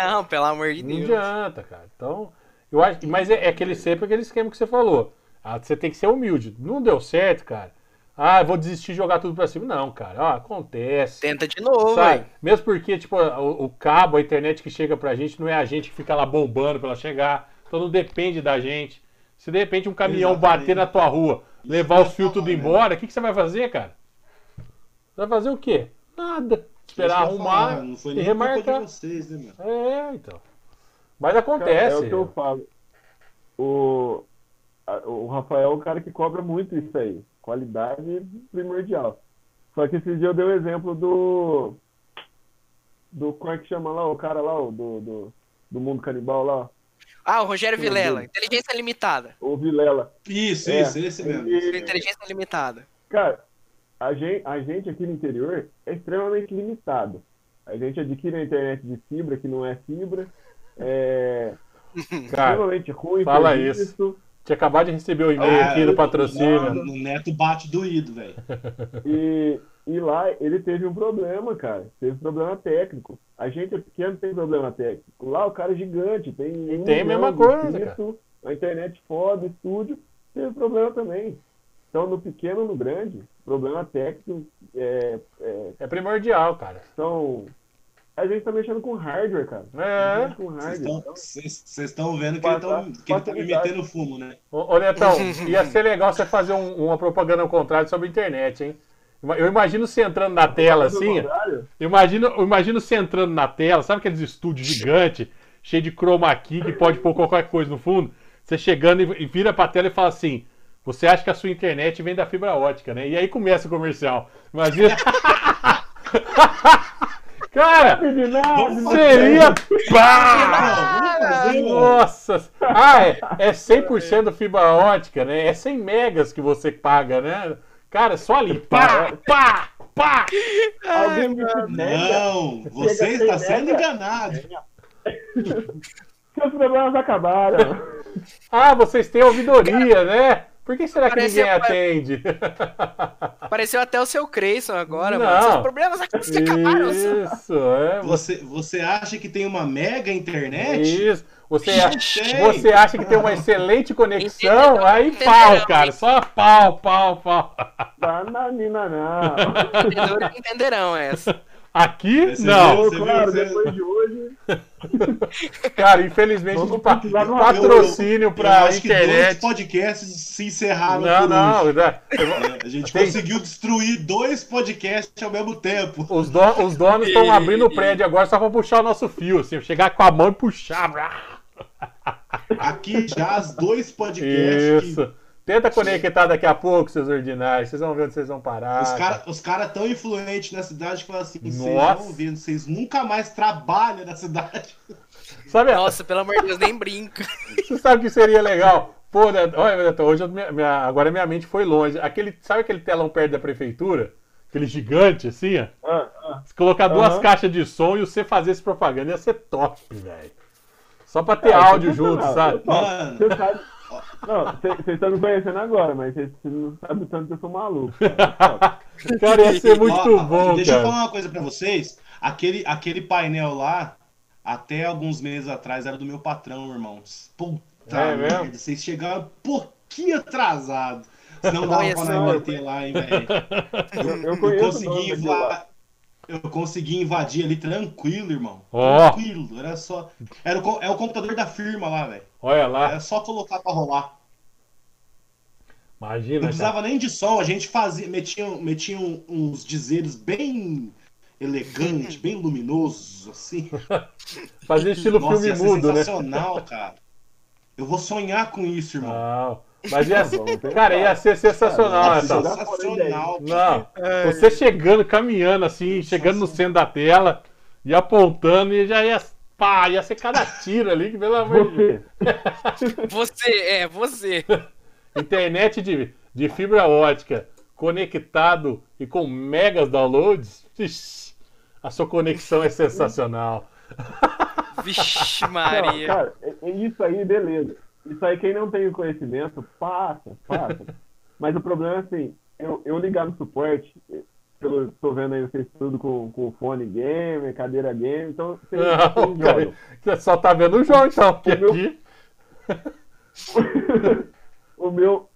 Não, pelo amor de Não Deus. adianta, cara. Então, eu acho, mas é, é aquele sempre aquele esquema que você falou. Ah, você tem que ser humilde. Não deu certo, cara. Ah, eu vou desistir de jogar tudo pra cima. Não, cara. Ó, acontece. Tenta de novo, Sabe? Mesmo porque, tipo, o, o cabo, a internet que chega pra gente, não é a gente que fica lá bombando pra ela chegar. Então não depende da gente. Se de repente um caminhão Exatamente. bater na tua rua, levar os fios tudo embora, o que, que você vai fazer, cara? Você vai fazer o quê? Nada. Esperar arrumar falar, Não foi e remarcar. de vocês, né, meu? É, então. Mas Cara, acontece. é o que eu falo. O, a- o Rafael é um cara que cobra muito isso aí. Qualidade primordial. Só que esse dia eu dei o exemplo do. Do. Como é que chama lá? O cara lá, o do, do, do mundo canibal lá. Ah, o Rogério Vilela, inteligência limitada. O Vilela. Isso, É, isso, esse mesmo. ele- Inteligência limitada. Cara, a gente, a gente aqui no interior é extremamente limitado. A gente adquire a internet de fibra que não é fibra. É Cara, extremamente ruim. fala serviço, tinha acabado de receber o e-mail aqui do patrocínio. O Neto bate doído, velho. E, e lá ele teve um problema, cara. Teve problema técnico. A gente é pequeno tem problema técnico. Lá o cara é gigante, tem. um tem a mesma coisa, inscritos, A internet foda, estúdio, teve problema também. Então, no pequeno no grande, problema técnico é, é, É primordial, cara. são. A gente tá mexendo com hardware, cara. A gente É. mexe com Vocês hardware. estão- Então, Vocês estão vendo que ele, tá metendo fumo, né? Ô, ô Netão, ia ser legal você fazer um- uma propaganda ao contrário sobre a internet, hein? Eu imagino você entrando na tela assim. eu imagino você entrando na tela, sabe aqueles estúdios gigantes, cheio de chroma key, que pode pôr qualquer coisa no fundo? Você chegando e, e vira pra tela e fala assim: Você acha que a sua internet vem da fibra ótica, né? E aí começa o comercial. Imagina. Cara, seria. Pá! Nossa! Ah, é, é 100% fibra ótica, né? É 100 megas que você paga, né? Cara, só ali. Pá! Pá! Pá! Alguém me. Não, você Chega está sendo enganado. Seus problemas acabaram. Ah, vocês têm ouvidoria, né? Por que será que Pareceu- ninguém atende? Apareceu até o seu Creyson agora, Não. mano. Seus problemas acabaram. Isso, é. Você, você acha que tem uma mega internet? Isso. Você, a- você acha que tem uma excelente conexão? Aí pau, cara. Só pau, pau, pau. Bananina, não. Entendedores entenderão essa. Aqui, não. viu? Claro, depois de hoje. Cara, infelizmente, Vamos patrocínio Eu pra acho que dois internet. podcasts se encerraram Não, por não. hoje. né? É, A gente Tem- conseguiu destruir dois podcasts ao mesmo tempo. Os, do- os donos estão abrindo o prédio agora só pra puxar o nosso fio, assim, chegar com a mão e puxar. Aqui já as dois podcasts. que Isso. Tenta conectar daqui a pouco, seus ordinários. Vocês vão ver onde vocês vão parar. Os caras os cara tão influentes na cidade que falam assim: vocês vão ver, vocês nunca mais trabalham na cidade. Sabe, Nossa, pelo amor de Deus, nem brinca. você sabe o que seria legal? Pô, né, olha, Neto, hoje eu- minha- minha- agora minha mente foi longe. Aquele, sabe aquele telão perto da prefeitura? Aquele gigante, assim, ó. Ah, ah. Se colocar duas caixas de som e você fazer esse propaganda ia ser top, velho. Só pra ter É, áudio sensacional. junto, sabe? Mano. Você sabe. Não, vocês estão me conhecendo agora, mas vocês não sabem tanto que eu sou maluco. cara. Cara, ia ser muito Ó, bom, Deixa eu cara. falar uma coisa pra vocês. Aquele, aquele painel lá, até alguns meses atrás, era do meu patrão, irmãos. Puta É merda, mesmo? vocês chegaram um pouquinho atrasado. Senão dava pra nós meter lá, hein, velho. Eu, eu Eu consegui, lá. Eu consegui invadir ali tranquilo, irmão. Ó. Tranquilo. Era só. Era o, é o computador da firma lá, velho. Olha lá. Era só colocar pra rolar. Não Imagina, cara. precisava nem de som, a gente fazia, metia, metia uns dizeres bem elegantes, bem luminosos, assim. Fazer estilo Nossa, filme mudo, né? sensacional, cara. Eu vou sonhar com isso, irmão. Não. Mas ia cara, ia ser sensacional, Cara, jogar sensacional. Não. Você chegando, caminhando assim, chegando no centro da tela e apontando e já ia. Pá, ia ser cada tiro ali, que pelo amor de Deus. Você. É, você. Internet de, de fibra ótica conectado e com megas downloads. ixi, a sua conexão é sensacional. Vixe, Não, Maria. cara, é- é isso aí, beleza. Isso aí, quem não tem o conhecimento, passa, passa. Mas o problema é assim, eu, eu ligar no suporte, pelo, tô vendo aí vocês tudo com, com fone gamer, cadeira gamer, então vocês, Não, vocês cara, você só tá vendo o João, então, porque O meu- aqui. o meu,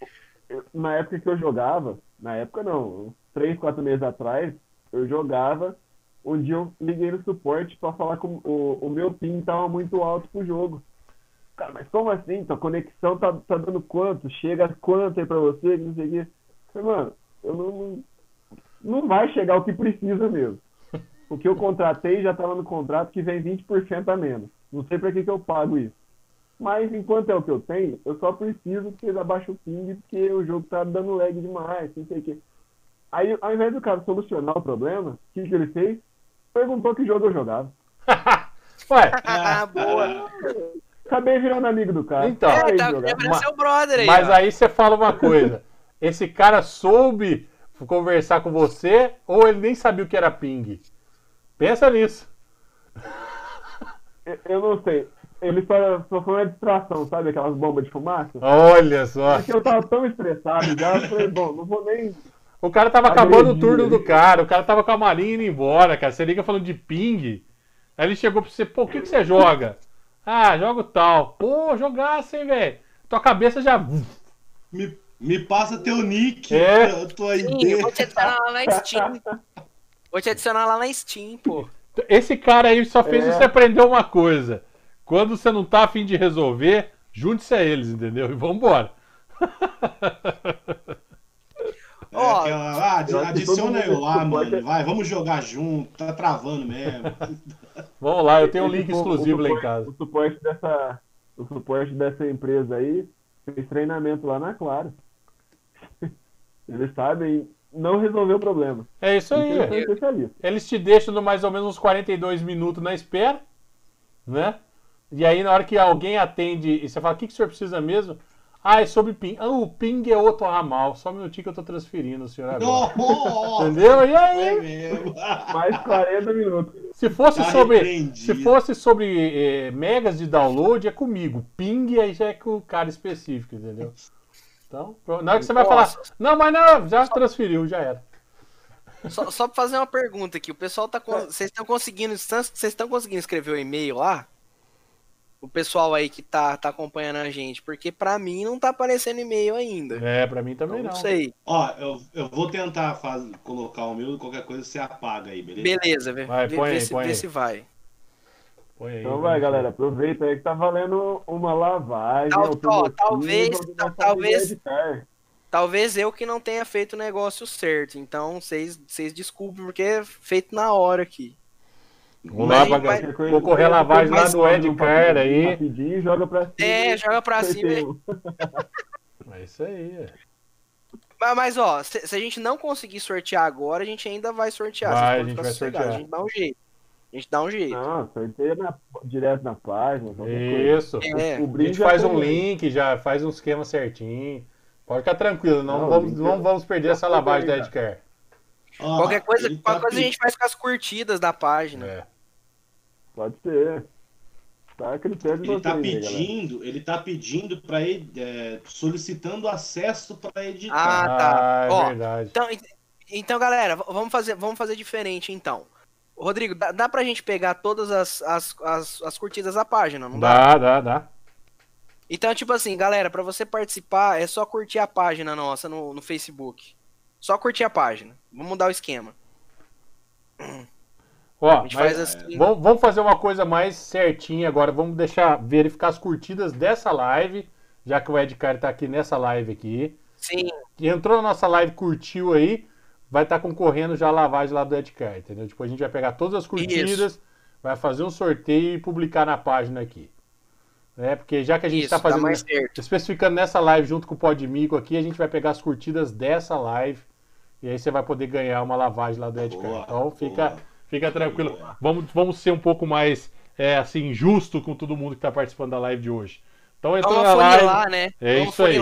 eu- na época que eu jogava, na época não, uns 3, 4 meses atrás, eu jogava, um dia eu liguei no suporte pra falar com o, o meu ping tava muito alto pro jogo. Cara, mas como assim? Tua conexão tá, tá dando quanto? Chega quanto aí pra você? que Não sei o quê. Falei, mano, eu não, não, não vai chegar o que precisa mesmo. O que eu contratei já tá lá no contrato que vem 20% a menos. Não sei pra que, que eu pago isso. Mas enquanto é o que eu tenho, eu só preciso que eles abaixem o ping porque o jogo tá dando lag demais, não sei o quê. Aí, ao invés do cara solucionar o problema, o que, que ele fez? Perguntou que jogo eu jogava. Ué, Ah, boa. Acabei virando amigo do cara. Então, É, Aí, tá, jogar. quebrando Ma- seu brother aí. Mas ó. aí você fala uma coisa. Esse cara soube conversar com você ou ele nem sabia o que era ping? Pensa nisso. Eu- Eu não sei. Ele só, só foi uma distração, sabe? Aquelas bombas de fumaça. Olha só. Porque eu tava tão estressado já, eu falei, bom, não vou nem. O cara tava acabando o turno do cara, o cara tava com a marinha indo embora, cara. Você liga falando de ping. Aí ele chegou pra você, pô, o que, que você joga? Ah, jogo tal. Pô, jogasse, hein, velho. Tua cabeça já. Me, me passa teu nick. É. Eu tô aí Sim, eu vou te adicionar lá na Steam. Vou te adicionar lá na Steam, pô. Esse cara aí só fez É. você aprender uma coisa. Quando você não tá afim de resolver, junte-se a eles, entendeu? E vambora. É Ó, aquela, ah, adiciona eu lá, mano. Vai, vamos jogar junto. Tá travando mesmo. Vamos lá, eu tenho um link exclusivo lá em casa. O suporte dessa, o suporte dessa empresa aí fez treinamento lá na Claro. Eles sabem não resolver o problema. É isso aí. Eles especialistas. Eles te deixam no mais ou menos uns 42 minutos na espera, né? E aí, na hora que alguém atende e você fala, o que, que o senhor precisa mesmo? Ah, é sobre ping. Ah, o ping é outro ramal. Só um minutinho que eu tô transferindo senhor agora. Nossa, Entendeu? E é aí, mesmo. Mais 40 minutos. se fosse Tá sobre. Se fosse sobre eh, megas de download, é comigo. Ping aí já é com o cara específico, entendeu? Então, na hora que você vai falar, não, mas não, já transferiu, já era. Só, só pra fazer uma pergunta aqui, o pessoal tá. con- Vocês estão conseguindo. Vocês estão conseguindo escrever o e-mail lá? O pessoal aí que tá, tá acompanhando a gente, porque pra mim não tá aparecendo e-mail ainda. É, pra mim também Então, não. não sei. Ó, eu, eu vou tentar faz, colocar o meu, qualquer coisa você apaga aí, beleza? Beleza, vê, Vai, vê- põe vê aí, se, põe vê aí. se vai. Põe aí, Então vai, galera. Aproveita aí que tá valendo uma lavagem. Tal- ó, talvez- talvez-. Talvez eu que não tenha feito o negócio certo. Então, vocês vocês desculpem, porque é feito na hora aqui. Vamos Mas lá, coisa, Vou correr lavagem lá do Ed rapidinho, Car aí. Rapidinho, joga pra cima. É, joga pra cima. É isso aí. é. Mas, mas, ó, se, se a gente não conseguir sortear agora, a gente ainda vai sortear. Vai, a gente vai sortear. A gente dá um jeito. A gente dá um jeito. Não, sorteia na- direto na página. Isso. É. O A gente faz um link, já faz um esquema certinho. Pode ficar tranquilo, não, Não, vamos, não é- vamos perder essa lavagem da Edcare. Ó, Qualquer coisa, qualquer tá coisa a gente faz com as curtidas da página. É. Pode ser. Tá a critério de Ele tá vocês aí, pedindo, ele tá pedindo para é, solicitando acesso para editar. Ah, tá. Ah, é Ó, verdade. Então, ent- então, galera, vamos fazer, vamos fazer diferente, então. Rodrigo, dá, dá pra gente pegar todas as, as, as, as curtidas da página, não dá? Dá, dá, dá. Então, tipo assim, galera, pra você participar, é só curtir a página nossa no, no Facebook. Só curtir a página. Vamos mudar o esquema. Ó, A gente mas faz assim. vamos, vamos fazer uma coisa mais certinha agora. Vamos deixar verificar as curtidas dessa live, já que o Edcar tá aqui nessa live aqui. Sim, entrou na nossa live, curtiu aí, vai estar concorrendo já a lavagem lá do Edcar, entendeu? Tipo, a gente vai pegar todas as curtidas, vai fazer um sorteio e publicar na página aqui. Né? Porque já que a gente isso, está dá fazendo, mais certo. especificando nessa live junto com o Podmico aqui, a gente vai pegar as curtidas dessa live e aí você vai poder ganhar uma lavagem lá do Edcar. Boa, Então fica, boa. Fica tranquilo. Vamos, vamos ser um pouco mais é, assim, justo com todo mundo que está participando da live de hoje. Então entrou na live. funilar, né? É Vamos isso aí.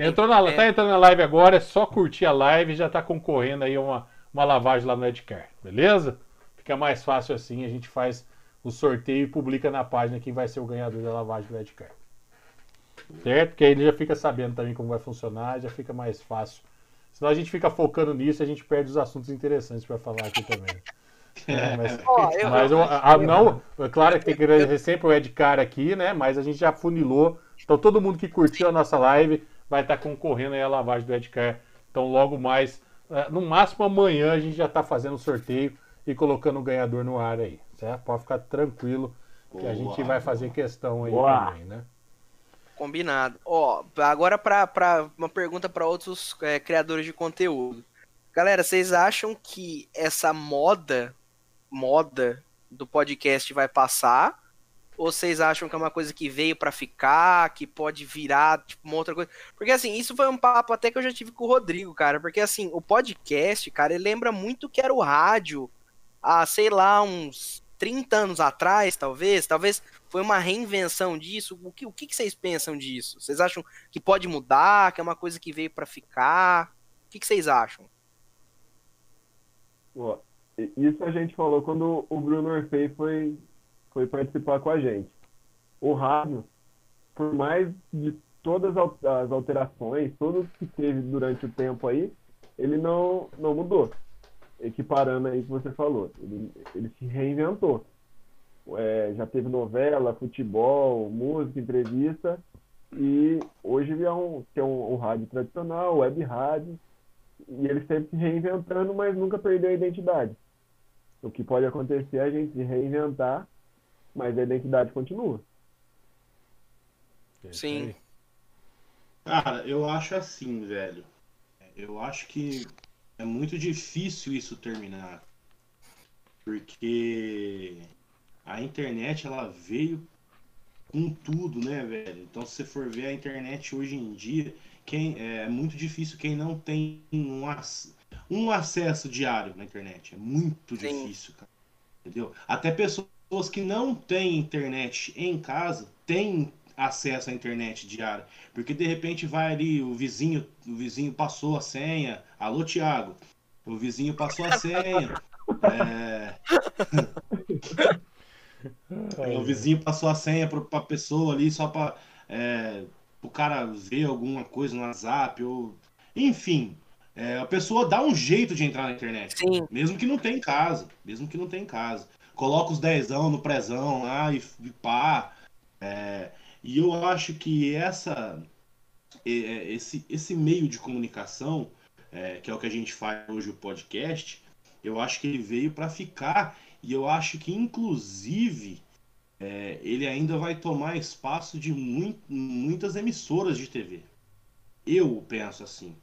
Entrou na, É. Tá entrando na live agora, é só curtir a live e já tá concorrendo aí uma, uma lavagem lá no Edcar, beleza? Fica mais fácil assim, a gente faz o sorteio e publica na página quem vai ser o ganhador da lavagem do Edcar. Certo? Porque aí ele já fica sabendo também como vai funcionar, já fica mais fácil. Senão a gente fica focando nisso e a gente perde os assuntos interessantes para falar aqui também. É, mas eu- mas eu- a- a- não, é claro que tem que agradecer sempre o Edcar aqui, né? Mas a gente já funilou. Então todo mundo que curtiu a nossa live vai estar concorrendo aí à lavagem do Edcar. Então logo mais, eh, no máximo amanhã a gente já está fazendo o sorteio e colocando o ganhador no ar aí, certo? Pode ficar tranquilo que a Boa, gente vai fazer questão aí Boa. também, né? Combinado. Ó, agora pra, pra uma pergunta para outros é, criadores de conteúdo. Galera, vocês acham que essa moda, moda do podcast vai passar? Ou vocês acham que é uma coisa que veio pra ficar, que pode virar tipo uma outra coisa? Porque assim, isso foi um papo até que eu já tive com o Rodrigo, cara, porque assim, o podcast, cara, ele lembra muito que era o rádio há, sei lá, uns 30 anos atrás, talvez? Talvez foi uma reinvenção disso? O que, o que vocês pensam disso? Vocês acham que pode mudar, que é uma coisa que veio para ficar? O que, que vocês acham? Isso a gente falou quando o Bruno Orfei foi, foi participar com a gente. O rádio, por mais de todas as alterações, tudo que teve durante o tempo aí, ele não, não mudou. Equiparando aí que você falou. Ele, ele se reinventou. É, já teve novela, futebol, música, entrevista. E hoje ele é um, tem um, um rádio tradicional, web rádio. E ele sempre se reinventando, mas nunca perdeu a identidade. O que pode acontecer é a gente se reinventar, mas a identidade continua. Sim. Cara, eu acho assim, velho. Eu acho que é muito difícil isso terminar. Porque a internet ela veio com tudo, né, velho? Então se você for ver a internet hoje em dia, quem é muito difícil quem não tem um, um acesso diário na internet. É muito Sim. difícil, cara. Entendeu? Até pessoas que não têm internet em casa têm acesso à internet diária. Porque de repente vai ali, o vizinho, o vizinho passou a senha. Alô, Thiago. O vizinho passou a senha. é... o vizinho passou a senha para a pessoa ali só para é, o cara ver alguma coisa no WhatsApp ou enfim é, a pessoa dá um jeito de entrar na internet Sim. mesmo que não tem em casa mesmo que não tem em casa coloca os dezão no prezão lá e, e pá é, e eu acho que essa, é, esse, esse meio de comunicação, é, que é o que a gente faz hoje o podcast, eu acho que ele veio para ficar e eu acho que inclusive é, ele ainda vai tomar espaço de muito, muitas emissoras de TV. Eu penso assim.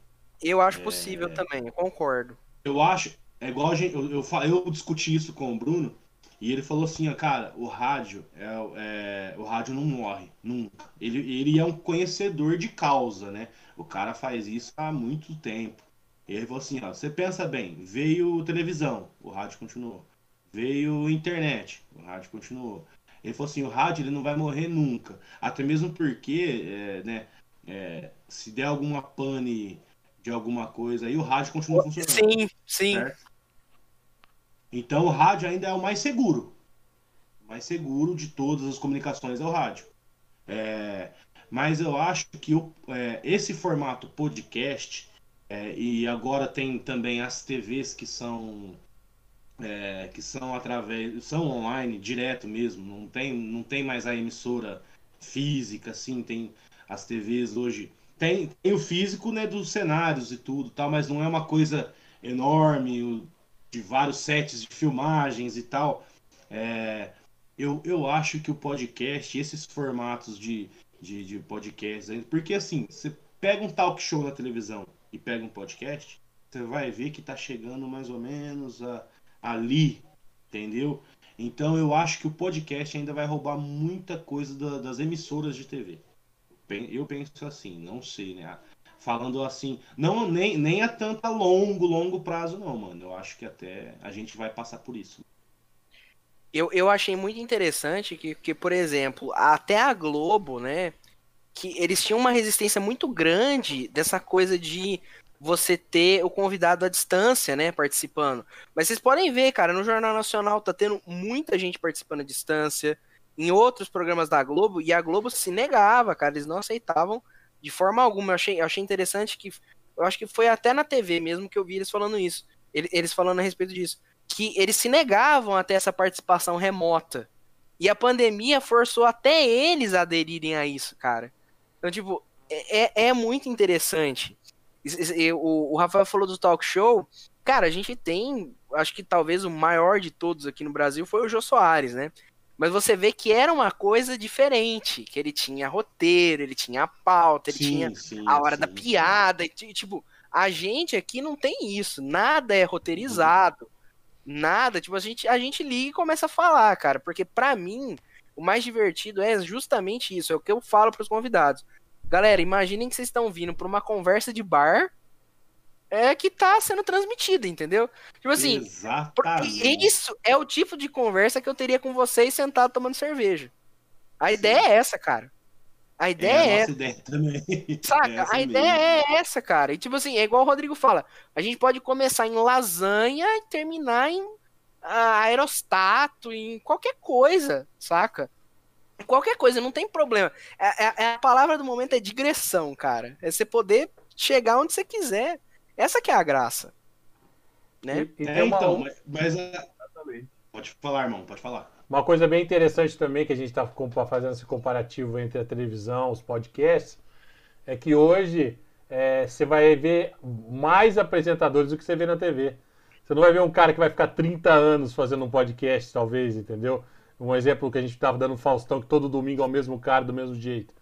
Eu acho possível é, também, eu concordo. Eu acho, é igual a gente, eu, eu, eu discuti isso com o Bruno. E ele falou assim, ó, cara, o rádio é, é, o rádio não morre nunca. Ele, ele é um conhecedor de causa, né? O cara faz isso há muito tempo. Ele falou assim, ó, você pensa bem, veio televisão, o rádio continuou. Veio internet, o rádio continuou. Ele falou assim, o rádio ele não vai morrer nunca. Até mesmo porque, é, né, é, se der alguma pane de alguma coisa aí, o rádio continua funcionando. Sim, sim. Certo? Então o rádio ainda é o mais seguro. O mais seguro de todas as comunicações é o rádio. É, mas eu acho que o, é, esse formato podcast, é, e agora tem também as TVs que são é, que são através são online direto mesmo não tem não tem mais a emissora física assim tem as TVs hoje tem, tem o físico né dos cenários e tudo tal mas não é uma coisa enorme de vários sets de filmagens e tal. É, eu, eu acho que o podcast, esses formatos de, de, de podcast, porque assim, você pega um talk show na televisão e pega um podcast, você vai ver que tá chegando mais ou menos a, ali, entendeu? Então eu acho que o podcast ainda vai roubar muita coisa da, das emissoras de TV. Eu penso assim, não sei, né? falando assim, não nem, nem a tanta longo, longo prazo, não, mano. Eu acho que até a gente vai passar por isso. Eu, eu achei muito interessante que, que, por exemplo, até a Globo, né? Que eles tinham uma resistência muito grande dessa coisa de você ter o convidado à distância, né, participando. Mas vocês podem ver, cara, no Jornal Nacional tá tendo muita gente participando à distância, em outros programas da Globo, e a Globo se negava, cara, eles não aceitavam de forma alguma. Eu achei, eu achei interessante que. Eu acho que foi até na TV mesmo que eu vi eles falando isso. Eles falando a respeito disso. Que eles se negavam até essa participação remota. E a pandemia forçou até eles a aderirem a isso, cara. Então, tipo, é, é, é muito interessante. O, o Rafael falou do talk show. Cara, a gente tem. Acho que talvez o maior de todos aqui no Brasil foi o Jô Soares, né? Mas você vê que era uma coisa diferente, que ele tinha roteiro, ele tinha pauta, ele sim, tinha sim, a hora sim, da piada, e tipo, a gente aqui não tem isso, nada é roteirizado, nada, tipo, a gente, a gente liga e começa a falar, cara, porque para mim, o mais divertido é justamente isso, é o que eu falo para os convidados. Galera, imaginem que vocês estão vindo para uma conversa de bar, é que tá sendo transmitida, entendeu? Tipo assim, Exatamente. isso é o tipo de conversa que eu teria com vocês sentado tomando cerveja. A Sim. ideia é essa, cara. A ideia é, é essa. Ideia. Saca? É a ideia mesmo. é essa, cara. E tipo assim, é igual o Rodrigo fala. A gente pode começar em lasanha e terminar em aerostato, em qualquer coisa, saca? Qualquer coisa, não tem problema. É, é, é, a palavra do momento é digressão, cara. É você poder chegar onde você quiser. Essa que é a graça. Né? E, e é, então, mas, mas. Pode falar, irmão, pode falar. Uma coisa bem interessante também que a gente está fazendo esse comparativo entre a televisão, os podcasts, é que hoje é, você vai ver mais apresentadores do que você vê na TV. Você não vai ver um cara que vai ficar 30 anos fazendo um podcast, talvez, entendeu? Um exemplo que a gente estava dando no Faustão, que todo domingo é o mesmo cara, do mesmo jeito.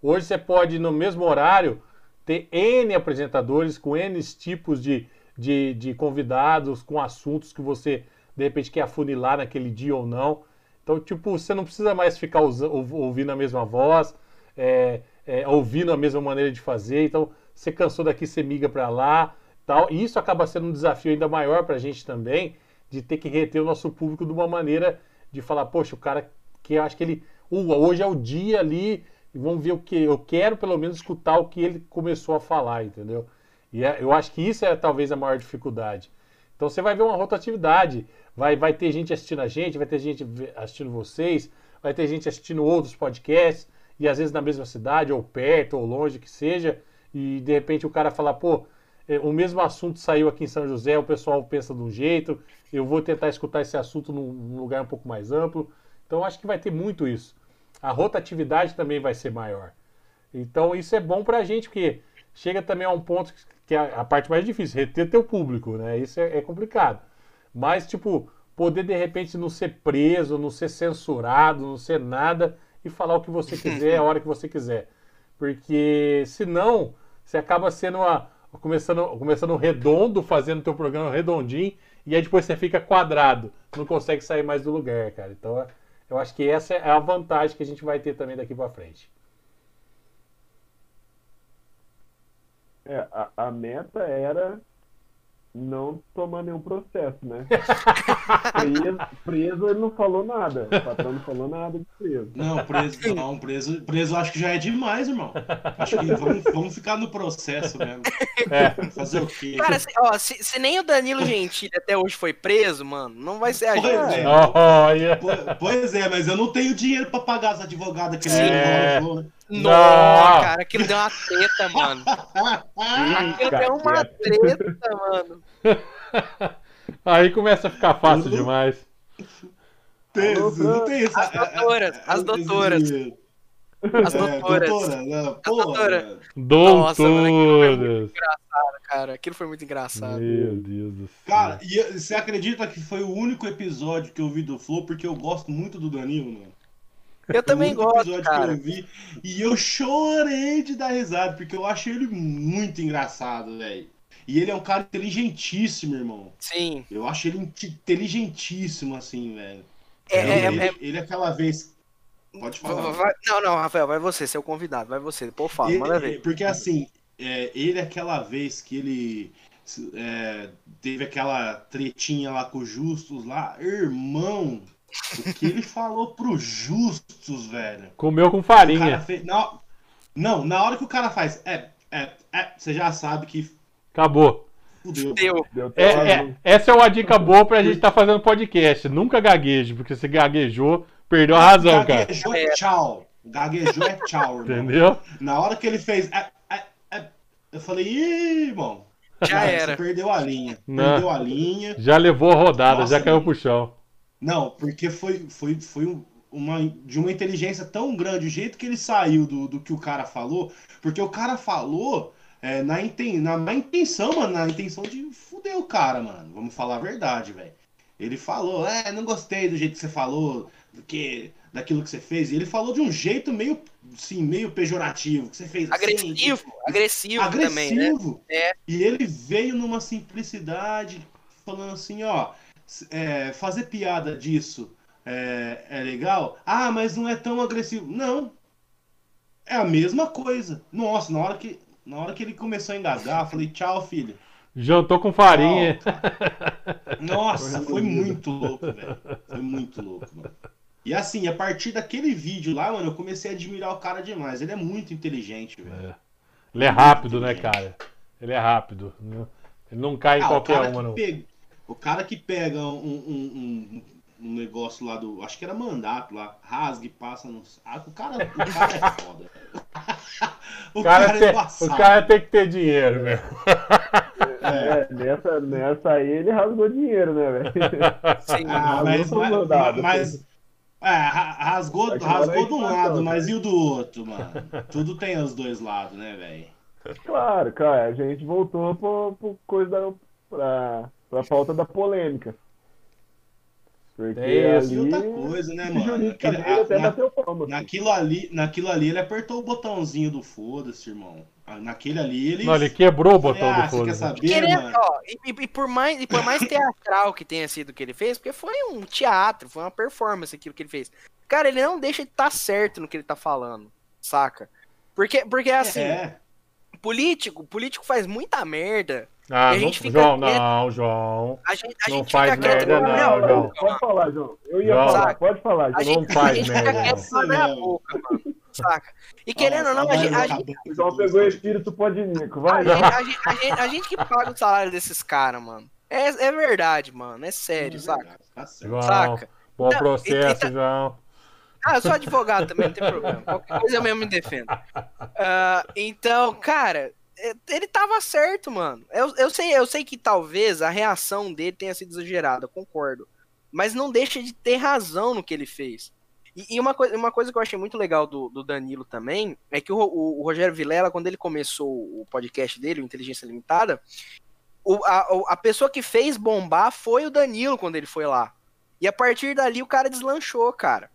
Hoje você pode, no mesmo horário, ter N apresentadores com N tipos de, de, de convidados, com assuntos que você, de repente, quer afunilar naquele dia ou não. Então, tipo, você não precisa mais ficar ouvindo a mesma voz, é, é, ouvindo a mesma maneira de fazer. Então, você cansou daqui, você miga para lá. Tal. E isso acaba sendo um desafio ainda maior para a gente também, de ter que reter o nosso público de uma maneira de falar, poxa, o cara que acho que ele. Uh, hoje é o dia ali, e vamos ver o que. Eu quero pelo menos escutar o que ele começou a falar, entendeu? E é, eu acho que isso é talvez a maior dificuldade. Então você vai ver uma rotatividade. Vai, vai ter gente assistindo a gente, vai ter gente assistindo vocês, vai ter gente assistindo outros podcasts, e às vezes na mesma cidade, ou perto, ou longe, que seja, e de repente o cara fala, pô, é, o mesmo assunto saiu aqui em São José, o pessoal pensa de um jeito, eu vou tentar escutar esse assunto num lugar um pouco mais amplo. Então acho que vai ter muito isso. A rotatividade também vai ser maior. Então isso é bom para a gente, porque chega também a um ponto que é a parte mais difícil, reter teu público, né? Isso é, é complicado. Mas, tipo, poder de repente não ser preso, não ser censurado, não ser nada e falar o que você quiser a hora que você quiser. Porque senão você acaba sendo uma, começando, começando redondo, fazendo teu programa redondinho, e aí depois você fica quadrado, não consegue sair mais do lugar, cara. Então eu acho que essa é a vantagem que a gente vai ter também daqui para frente. É, a, a meta era não tomar nenhum processo, né? preso, preso, ele não falou nada. O patrão não falou nada de preso. Não, preso não, preso, preso acho que já é demais, irmão. Acho que vamos, vamos ficar no processo mesmo. É. Fazer o quê? Cara, se, ó, se, se, nem o Danilo Gentili até hoje foi preso, mano, não vai ser a pois gente. É. Oh, yeah. Pois é, mas eu não tenho dinheiro pra pagar as advogadas que é. falou, né? Nossa, cara, aquilo deu uma treta, mano. aquilo deu uma treta, mano. Aí começa a ficar fácil não... demais. Não tem isso. As doutoras, as doutoras. As doutoras. doutora, não, porra. Doutoras. Nossa, mano, engraçado, cara. Aquilo foi muito engraçado. Meu Deus do céu. Cara, e você acredita que foi o único episódio que eu vi do Flow porque eu gosto muito do Danilo, mano? Eu também gosto, cara. Eu vi, e eu chorei de dar risada, porque eu achei ele muito engraçado, velho. E ele é um cara inteligentíssimo, irmão. Sim. Eu acho ele inteligentíssimo, assim, velho. É, é, ele, é, ele, aquela vez. Pode falar. Vai, não, não, Rafael, vai você, seu convidado, vai você. Pô, fala, ele, manda ver. Porque assim, é, ele aquela vez que ele é, teve aquela tretinha lá com o Justus lá, irmão. O que ele falou pro Justus, velho? Comeu com farinha. Fez, não, não, na hora que o cara faz, é, é, é, você já sabe que. Acabou. Fudeu. Deu. É, é, essa é uma dica boa pra gente estar tá fazendo podcast. Nunca gagueje, porque você gaguejou, perdeu a razão, gaguejou cara. É tchau. Gaguejou é tchau, irmão. Entendeu? Na hora que ele fez. É, é, é, eu falei, ih, irmão. Já era. Você perdeu a linha. Não. Perdeu a linha. Já levou a rodada, Nossa, já caiu pro chão. Não, porque foi, foi, foi uma, de uma inteligência tão grande, o jeito que ele saiu do, do que o cara falou, porque o cara falou é, na, inten, na, na intenção, mano, na intenção de fuder o cara, mano. Vamos falar a verdade, velho. Ele falou, é, não gostei do jeito que você falou, do que, daquilo que você fez. E ele falou de um jeito meio, sim, meio pejorativo, que você fez agressivo, assim, agressivo, agressivo também, né? É. E ele veio numa simplicidade, falando assim, ó, é, fazer piada disso é, é legal? Ah, mas não é tão agressivo. Não. É a mesma coisa. Nossa, na hora que, na hora que ele começou a engasgar, eu falei, tchau, filho. Jantou com farinha. Nossa, foi muito louco, velho. Foi muito louco, mano. E assim, a partir daquele vídeo lá, mano, eu comecei a admirar o cara demais. Ele é muito inteligente, velho. É. Ele é rápido, né, cara? Ele é rápido. Ele não cai em Ah, o qualquer uma, não. pega- O cara que pega um, um, um- um negócio lá do. Acho que era mandato lá, rasga e passa no. Ah, o cara, o cara é foda. o cara, cara é tem, o cara tem que ter dinheiro, né? É, nessa, nessa aí ele rasgou dinheiro, né, velho? Sim. Ah, mas, não mas, mandado, mas- é, ra- rasgou, rasgou é de um lado, né? mas e o do outro, mano? Tudo tem os dois lados, né, velho? Claro, cara, a gente voltou pro, pro coisa da, pra, pra pauta da polêmica. Porque É isso. E ali, outra coisa, né, mano? a- até na- bateu palma. naquilo, ali, naquilo ali ele apertou o botãozinho do foda-se, irmão. Naquele ali ele. Não, ele quebrou o botão ah, do foda-se. e, e- e por mais, e por mais teatral que tenha sido o que ele fez, porque foi um teatro, foi uma performance aquilo que ele fez. Cara, ele não deixa de estar certo no que ele tá falando, saca? Porque, porque assim, É, político, político faz muita merda. Ah, a não, fica João, quieto. não, João. A gente, a Não gente faz fica quieto merda, não, a João. Pode falar, João. Eu ia João. falar, pode falar, A João. gente, Não faz a gente fica merda, quieto não. com a minha boca, mano. Saca? E querendo ou não, a gente, a gente, O João pegou o espírito podnico, a vai. gente, a gente- a gente- a gente que paga o salário desses caras, mano. É, é verdade, mano. É sério, saca? Tá. João, Saca? bom Não, processo, e- e- João. Ah, eu sou advogado também, não tem problema. Qualquer coisa eu mesmo me defendo. Ah, então, cara, é, ele tava certo, mano. Eu, eu, sei, eu sei que talvez a reação dele tenha sido exagerada, concordo. Mas não deixa de ter razão no que ele fez. E, e uma, coi uma coisa que eu achei muito legal do, do Danilo também é que o, o- o Rogério Vilela, quando ele começou o podcast dele, o Inteligência Limitada, o- a, a pessoa que fez bombar foi o Danilo quando ele foi lá. E a partir dali o cara deslanchou, cara.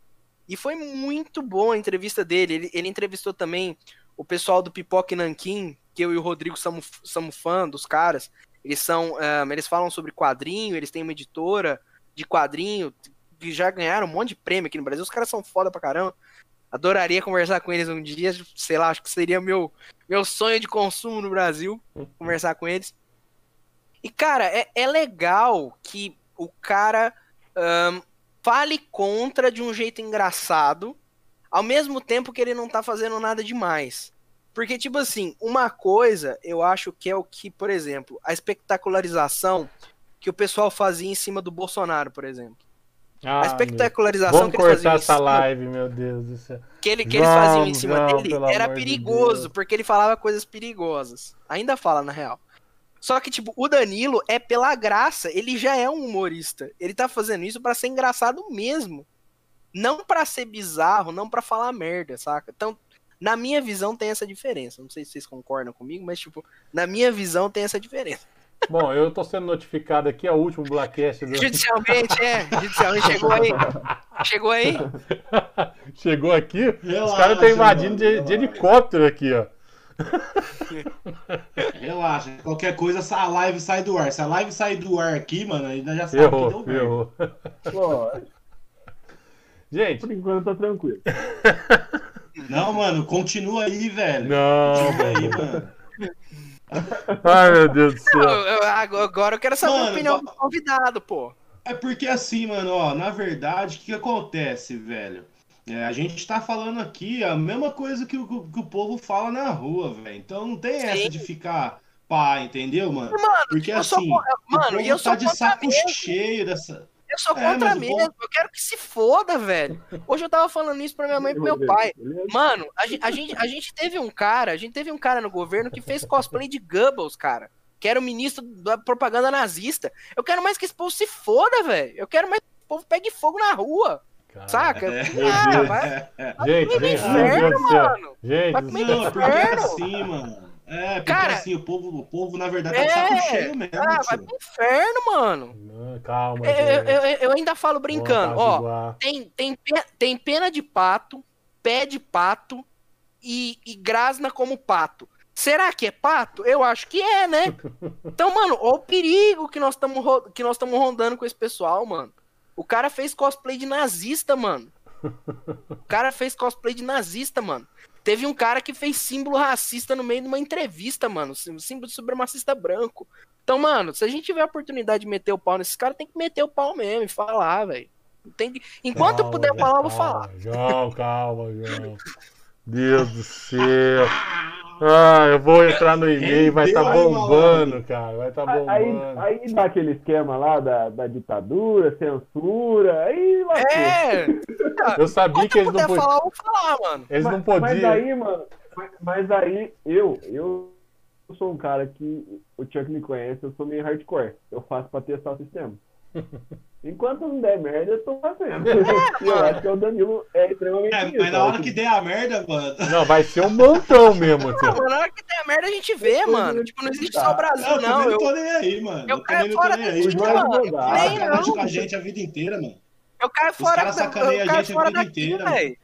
E foi muito bom a entrevista dele. Ele, ele entrevistou também o pessoal do Pipoca e Nanquim, que eu e o Rodrigo somos, somos fã dos caras. Eles são. ah, eles falam sobre quadrinho, eles têm uma editora de quadrinho que já ganharam um monte de prêmio aqui no Brasil. Os caras são foda pra caramba. Adoraria conversar com eles um dia. Sei lá, acho que seria meu, meu sonho de consumo no Brasil. Conversar com eles. E, cara, é, é legal que o cara ahn, fale contra de um jeito engraçado, ao mesmo tempo que ele não tá fazendo nada demais. Porque, tipo assim, uma coisa eu acho que é o que, por exemplo, a espetacularização que o pessoal fazia em cima do Bolsonaro, por exemplo. Ah, a espetacularização Vamos que eles faziam cortar essa cima, live, meu Deus do céu. que, ele, que eles João, faziam em cima João, dele era de perigoso, Deus. porque ele falava coisas perigosas. Ainda fala, na real. Só que, tipo, o Danilo é pela graça, ele já é um humorista. Ele tá fazendo isso pra ser engraçado mesmo. Não pra ser bizarro, não pra falar merda, saca? Então, na minha visão tem essa diferença. Não sei se vocês concordam comigo, mas, tipo, na minha visão tem essa diferença. Bom, eu tô sendo notificado aqui, é o último Blackcast do... Judicialmente, é. Judicialmente chegou aí. Chegou aí. Chegou aqui, os Relaxa, caras estão invadindo de, de helicóptero aqui, ó. Relaxa, qualquer coisa, essa live sai do ar. Se a live sair do ar aqui, mano, ainda já sabe que Errou, deu merda. errou. Pô, Gente, por enquanto tá tranquilo. Não, mano, continua aí, velho. não, Continua aí, mano. mano. Ai, meu Deus do Eu- céu. eu- agora eu quero saber a Mano, opinião ba- do convidado, pô. É porque assim, mano, ó, na verdade, o que, que acontece, velho? É, a gente tá falando aqui a mesma coisa que o, que o povo fala na rua, velho. Então não tem essa Sim. de ficar pá, entendeu, mano? Mano, Porque eu sou assim, con- o mano, povo e eu tá sou de saco mesmo. cheio dessa. Eu sou É, contra o mesmo. povo- Eu quero que se foda, velho. Hoje eu tava falando isso pra minha mãe e pro meu pai. Mano, a gente, a, gente, a gente teve um cara, a gente teve um cara no governo que fez cosplay de Goebbels, cara. Que era o ministro da propaganda nazista. Eu quero mais que esse povo se foda, velho. Eu quero mais que esse povo pegue fogo na rua. Cara, Saca? É. Ah, Deus. vai, Gente, comer gente, inferno, do céu. mano. Gente, Vai comer. Não, porque é inferno. assim, mano. É, porque Cara, assim, o povo, o povo, na verdade, tá é, saco cheio mesmo. Ah, vai pro inferno, mano. Não, Calma, Eu, eu- gente. eu- eu ainda falo brincando, Vamos ó. Tem, tem, tem pena de pato, pé de pato e, e grasna como pato. Será que é pato? Eu acho que é, né? Então, mano, ó o perigo que nós estamos que nós estamos rondando com esse pessoal, mano. O cara fez cosplay de nazista, mano. O cara fez cosplay de nazista, mano. Teve um cara que fez símbolo racista no meio de uma entrevista, mano. Símbolo supremacista branco. Então, mano, se a gente tiver a oportunidade de meter o pau nesses caras, tem que meter o pau mesmo e falar, velho. Tem que... Enquanto calma, eu puder falar, eu vou falar. João, calma, João. Deus do céu. Ah, eu vou entrar no e-mail, vai estar tá bombando, cara. Vai estar tá bombando. Aí, aí dá aquele esquema lá da, da ditadura, censura, aí É! Eu sabia que eles não podiam. falar, eu vou falar, mano. Eles mas, não podiam. Mas aí, mano, mas, mas aí eu, eu sou um cara que o Chuck me conhece, eu sou meio hardcore. Eu faço pra testar o sistema. Enquanto não der merda, eu tô fazendo. É, eu acho que o Danilo é extremamente. É, mas na hora que der a merda, mano. Não, vai ser um montão mesmo. Não, assim. na hora que der a merda, a gente vê, mano. Tipo, não existe só o Brasil, não. não. Eu, eu tô nem aí, mano. Eu, eu caio fora daqui, mano. Nem não. com a gente a vida inteira, mano. Eu caio fora, caras eu caio fora daqui, velho.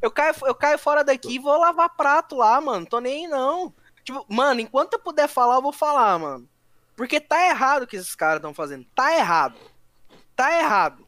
Eu caio, eu caio fora daqui e vou lavar prato lá, mano. Tô nem aí, não. Tipo, mano, enquanto eu puder falar, eu vou falar, mano. Porque tá errado o que esses caras estão fazendo. Tá errado. Tá errado.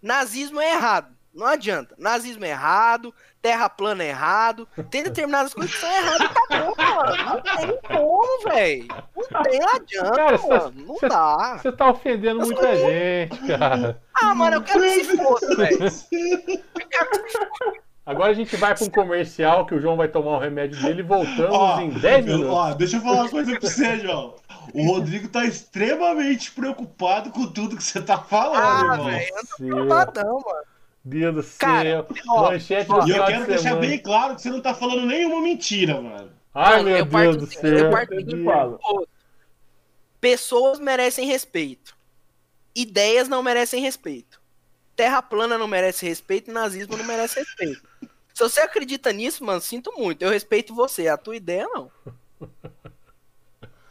Nazismo é errado. Não adianta. Nazismo é errado, terra plana é errado. Tem determinadas coisas que são erradas e acabou, mano. Não tem como, velho. Não tem, não adianta, cara, mano. Não cê, dá. Você tá ofendendo As muita coisas... gente, cara. Ah, mano, eu quero que se foda, velho. Eu quero que se foda. Agora a gente vai para um comercial que o João vai tomar o remédio dele e voltamos ó, em 10 minutos. Ó, deixa eu falar uma coisa pra você, João. O Rodrigo tá extremamente preocupado com tudo que você tá falando, ah, irmão. Véio, eu tô preocupadão, mano. Deus do céu. Manchete do E eu quero de deixar bem claro que você não tá falando nenhuma mentira, mano. Ai, meu Deus do céu. Eu parto Pessoas merecem respeito. Ideias não merecem respeito. Terra plana não merece respeito e nazismo não merece respeito. Se você acredita nisso, mano, sinto muito. Eu respeito você. A tua ideia, não.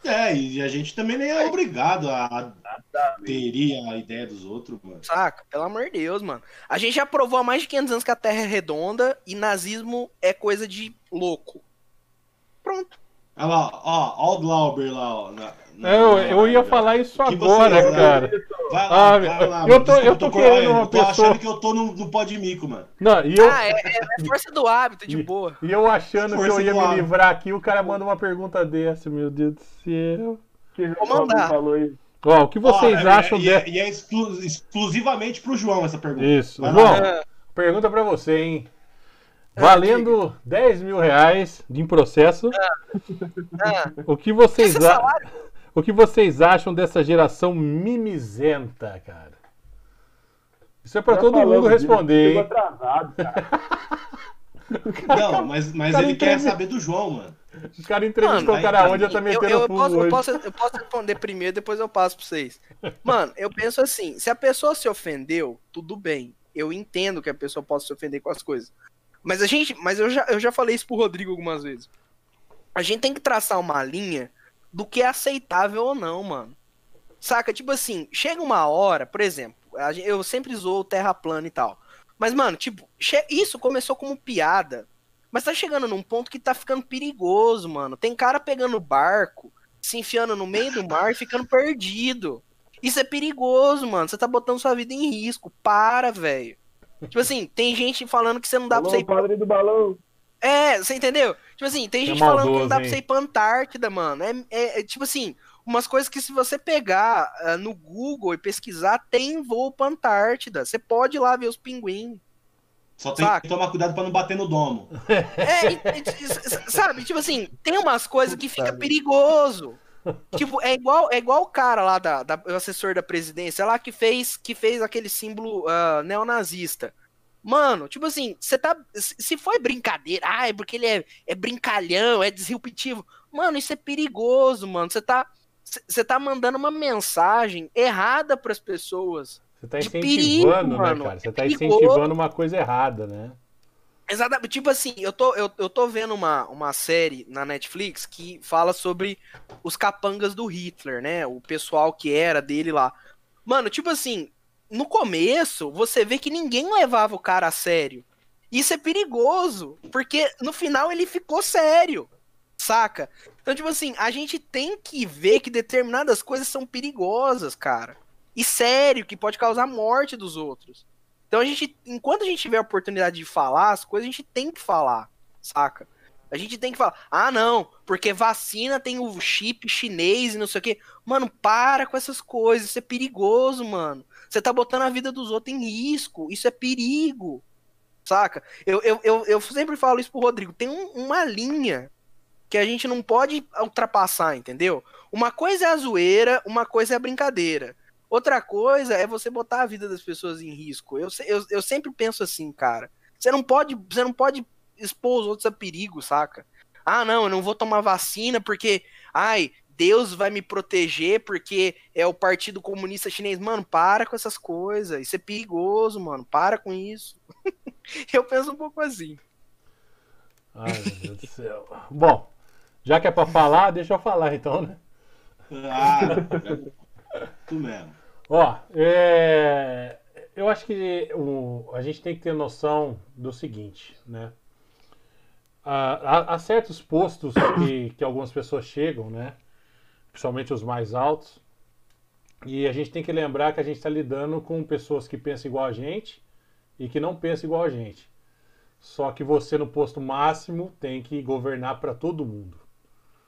É, e a gente também nem é obrigado a teria a ideia dos outros, mano. Saca? Pelo amor de Deus, mano. A gente já provou há mais de 500 anos que a Terra é redonda e nazismo é coisa de louco. Pronto. Olha lá, ó, ó o Glauber lá, ó. Na, na, eu, ia falar isso agora, você, cara. Vai lá, ah, vai lá. Eu tô, eu tô, tô querendo uma eu tô pessoa... achando que eu tô no, no pó de mico, mano. Não, e eu... Ah, é, é força do hábito, de boa. E eu achando que eu ia me hábito. livrar aqui, o cara manda uma pergunta dessa, meu Deus do céu. Vou mandar. Falou aí. Ó, o que vocês Ó, acham é, de... E é, exclu exclusivamente pro João essa pergunta. Isso. Vai João, lá. pergunta pra você, hein? Valendo 10 mil reais de processo. Ah. O que vocês a... O que vocês acham dessa geração mimizenta, cara? Isso é pra Já todo mundo responder, hein? Atrasado, cara. Não, mas, mas ele quer saber do João, mano. Os caras entrevistam o cara onde eu tá metendo eu, eu, posso, eu, posso, eu posso responder primeiro, depois eu passo pra vocês. Mano, eu penso assim, se a pessoa se ofendeu, tudo bem. Eu entendo que a pessoa possa se ofender com as coisas. Mas a gente, mas eu já, eu já falei isso pro Rodrigo algumas vezes. A gente tem que traçar uma linha do que é aceitável ou não, mano. Saca? Tipo assim, chega uma hora, por exemplo, eu sempre zoo terra plana e tal. Mas, mano, tipo, isso começou como piada. Mas tá chegando num ponto que tá ficando perigoso, mano. Tem cara pegando barco, se enfiando no meio do mar e ficando perdido. Isso é perigoso, mano. Você tá botando sua vida em risco. Para, velho. Tipo assim, tem gente falando que você não dá Alô, pra você ir. padre do balão. É, você entendeu? Tipo assim, tem é gente é maldoso, falando que não dá hein? pra você ir pra Antártida, mano. É, é, é, tipo assim, umas coisas que se você pegar uh, no Google e pesquisar, tem voo pra Antártida. Você pode ir lá ver os pinguins. Só tem saca? que tomar cuidado pra não bater no domo. É, e, e, sabe, tipo assim, tem umas coisas que fica perigoso. Tipo, é igual, é igual o cara lá, da, da, o assessor da presidência lá, que fez, que fez aquele símbolo uh, neonazista. Mano, tipo assim, você tá. Se foi brincadeira, ah, é porque ele é, é brincalhão, é disruptivo. Mano, isso é perigoso, mano. Você tá. Você tá mandando uma mensagem errada para as pessoas. Você tá incentivando, perigo, né, cara? Você é tá incentivando uma coisa errada, né? Exatamente. Tipo assim, eu tô, eu, eu tô vendo uma, uma série na Netflix que fala sobre os capangas do Hitler, né? O pessoal que era dele lá. Mano, tipo assim, no começo, você vê que ninguém levava o cara a sério. Isso é perigoso, porque no final ele ficou sério, saca? Então, tipo assim, a gente tem que ver que determinadas coisas são perigosas, cara. E sério, que pode causar morte dos outros. Então a gente, enquanto a gente tiver a oportunidade de falar as coisas, a gente tem que falar. saca? A gente tem que falar, ah, não, porque vacina tem o chip chinês e não sei o quê. Mano, para com essas coisas, isso é perigoso, mano. Você tá botando a vida dos outros em risco, isso é perigo, saca? Eu, eu, eu, eu sempre falo isso pro Rodrigo, tem um, uma linha que a gente não pode ultrapassar, entendeu? Uma coisa é a zoeira, uma coisa é a brincadeira. Outra coisa é você botar a vida das pessoas em risco. Eu, eu, eu sempre penso assim, cara. Você não pode, você não pode expor os outros a perigo, saca? Ah, não, eu não vou tomar vacina porque, ai, Deus vai me proteger porque é o Partido Comunista Chinês. Mano, para com essas coisas. Isso é perigoso, mano. Para com isso. eu penso um pouco assim. Ai, meu Deus do céu. Bom, já que é pra falar, deixa eu falar então, né? Ah, tu mesmo. Ó, é, eu acho que o, a gente tem que ter noção do seguinte, né? Há, há certos postos que, que algumas pessoas chegam, né? Principalmente os mais altos. E a gente tem que lembrar que a gente está lidando com pessoas que pensam igual a gente e que não pensam igual a gente. Só que você, no posto máximo, tem que governar para todo mundo.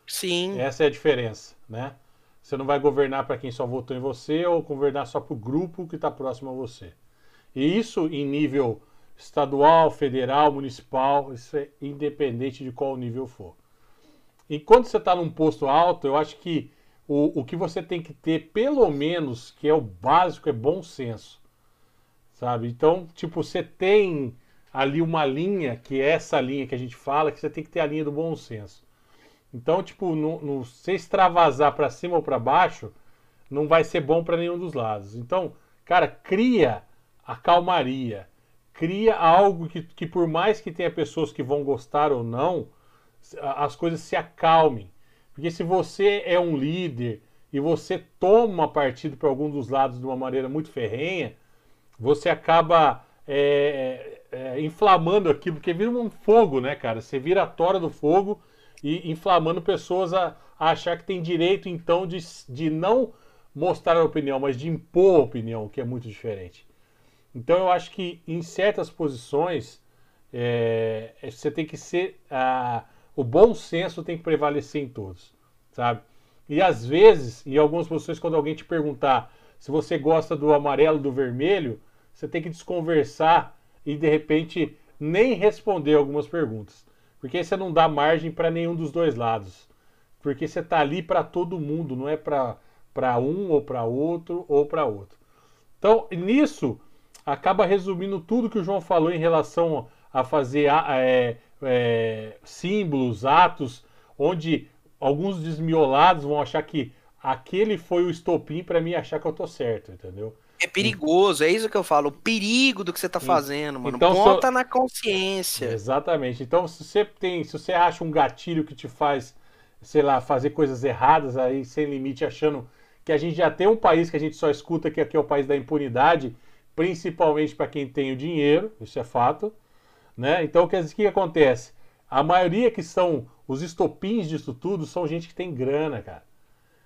Sim. Essa é a diferença, né? Você não vai governar para quem só votou em você ou governar só para o grupo que está próximo a você. E isso em nível estadual, federal, municipal, isso é independente de qual nível for. E quando você está num posto alto, eu acho que o, o que você tem que ter, pelo menos, que é o básico, é bom senso. Sabe? Então, tipo, você tem ali uma linha, que é essa linha que a gente fala, que você tem que ter a linha do bom senso. Então, tipo, no, no se extravasar para cima ou para baixo, não vai ser bom para nenhum dos lados. Então, cara, cria a calmaria, cria algo que, que por mais que tenha pessoas que vão gostar ou não, as coisas se acalmem. Porque se você é um líder e você toma partido para algum dos lados de uma maneira muito ferrenha, você acaba é, é, inflamando aquilo, porque vira um fogo, né, cara? Você vira a tora do fogo e inflamando pessoas a, a achar que tem direito, então, de, de não mostrar a opinião, mas de impor a opinião, que é muito diferente. Então, eu acho que em certas posições é, é você tem que ser. A, o bom senso tem que prevalecer em todos, sabe? E às vezes, em algumas posições, quando alguém te perguntar se você gosta do amarelo do vermelho, você tem que desconversar e de repente nem responder algumas perguntas. Porque aí você não dá margem para nenhum dos dois lados. Porque você está ali para todo mundo, não é para um ou para outro ou para outro. Então, nisso, acaba resumindo tudo que o João falou em relação a fazer é, é, símbolos, atos, onde alguns desmiolados vão achar que aquele foi o estopim para mim achar que eu tô certo, entendeu? É perigoso, é isso que eu falo. O perigo do que você tá fazendo, mano. Então, Ponta na consciência. Exatamente. Então, se você tem, se você acha um gatilho que te faz, sei lá, fazer coisas erradas aí sem limite, achando que a gente já tem um país que a gente só escuta que aqui é o país da impunidade, principalmente para quem tem o dinheiro, isso é fato, né? Então, o que, que acontece? A maioria que são os estopins disso tudo são gente que tem grana, cara.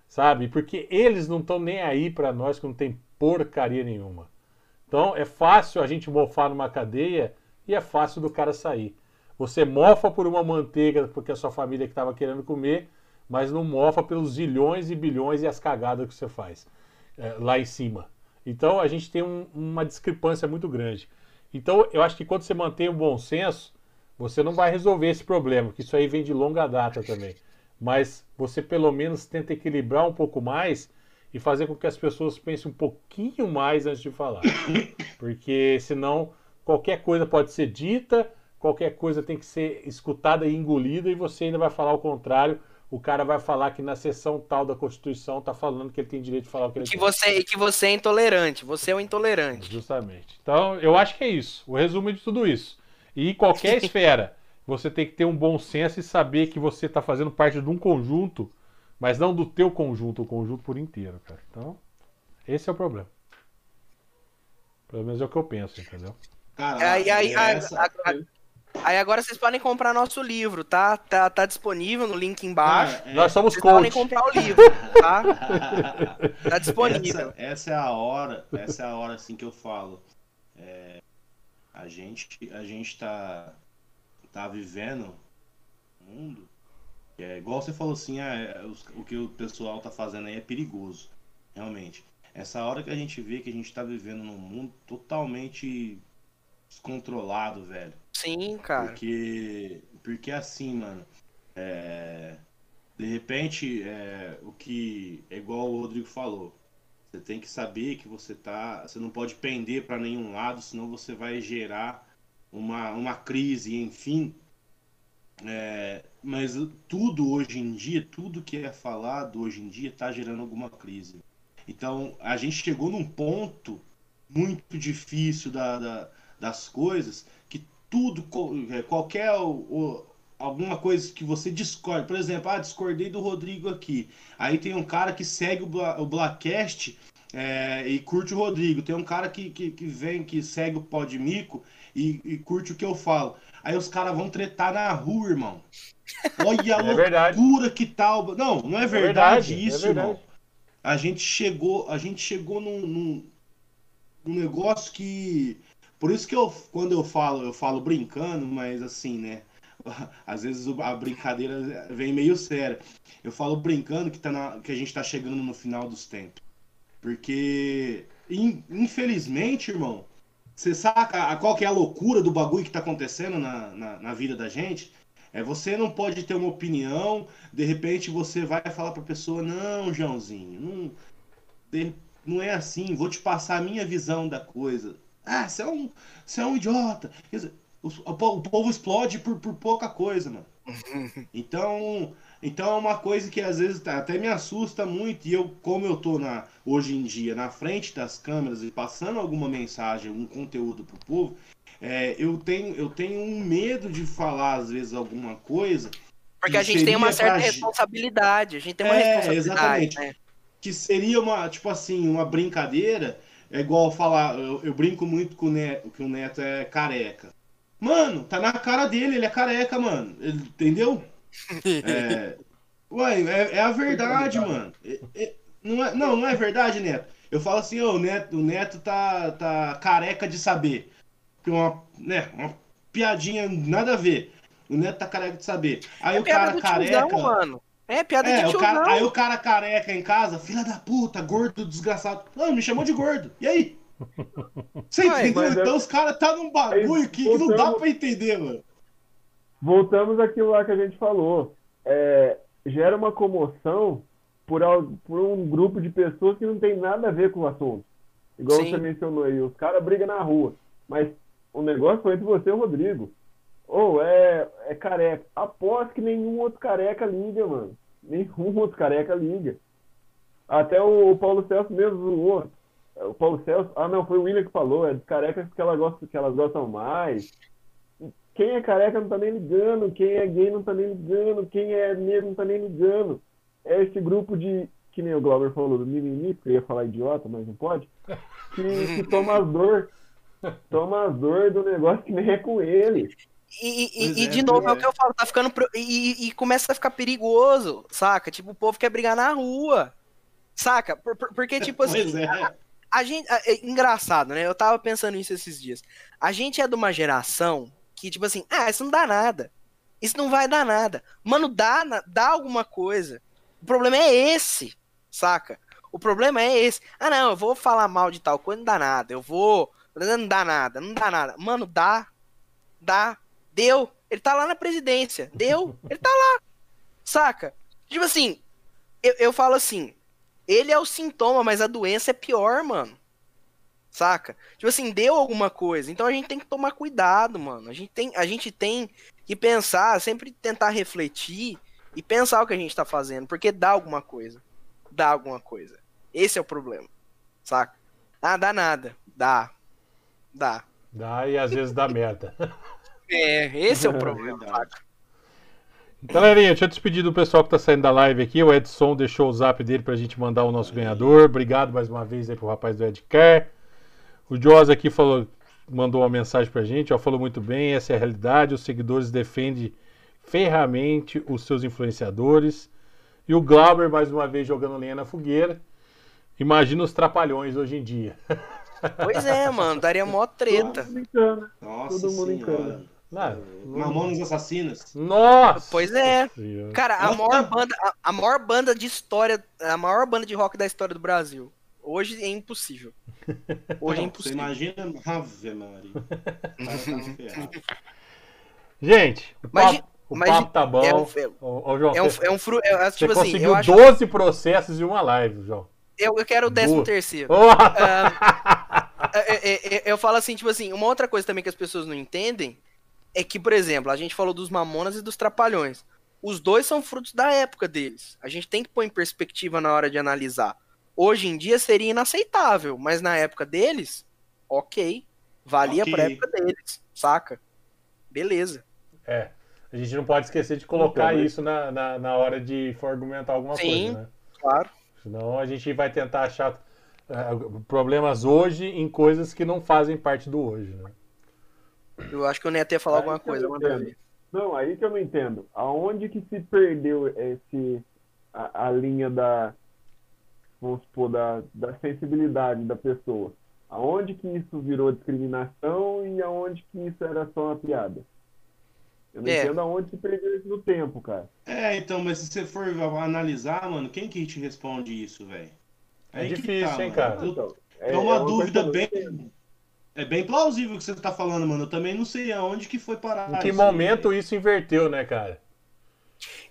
Sabe? Porque eles não estão nem aí para nós que não tem porcaria nenhuma. Então é fácil a gente mofar numa cadeia e é fácil do cara sair. Você mofa por uma manteiga porque a sua família que estava querendo comer, mas não mofa pelos zilhões e bilhões e as cagadas que você faz é, lá em cima. Então a gente tem um, uma discrepância muito grande. Então eu acho que quando você mantém o bom senso, você não vai resolver esse problema, que isso aí vem de longa data também. Mas você pelo menos tenta equilibrar um pouco mais e fazer com que as pessoas pensem um pouquinho mais antes de falar. Porque senão qualquer coisa pode ser dita, qualquer coisa tem que ser escutada e engolida e você ainda vai falar o contrário. O cara vai falar que na sessão tal da Constituição está falando que ele tem direito de falar o que ele que quer. Você, que você é intolerante, você é um intolerante. Justamente. Então, eu acho que é isso. O resumo de tudo isso. E em qualquer esfera, você tem que ter um bom senso e saber que você está fazendo parte de um conjunto mas não do teu conjunto, o conjunto por inteiro, cara. Então, esse é o problema. Pelo menos é o que eu penso, entendeu? Cara, aí, aí, essa... aí, aí, agora vocês podem comprar nosso livro, tá? Tá, tá disponível no link embaixo. é... Nós somos vocês coach. podem comprar o livro, tá? tá disponível. Essa, essa, é a hora, essa é a hora assim que eu falo. É, a gente, a gente tá tá vivendo no mundo, é igual você falou assim, ah, é, o que o pessoal tá fazendo aí é perigoso, realmente. Essa hora que a gente vê que a gente tá vivendo num mundo totalmente descontrolado, velho. Sim, cara. Porque, porque assim, mano, é, de repente, é, o que é igual o Rodrigo falou, você tem que saber que você tá, você não pode pender para nenhum lado, senão você vai gerar uma, uma crise, enfim. É, mas tudo hoje em dia, tudo que é falado hoje em dia está gerando alguma crise. Então a gente chegou num ponto muito difícil da, da das coisas que tudo, é, qualquer o, alguma coisa que você discorde, por exemplo, ah, discordei do Rodrigo aqui. Aí tem um cara que segue o, Bla, o Blackcast é, e curte o Rodrigo. Tem um cara que, que, que vem, que segue o Podmico e, e curte o que eu falo. Aí os caras vão tretar na rua, irmão. Olha a é loucura que tal. Tá não, não é, é verdade, é verdade isso, é verdade. irmão. A gente chegou, a gente chegou num, num, num negócio que. Por isso que eu, quando eu falo, eu falo brincando, mas assim, né? às vezes a brincadeira vem meio séria. Eu falo brincando que, tá na, que a gente tá chegando no final dos tempos. Porque, in, infelizmente, irmão, você saca qual que é a loucura do bagulho que tá acontecendo na, na, na, vida da gente? É você não pode ter uma opinião, de repente você vai falar pra pessoa, não, Joãozinho, não, não é assim, vou te passar a minha visão da coisa. Ah, você é um, você é um idiota. Quer dizer, o, o povo explode por, por pouca coisa, mano. Então, então é uma coisa que às vezes até me assusta muito. E eu, como eu tô na, hoje em dia na frente das câmeras e passando alguma mensagem, algum conteúdo pro povo, é, eu, tenho, eu tenho um medo de falar, às vezes, alguma coisa. Porque a gente tem uma certa pra... responsabilidade. A gente tem uma é, responsabilidade. Exatamente. Né? Que seria uma, tipo assim, uma brincadeira. É igual falar, eu, eu brinco muito com o Neto, que o Neto é careca. Mano, tá na cara dele, ele é careca, mano. Ele, entendeu? É, ué, é, é, a verdade, mano. É, é, não, é, não, não é verdade, Neto. Eu falo assim, oh, o Neto, o Neto tá, tá careca de saber. Uma, né, uma piadinha nada a ver. O Neto tá careca de saber. Aí é o cara careca. Tiozão, mano. É, piada é, de o cara, Aí o cara careca em casa, filha da puta, gordo, desgraçado. Não, me chamou de gordo. E aí? Você entendeu? É- então é... os caras tá num bagulho que, voltamos... que, não dá pra entender, mano. Voltamos àquilo lá que a gente falou. É, gera uma comoção por, por um grupo de pessoas que não tem nada a ver com o assunto. Igual Sim. você mencionou aí, os caras brigam na rua. Mas o negócio foi entre você e o Rodrigo. Ou é, é careca. Aposto que nenhum outro careca liga, mano. Nenhum outro careca liga. Até o, o Paulo Celso mesmo zoou. O Paulo Celso. Ah, não, foi o William que falou. É de carecas que, ela gosta, que elas gostam mais. Quem é careca não tá nem ligando. Quem é gay não tá nem ligando. Quem é negro não tá nem ligando. É esse grupo de. Que nem o Glauber falou do mimimi, porque eu ia falar idiota, mas não pode. Que, que toma as dor. Toma as dor do negócio que nem é com ele. E, e, e é, de novo, é. é. o que eu falo, tá ficando. E, e, começa a ficar perigoso, saca? Tipo, o povo quer brigar na rua. Saca? Por, por, porque, tipo assim. É. A gente. É engraçado, né? Eu tava pensando nisso esses dias. A gente é de uma geração que, tipo assim, ah, isso não dá nada. Isso não vai dar nada. Mano, dá, dá alguma coisa. O problema é esse, saca? O problema é esse. Ah, não, eu vou falar mal de tal coisa, não dá nada. Eu vou. Não dá nada, não dá nada. Mano, dá. Dá. Deu. Ele tá lá na presidência. Deu. Ele tá lá. Saca? Tipo assim, eu, eu falo assim, ele é o sintoma, mas a doença é pior, mano. Saca? Tipo assim, deu alguma coisa. Então a gente tem que tomar cuidado, mano. A gente tem, a gente tem que pensar, sempre tentar refletir e pensar o que a gente tá fazendo, porque dá alguma coisa. Dá alguma coisa. Esse é o problema. Saca? Ah, dá nada. Dá. Dá. Dá e às vezes dá merda. É, esse é o problema, saca? Galerinha, deixa eu despedir do pessoal que tá saindo da live aqui. O Edson deixou o zap dele pra gente mandar o nosso ganhador. Obrigado mais uma vez aí pro rapaz do Edcare. O Joss aqui falou, mandou uma mensagem pra gente, ó, falou muito bem, essa é a realidade, os seguidores defendem ferramente os seus influenciadores. E o Glauber, mais uma vez, jogando lenha na fogueira. Imagina os trapalhões hoje em dia. Pois é, mano, daria mó treta. Nossa Todo mundo senhora. Não, não- Mamonas Assassinas. Nossa! Pois é. Cara, a maior banda, a, a maior banda de história, a maior banda de rock da história do Brasil. Hoje é impossível. Hoje é Não, Você impossível. imagina. Ave Maria. Tá. Gente, o papo, o papo tá bom. é um- é- Ô, João, É um, você, é um fru, é, você tipo assim, conseguiu eu acho, 12 processos em uma live, João. eu, eu quero o décimo Boa. terceiro. Ô, É, é, é, eu falo assim, tipo assim, uma outra coisa também que as pessoas não entendem é que, por exemplo, a gente falou dos Mamonas e dos Trapalhões. Os dois são frutos da época deles. A gente tem que pôr em perspectiva na hora de analisar. Hoje em dia seria inaceitável, mas na época deles, ok. Valia Ok. pra época deles, saca? Beleza. É, a gente não pode esquecer de colocar Então, mas- isso na, na, na hora de for argumentar alguma Sim. coisa, né? Claro. Senão a gente vai tentar achar é, problemas hoje em coisas que não fazem parte do hoje, né? Eu acho que o Neto ia falar Aí alguma coisa. Não, aí que eu não entendo. Aonde que se perdeu esse a, a linha da vamos supor da, da sensibilidade da pessoa? Aonde que isso virou discriminação e aonde que isso era só uma piada? Eu não É. entendo aonde se perdeu isso no tempo, cara. É, então, mas se você for analisar, mano, quem que te responde isso, velho? É que difícil, hein, mano. cara? Eu- Então, É uma coisa dúvida bem. entendo. É bem plausível o que você tá falando, mano. Eu também não sei aonde que foi parar. Em que isso momento isso inverteu, né, cara?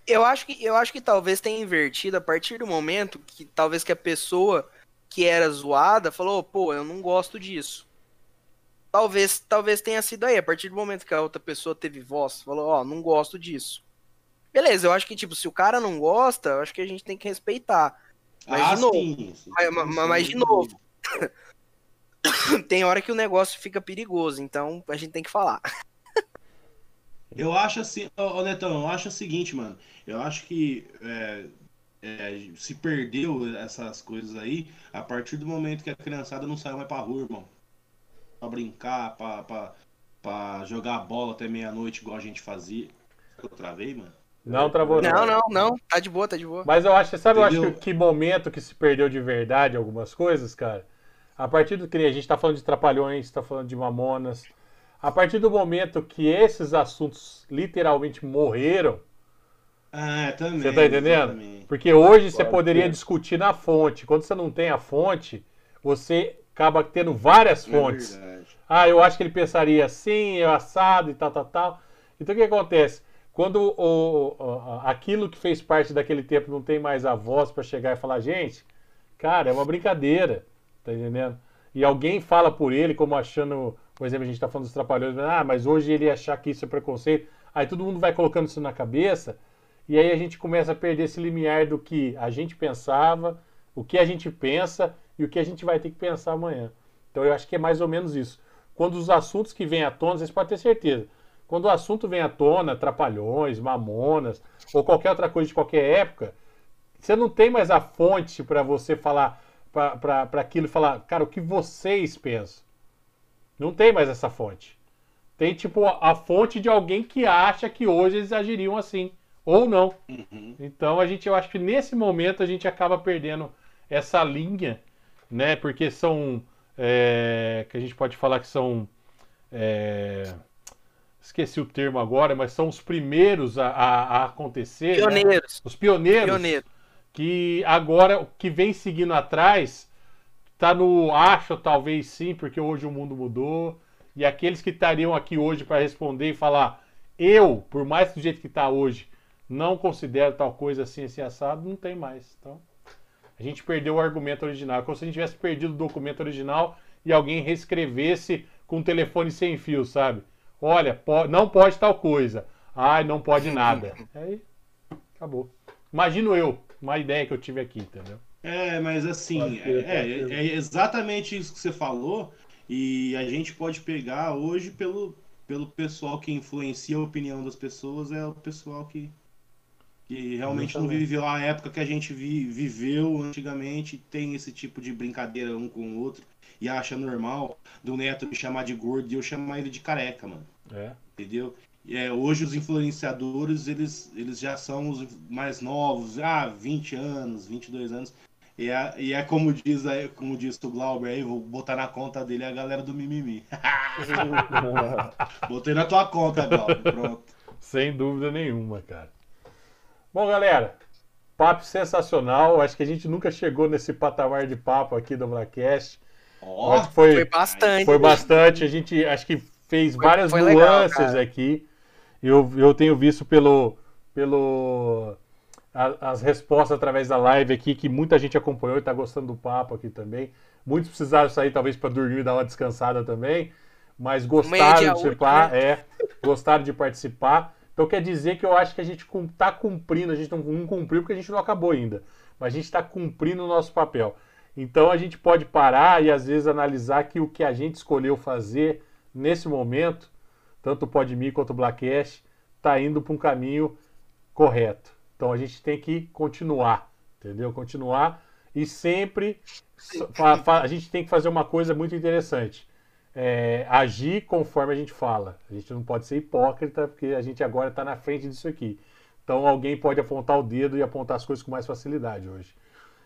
Eu acho que eu acho que talvez tenha invertido a partir do momento que talvez que a pessoa que era zoada falou, pô, eu não gosto disso. Talvez talvez tenha sido aí, a partir do momento que a outra pessoa teve voz, falou, ó, não gosto disso. Beleza, eu acho que tipo, se o cara não gosta, eu acho que a gente tem que respeitar. Mas ah, de novo, sim, sim. mas- mas- mas de novo. Tem hora que o negócio fica perigoso, então a gente tem que falar. Eu acho assim, ô, ô, Netão, eu acho o seguinte, mano. Eu acho que é, é, se perdeu essas coisas aí a partir do momento que a criançada não saiu mais pra rua, irmão. Pra brincar, pra, pra, pra jogar bola até meia-noite, igual a gente fazia. Eu travei, mano. Não travou, não. Não, não, não, tá de boa, tá de boa. Mas eu acho, sabe, eu acho Entendeu? que, que momento que se perdeu de verdade algumas coisas, cara? A partir do que a gente tá falando de Trapalhões, tá falando de Mamonas. A partir do momento que esses assuntos literalmente morreram, Ah, também. Você tá entendendo? exatamente. porque hoje você Pode poderia discutir na fonte. Quando você não tem a fonte, você acaba tendo várias É fontes. verdade. Ah, eu acho que ele pensaria assim, eu assado e tal, tal, tal. Então o que acontece? Quando o, o- aquilo que fez parte daquele tempo não tem mais a voz para chegar e falar, gente, cara, é uma brincadeira, tá entendendo? E alguém fala por ele, como achando, por exemplo, a gente tá falando dos trapalhões, ah, mas hoje ele achar que isso é preconceito. Aí todo mundo vai colocando isso na cabeça, e aí a gente começa a perder esse limiar do que a gente pensava, o que a gente pensa e o que a gente vai ter que pensar amanhã. Então eu acho que é mais ou menos isso. Quando os assuntos que vêm à tona, vocês podem ter certeza. Quando o assunto vem à tona, trapalhões, mamonas, ou qualquer outra coisa de qualquer época, você não tem mais a fonte para você falar, para aquilo falar, cara, o que vocês pensam. Não tem mais essa fonte. Tem tipo a, a fonte de alguém que acha que hoje eles agiriam assim, ou não. Uhum. Então a gente, eu acho que nesse momento a gente acaba perdendo essa linha, né? Porque são, é, que a gente pode falar que são, é, esqueci o termo agora, mas são os primeiros a, a- a acontecer, né? Pioneiros, os pioneiros, pioneiros. Que agora o que vem seguindo atrás tá no acho talvez sim, porque hoje o mundo mudou. E aqueles que estariam aqui hoje para responder e falar, eu, por mais do jeito que está hoje, não considero tal coisa assim, assim, assado, não tem mais. Então, a gente perdeu o argumento original. É como se a gente tivesse perdido o documento original e alguém reescrevesse com um telefone sem fio, sabe? Olha, po- não pode tal coisa. Ai, não pode nada. Aí, acabou. Imagino eu, uma ideia que eu tive aqui, entendeu? É, mas assim, é, ser. é exatamente isso que você falou, e a gente pode pegar hoje pelo, pelo pessoal que influencia a opinião das pessoas, é o pessoal que, que realmente não viveu a época que a gente vi- viveu antigamente, tem esse tipo de brincadeira um com o outro, e acha normal do neto me chamar de gordo e eu chamar ele de careca, mano É. entendeu? E, é, hoje os influenciadores, eles, eles já são os mais novos, ah, 20 anos, 22 anos. E é, e é como diz aí, como diz o Glauber aí, vou botar na conta dele a galera do mimimi. Botei na tua conta, Glauber. Pronto. Sem dúvida nenhuma, cara. Bom, galera, papo sensacional. Acho que a gente nunca chegou nesse patamar de papo aqui do Blackcast. Que foi, Foi bastante. foi bastante. A gente acho que fez Foi- várias foi legal, nuances cara. aqui. Eu, eu tenho visto pelo, pelo a- as respostas através da live aqui que muita gente acompanhou e está gostando do papo aqui também. Muitos precisaram sair talvez para dormir e dar uma descansada também, mas gostaram dia de participar, útil, é, gostaram de participar. Então quer dizer que eu acho que a gente está cumprindo, a gente não, não cumpriu porque a gente não acabou ainda, mas a gente está cumprindo o nosso papel. Então a gente pode parar e às vezes analisar que o que a gente escolheu fazer nesse momento, tanto o Podme quanto o Blackcast, está indo para um caminho correto. Então a gente tem que continuar, entendeu? Continuar e sempre a gente tem que fazer uma coisa muito interessante. É, agir conforme a gente fala. A gente não pode ser hipócrita, porque a gente agora está na frente disso aqui. Então alguém pode apontar o dedo e apontar as coisas com mais facilidade hoje.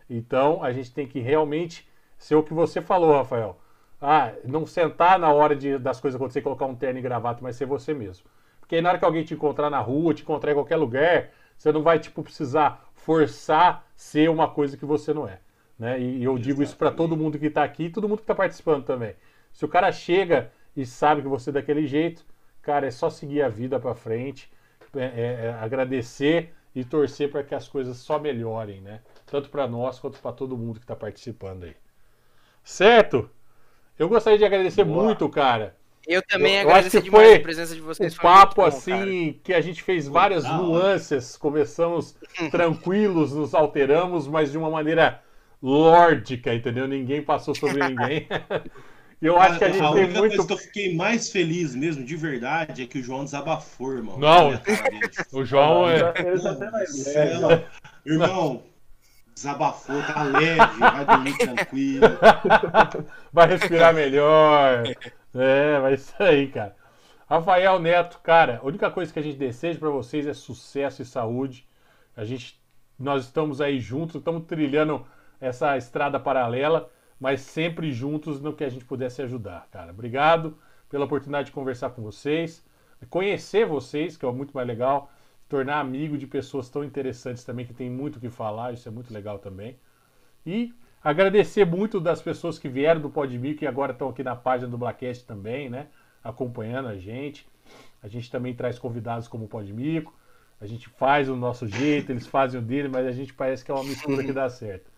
Então a gente tem que realmente ser o que você falou, Rafael. Ah, não sentar na hora de, das coisas acontecer, colocar um terno e gravata, mas ser você mesmo. Porque aí na hora que alguém te encontrar na rua, te encontrar em qualquer lugar, você não vai tipo precisar forçar ser uma coisa que você não é. Né? E, eu digo isso para todo mundo que está aqui e todo mundo que está participando também. Se o cara chega e sabe que você é daquele jeito, cara, é só seguir a vida para frente, é- é- é agradecer e torcer para que as coisas só melhorem, né? Tanto para nós quanto para todo mundo que está participando aí. Certo? Eu gostaria de agradecer Boa. muito, cara. Eu também Eu- eu agradeço que demais a presença de vocês. Um papo bom, assim cara. que a gente fez várias nuances, começamos tranquilos, nos alteramos, mas de uma maneira lórdica, entendeu? Ninguém passou sobre ninguém. E eu acho que a gente tem única muito. coisa que eu fiquei mais feliz mesmo, de verdade, é que o João desabafou, irmão. Não. A. O João é. Ele tá a Céu. ideia. Irmão, desabafou, tá leve, vai dormir tranquilo. vai respirar melhor. É, vai isso aí, cara. Rafael Neto, cara, a única coisa que a gente deseja para vocês é sucesso e saúde. A gente, nós estamos aí juntos, estamos trilhando essa estrada paralela, mas sempre juntos no que a gente pudesse ajudar, cara. Obrigado pela oportunidade de conversar com vocês, conhecer vocês, que é muito mais legal, tornar amigo de pessoas tão interessantes também que tem muito o que falar, isso é muito legal também. E agradecer muito das pessoas que vieram do Podme, que agora estão aqui na página do Blackcast também, né? Acompanhando a gente. A gente também traz convidados como o Podmico. A gente faz o nosso jeito, eles fazem o dele, mas a gente parece que é uma mistura que dá certo.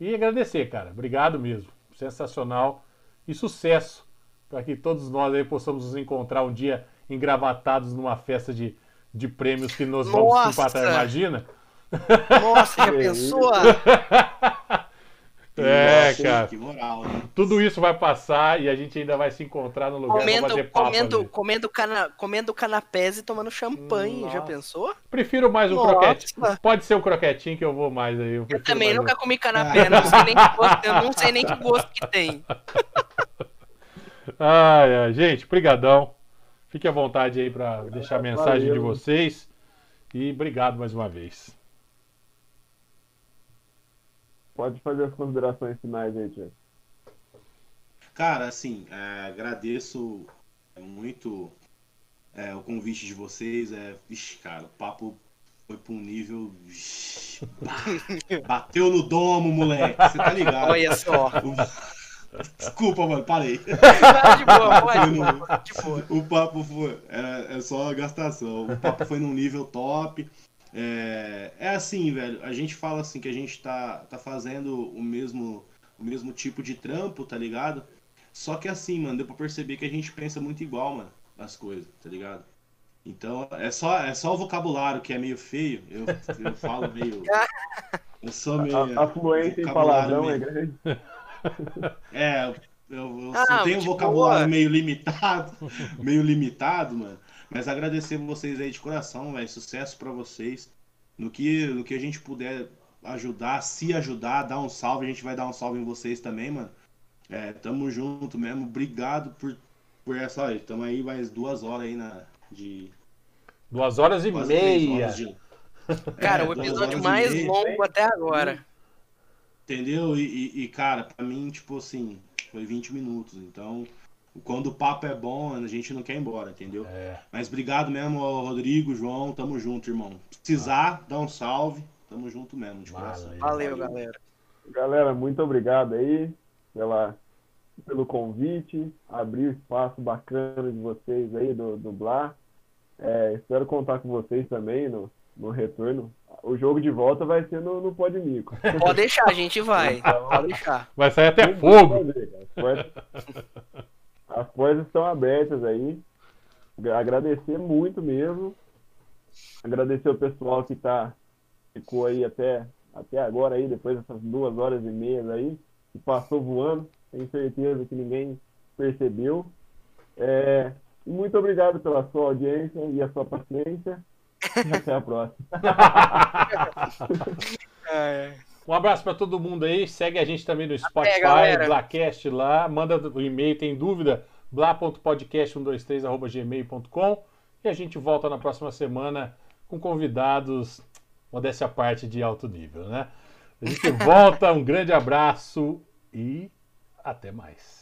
E agradecer, cara. Obrigado mesmo. Sensacional. E sucesso para que todos nós aí possamos nos encontrar um dia engravatados numa festa de, de prêmios que nós vamos Nossa! empatar, imagina? Nossa, já Que pensou? É, Nossa, cara. Que moral, né? Tudo isso vai passar e a gente ainda vai se encontrar no lugar pra Comendo, fazer papo comendo, ali. comendo, cana, comendo canapés e tomando champanhe, já Nossa. pensou? Prefiro mais um Nossa. croquete. Pode ser o croquetinho que eu vou mais aí. Eu, Eu também nunca um. comi canapé, não sei nem que gosto, eu não sei nem que gosto que tem. Ai, ai, gente, brigadão. Fique à vontade aí pra deixar a mensagem de Valeu. vocês. E obrigado mais uma vez. Pode fazer as considerações finais aí, Tiago. Cara, assim, é, agradeço muito é, o convite de vocês. É, vixe, cara, o papo foi pra um nível. bateu no domo, moleque. Você tá ligado? Olha só. Desculpa, mano, parei. Tá de boa, pode, pode, de boa. O papo foi. É, é só gastação. O papo foi num nível top. É, é assim, velho. A gente fala assim que a gente tá, tá fazendo o mesmo, o mesmo tipo de trampo, tá ligado? Só que assim, mano, deu pra perceber que a gente pensa muito igual, mano, as coisas, tá ligado? Então, é só, é só o vocabulário que é meio feio. Eu, eu falo meio. Eu sou meio. A, a fluência em palavrão é meio- grande. é, eu, eu Ah, só tenho um vocabulário boa. meio limitado, meio limitado, mano. Mas agradecer vocês aí de coração, velho. Sucesso pra vocês. No que, no que a gente puder ajudar, se ajudar, dar um salve, a gente vai dar um salve em vocês também, mano. É, tamo junto mesmo. Obrigado por, por essa. Olha, tamo aí mais duas horas aí na. De. Duas horas e meia. horas de- Cara, É, o episódio mais longo até agora. Entendeu? E, e, e, cara, pra mim, tipo assim, foi 20 minutos. Então, quando o papo é bom, a gente não quer ir embora, entendeu? É. Mas obrigado mesmo, Rodrigo, João. Tamo junto, irmão. Precisar, dá um salve. Tamo junto mesmo, de coração. Valeu, galera. Galera, muito obrigado aí pela, pelo convite, abrir o espaço bacana de vocês aí do, do Blá. É, espero contar com vocês também no, no retorno. O jogo de volta vai ser no, no Pode Mico. Pode deixar, a gente vai. Então, Pode deixar. Vai sair até fogo. Fazer, as, portas, as portas estão abertas aí. Agradecer muito mesmo. Agradecer o pessoal que tá, ficou aí até, até agora aí, depois dessas duas horas e meia aí, que passou voando. Tenho certeza que ninguém percebeu. É, muito obrigado pela sua audiência e a sua paciência. Até a próxima. É. Um abraço para todo mundo aí. Segue a gente também no Spotify. Blacast lá. Manda o e-mail, tem dúvida? blá.podcast123.gmail.com E a gente volta na próxima semana com convidados, modéstia à parte, de alto nível, né? A gente volta, um grande abraço e até mais.